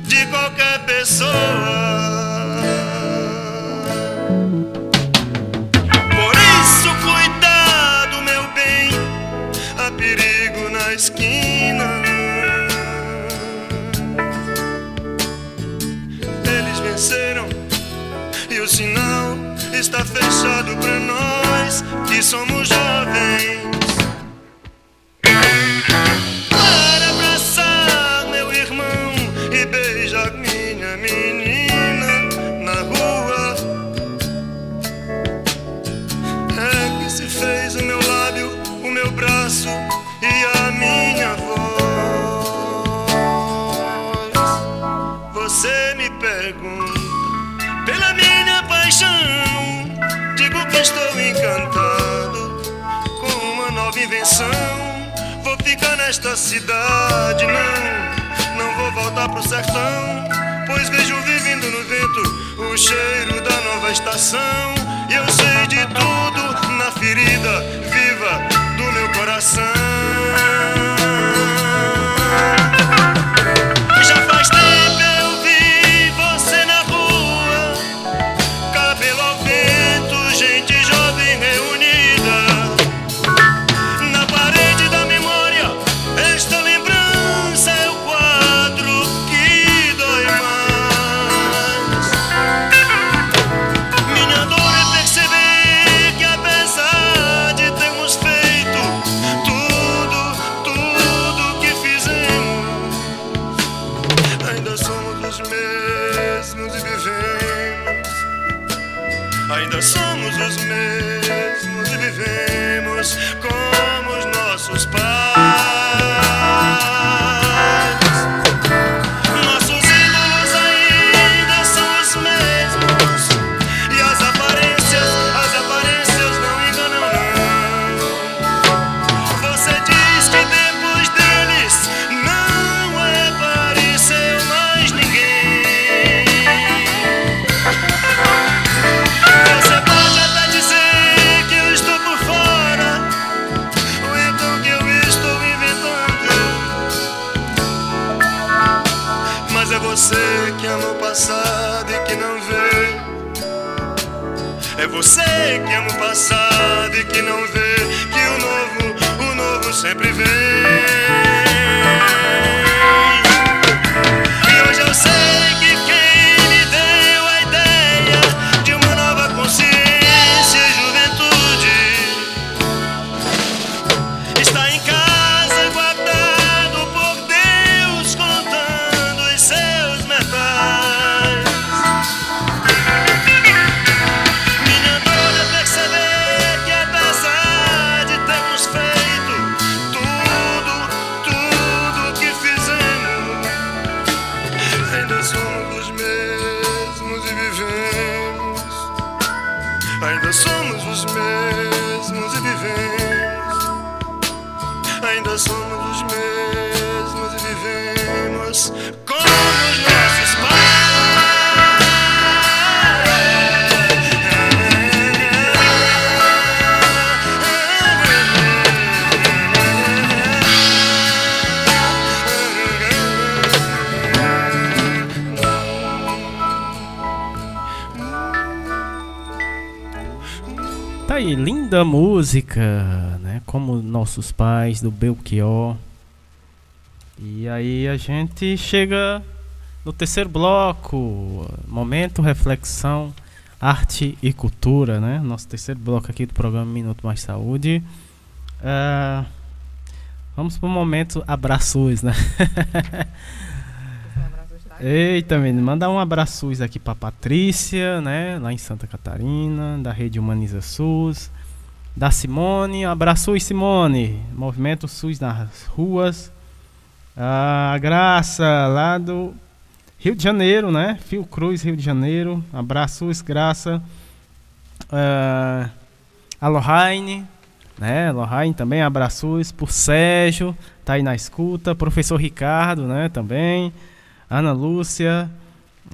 de qualquer pessoa. Por isso, cuidado, meu bem, há perigo na esquina. fechado pra nós que somos jovens. invenção. Vou ficar nesta cidade, não. Não vou voltar pro sertão, pois vejo vivendo no vento o cheiro da nova estação. E eu sei de tudo na ferida viva do meu coração. da música, né? Como Nossos Pais, do Belchior. E aí a gente chega no terceiro bloco, momento reflexão, arte e cultura, né? Nosso terceiro bloco aqui do programa Minuto Mais Saúde. Uh, vamos para o momento abraços, né? Eita, menino, mandar um abraço aqui para Patrícia, né, lá em Santa Catarina, da Rede Humaniza SUS, da Simone, abraço Simone, Movimento SUS nas ruas, a Graça lá do Rio de Janeiro, né, Fio Cruz, Rio de Janeiro, abraços, Graça, uh, a Lohane, né, Lohane também, abraços por Sérgio, tá aí na escuta, professor Ricardo, né, também, Ana Lúcia,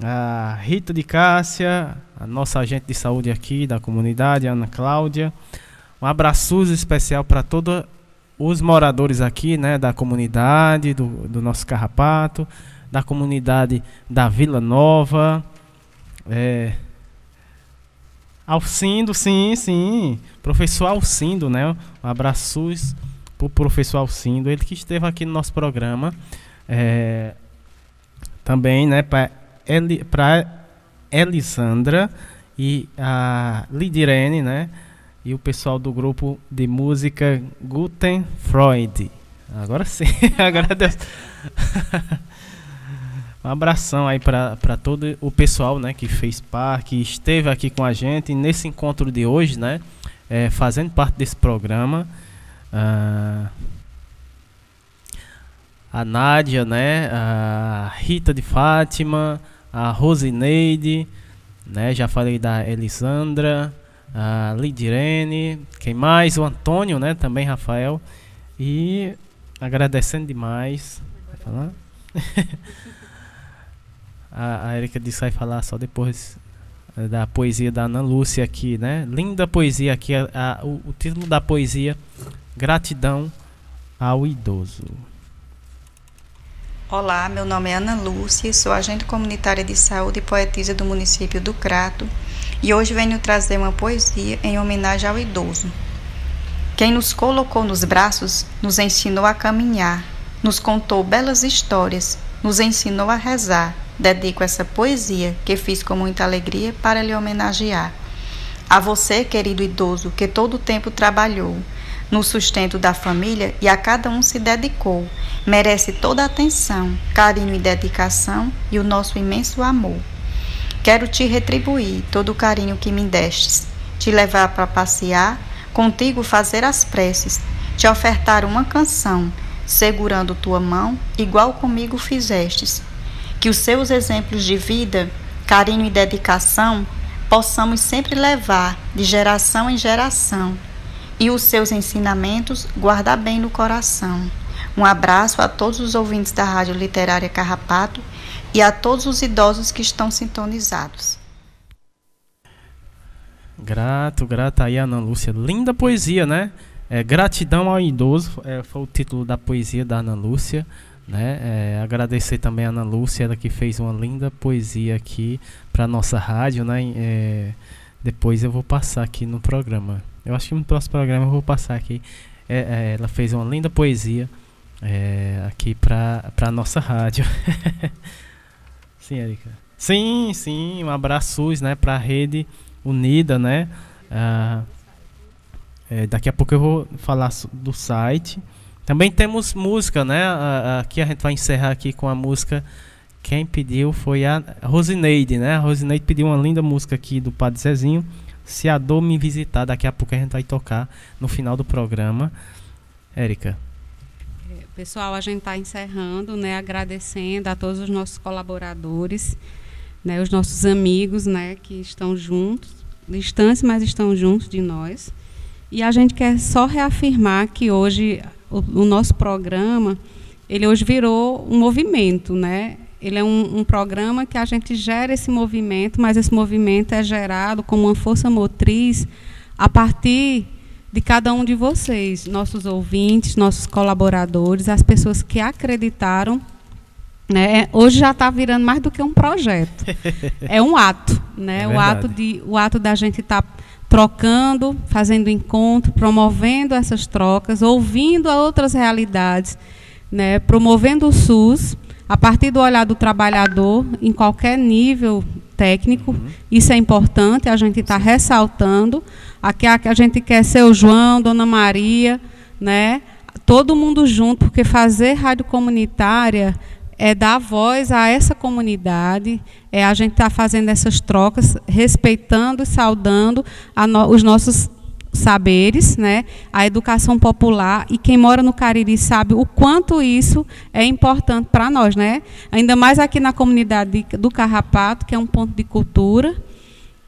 a Rita de Cássia, a nossa agente de saúde aqui da comunidade, Ana Cláudia. Um abraço especial para todos os moradores aqui, né, da comunidade, do, do nosso Carrapato, da comunidade da Vila Nova. É, Alcindo, sim, sim. Professor Alcindo, né? Um abraço para o professor Alcindo, ele que esteve aqui no nosso programa. É, também, né, para Eli, Elisandra e a Lidirene, né, e o pessoal do grupo de música Guten Freud. Agora sim, agora um abração aí para todo o pessoal, né, que fez parte, que esteve aqui com a gente nesse encontro de hoje, né, é, fazendo parte desse programa. Uh, a Nádia, né? A Rita de Fátima, a Rosineide, né? Já falei da Elisandra, a Lidirene, quem mais? O Antônio, né? Também Rafael. E agradecendo demais. Vai falar? a, a Erika disse vai falar só depois eh, da poesia da Ana Lúcia aqui, né? Linda poesia aqui, a, a, o, o título da poesia Gratidão ao idoso. Olá, meu nome é Ana Lúcia, sou agente comunitária de saúde e poetisa do município do Crato e hoje venho trazer uma poesia em homenagem ao idoso. Quem nos colocou nos braços nos ensinou a caminhar, nos contou belas histórias, nos ensinou a rezar. Dedico essa poesia que fiz com muita alegria para lhe homenagear. A você, querido idoso, que todo o tempo trabalhou no sustento da família e a cada um se dedicou. Merece toda a atenção, carinho e dedicação e o nosso imenso amor. Quero te retribuir todo o carinho que me destes, te levar para passear, contigo fazer as preces, te ofertar uma canção, segurando tua mão, igual comigo fizestes. Que os seus exemplos de vida, carinho e dedicação possamos sempre levar de geração em geração e os seus ensinamentos guardar bem no coração. Um abraço a todos os ouvintes da Rádio Literária Carrapato e a todos os idosos que estão sintonizados. Grato, grata aí, Ana Lúcia. Linda poesia, né? É, Gratidão ao Idoso é, foi o título da poesia da Ana Lúcia. Né? É, agradecer também a Ana Lúcia, ela que fez uma linda poesia aqui para nossa rádio. Né? É, depois eu vou passar aqui no programa. Eu acho que no próximo programa eu vou passar aqui. É, é, ela fez uma linda poesia é, aqui para a nossa rádio. sim, Erika. Sim, sim, um abraço né, para a rede unida, né? Ah, é, daqui a pouco eu vou falar do site. Também temos música, né? aqui a gente vai encerrar aqui com a música. Quem pediu foi a Rosineide, né? A Rosineide pediu uma linda música aqui do Padre Zezinho. Se a dor me visitar, daqui a pouco a gente vai tocar no final do programa. Érica. Pessoal, a gente está encerrando, né, agradecendo a todos os nossos colaboradores, né, os nossos amigos, né, que estão juntos, distantes, mas estão juntos de nós. E a gente quer só reafirmar que hoje o, o nosso programa, ele hoje virou um movimento, né? Ele é um, um, programa que a gente gera esse movimento, mas esse movimento é gerado como uma força motriz a partir de cada um de vocês, nossos ouvintes, nossos colaboradores, as pessoas que acreditaram. Né? Hoje já está virando mais do que um projeto. É um ato. Né? É o, ato de, o ato da gente estar tá trocando, fazendo encontro, promovendo essas trocas, ouvindo outras realidades, né? promovendo o SUS a partir do olhar do trabalhador, em qualquer nível técnico. Uhum. Isso é importante, a gente está ressaltando. Aqui a, a gente quer ser o João, Dona Maria, né? todo mundo junto, porque fazer rádio comunitária é dar voz a essa comunidade, é a gente estar tá fazendo essas trocas, respeitando e saudando no, os nossos saberes, né? a educação popular, e quem mora no Cariri sabe o quanto isso é importante para nós. Né? Ainda mais aqui na comunidade do Carrapato, que é um ponto de cultura,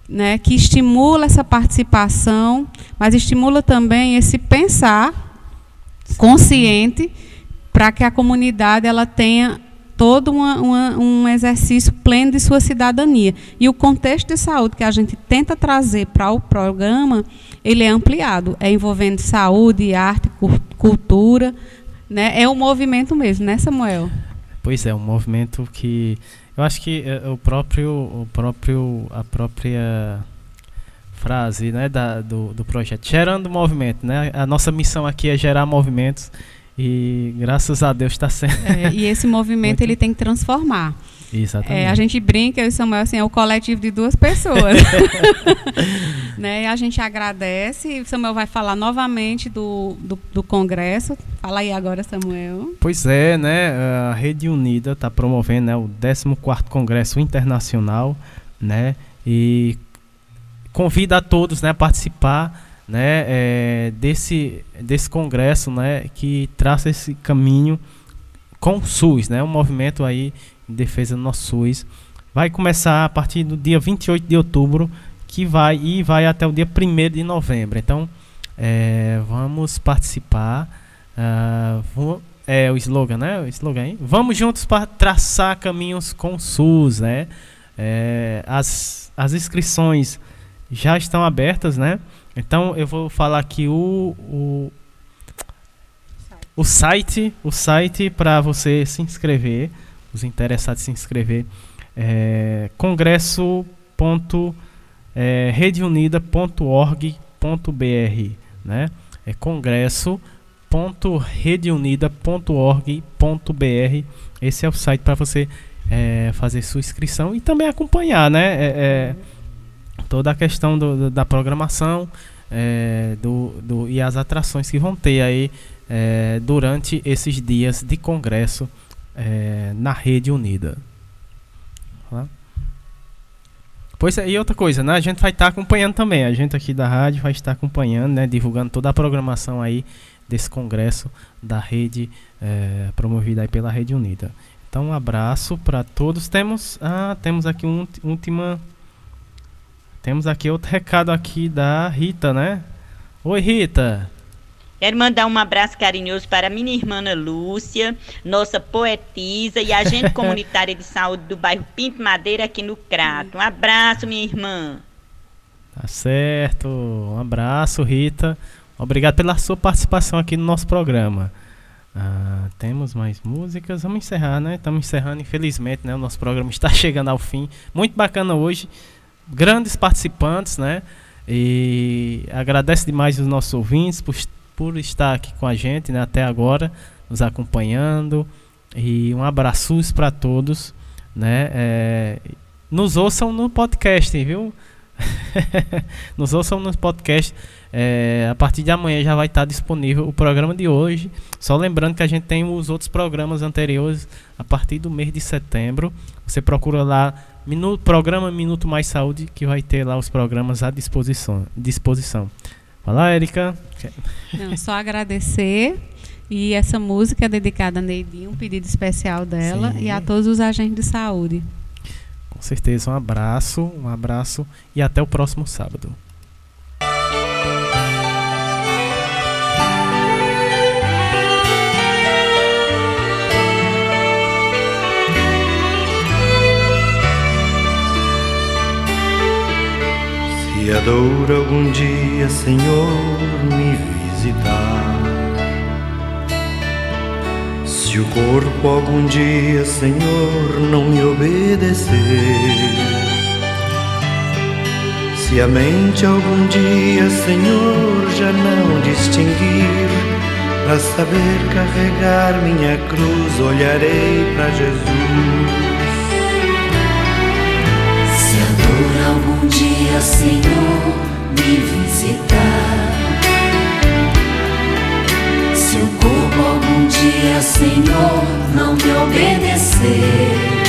né? que estimula essa participação, mas estimula também esse pensar consciente para que a comunidade ela tenha todo uma, uma, um exercício pleno de sua cidadania. E o contexto de saúde que a gente tenta trazer para o programa, ele é ampliado, é envolvendo saúde, arte, cultura, né? É um movimento mesmo, né, Samuel? Pois é, um movimento que eu acho que é, o próprio, o próprio, a própria frase né, da, do, do projeto, gerando movimento. Né? A nossa missão aqui é gerar movimentos e graças a Deus está sendo. É, e esse movimento ele tem que transformar. Exatamente. É, a gente brinca, eu e Samuel, assim, é o coletivo de duas pessoas. né? E a gente agradece. Samuel vai falar novamente do, do, do, congresso. Fala aí agora, Samuel. Pois é, né? A Rede Unida está promovendo né, o 14 Congresso Internacional, né? E convida a todos né, a participar né, é, desse, desse congresso né, que traça esse caminho com o SUS, né, um movimento aí defesa do nosso SUS. Vai começar a partir do dia 28 de outubro, que vai e vai até o dia 1 de novembro. Então, é, vamos participar. Uh, é o slogan, né? O slogan aí. Vamos juntos para traçar caminhos com o SUS, né? É, as, as inscrições já estão abertas, né? Então eu vou falar aqui o, o, o site, o site para você se inscrever, os interessados se inscrever, é congresso.redeunida.org.br, né? É congresso.redeunida.org.br. Esse é o site para você é, fazer sua inscrição e também acompanhar, né? É, é, toda a questão do, do, da programação é, do, do, e as atrações que vão ter aí é, durante esses dias de congresso é, na Rede Unida. Tá? Pois é, e outra coisa, né? A gente vai estar tá acompanhando também. A gente aqui da rádio vai estar acompanhando, né? Divulgando toda a programação aí desse congresso da rede é, promovida aí pela Rede Unida. Então, um abraço para todos. Temos, ah, temos aqui uma última temos aqui outro recado aqui da Rita, né? Oi, Rita. Quero mandar um abraço carinhoso para a minha irmã Lúcia, nossa poetisa e agente comunitária de saúde do bairro Pinto Madeira aqui no Crato. Um abraço, minha irmã. Tá certo. Um abraço, Rita. Obrigado pela sua participação aqui no nosso programa. Ah, temos mais músicas. Vamos encerrar, né? Estamos encerrando, infelizmente, né? O nosso programa está chegando ao fim. Muito bacana hoje grandes participantes, né? E agradece demais os nossos ouvintes por, por estar aqui com a gente, né? Até agora, nos acompanhando. E um abraço para todos, né? É, nos ouçam no podcast, viu? nos ouçam no podcast. É, a partir de amanhã já vai estar disponível o programa de hoje. Só lembrando que a gente tem os outros programas anteriores a partir do mês de setembro. Você procura lá Minuto, programa Minuto Mais Saúde, que vai ter lá os programas à disposição. disposição. Fala, Érica. Não, só agradecer. E essa música é dedicada a Neidinho, um pedido especial dela Sim. e a todos os agentes de saúde. Com certeza, um abraço, um abraço e até o próximo sábado. Se a dor algum dia, Senhor, me visitar, se o corpo algum dia, Senhor, não me obedecer, se a mente algum dia, Senhor, já não distinguir, para saber carregar minha cruz, olharei para Jesus. Se a for Senhor, me visitar. Se o corpo algum dia, Senhor, não me obedecer.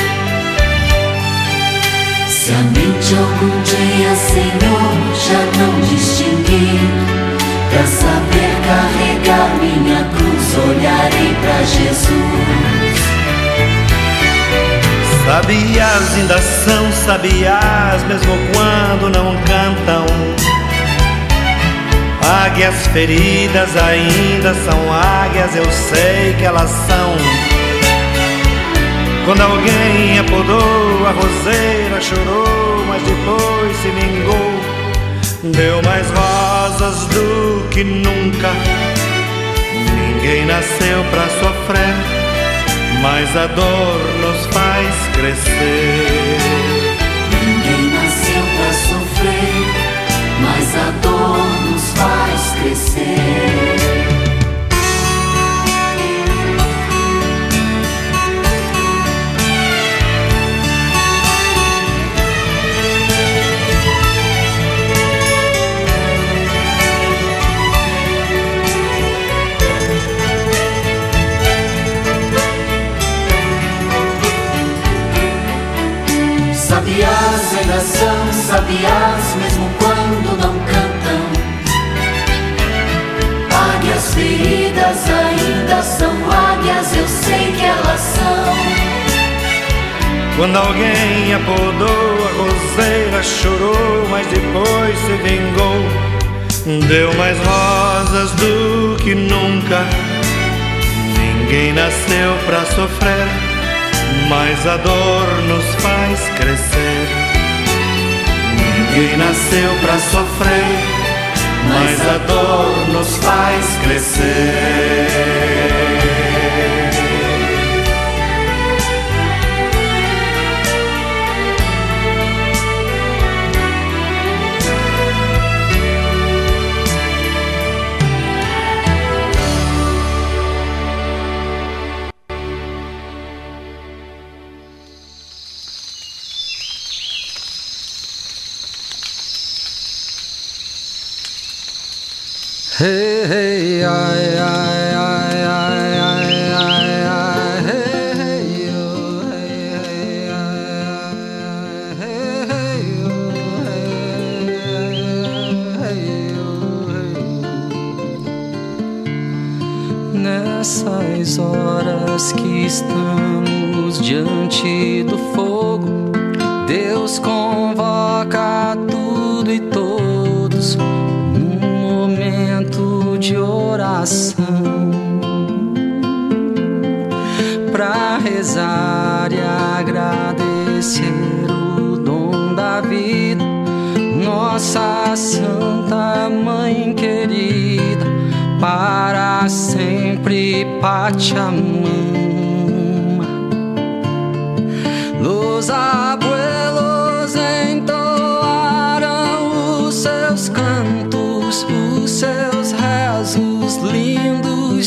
Se a mente algum dia, Senhor, já não distinguir, para saber carregar minha cruz, olharei para Jesus. Sabiás ainda são sabiás, mesmo quando não cantam. Águias feridas ainda são águias, eu sei que elas são. Quando alguém apodou a roseira, chorou, mas depois se vingou. Deu mais rosas do que nunca. Ninguém nasceu pra sofrer, mas a dor nos faz crescer. Ninguém nasceu pra sofrer, mas a dor nos faz crescer. Sabiás, mesmo quando não cantam. Águias feridas ainda são águias, eu sei que elas são. Quando alguém apodou a roseira, chorou, mas depois se vingou. Deu mais rosas do que nunca. Ninguém nasceu pra sofrer, mas a dor nos faz crescer. Ninguém nasceu pra sofrer, mas a dor nos faz crescer. Hey, hey, ay, ay, ay, ay, ay, ay, hey, hey, yo, hey, hey, ay, ay, hey, hey, yo, hey, hey, yo, hey. Nessas horas que estamos diante sempre Pachamama. Los abuelos entoaram os seus cantos, os seus rezos, lindos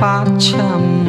Pachamama.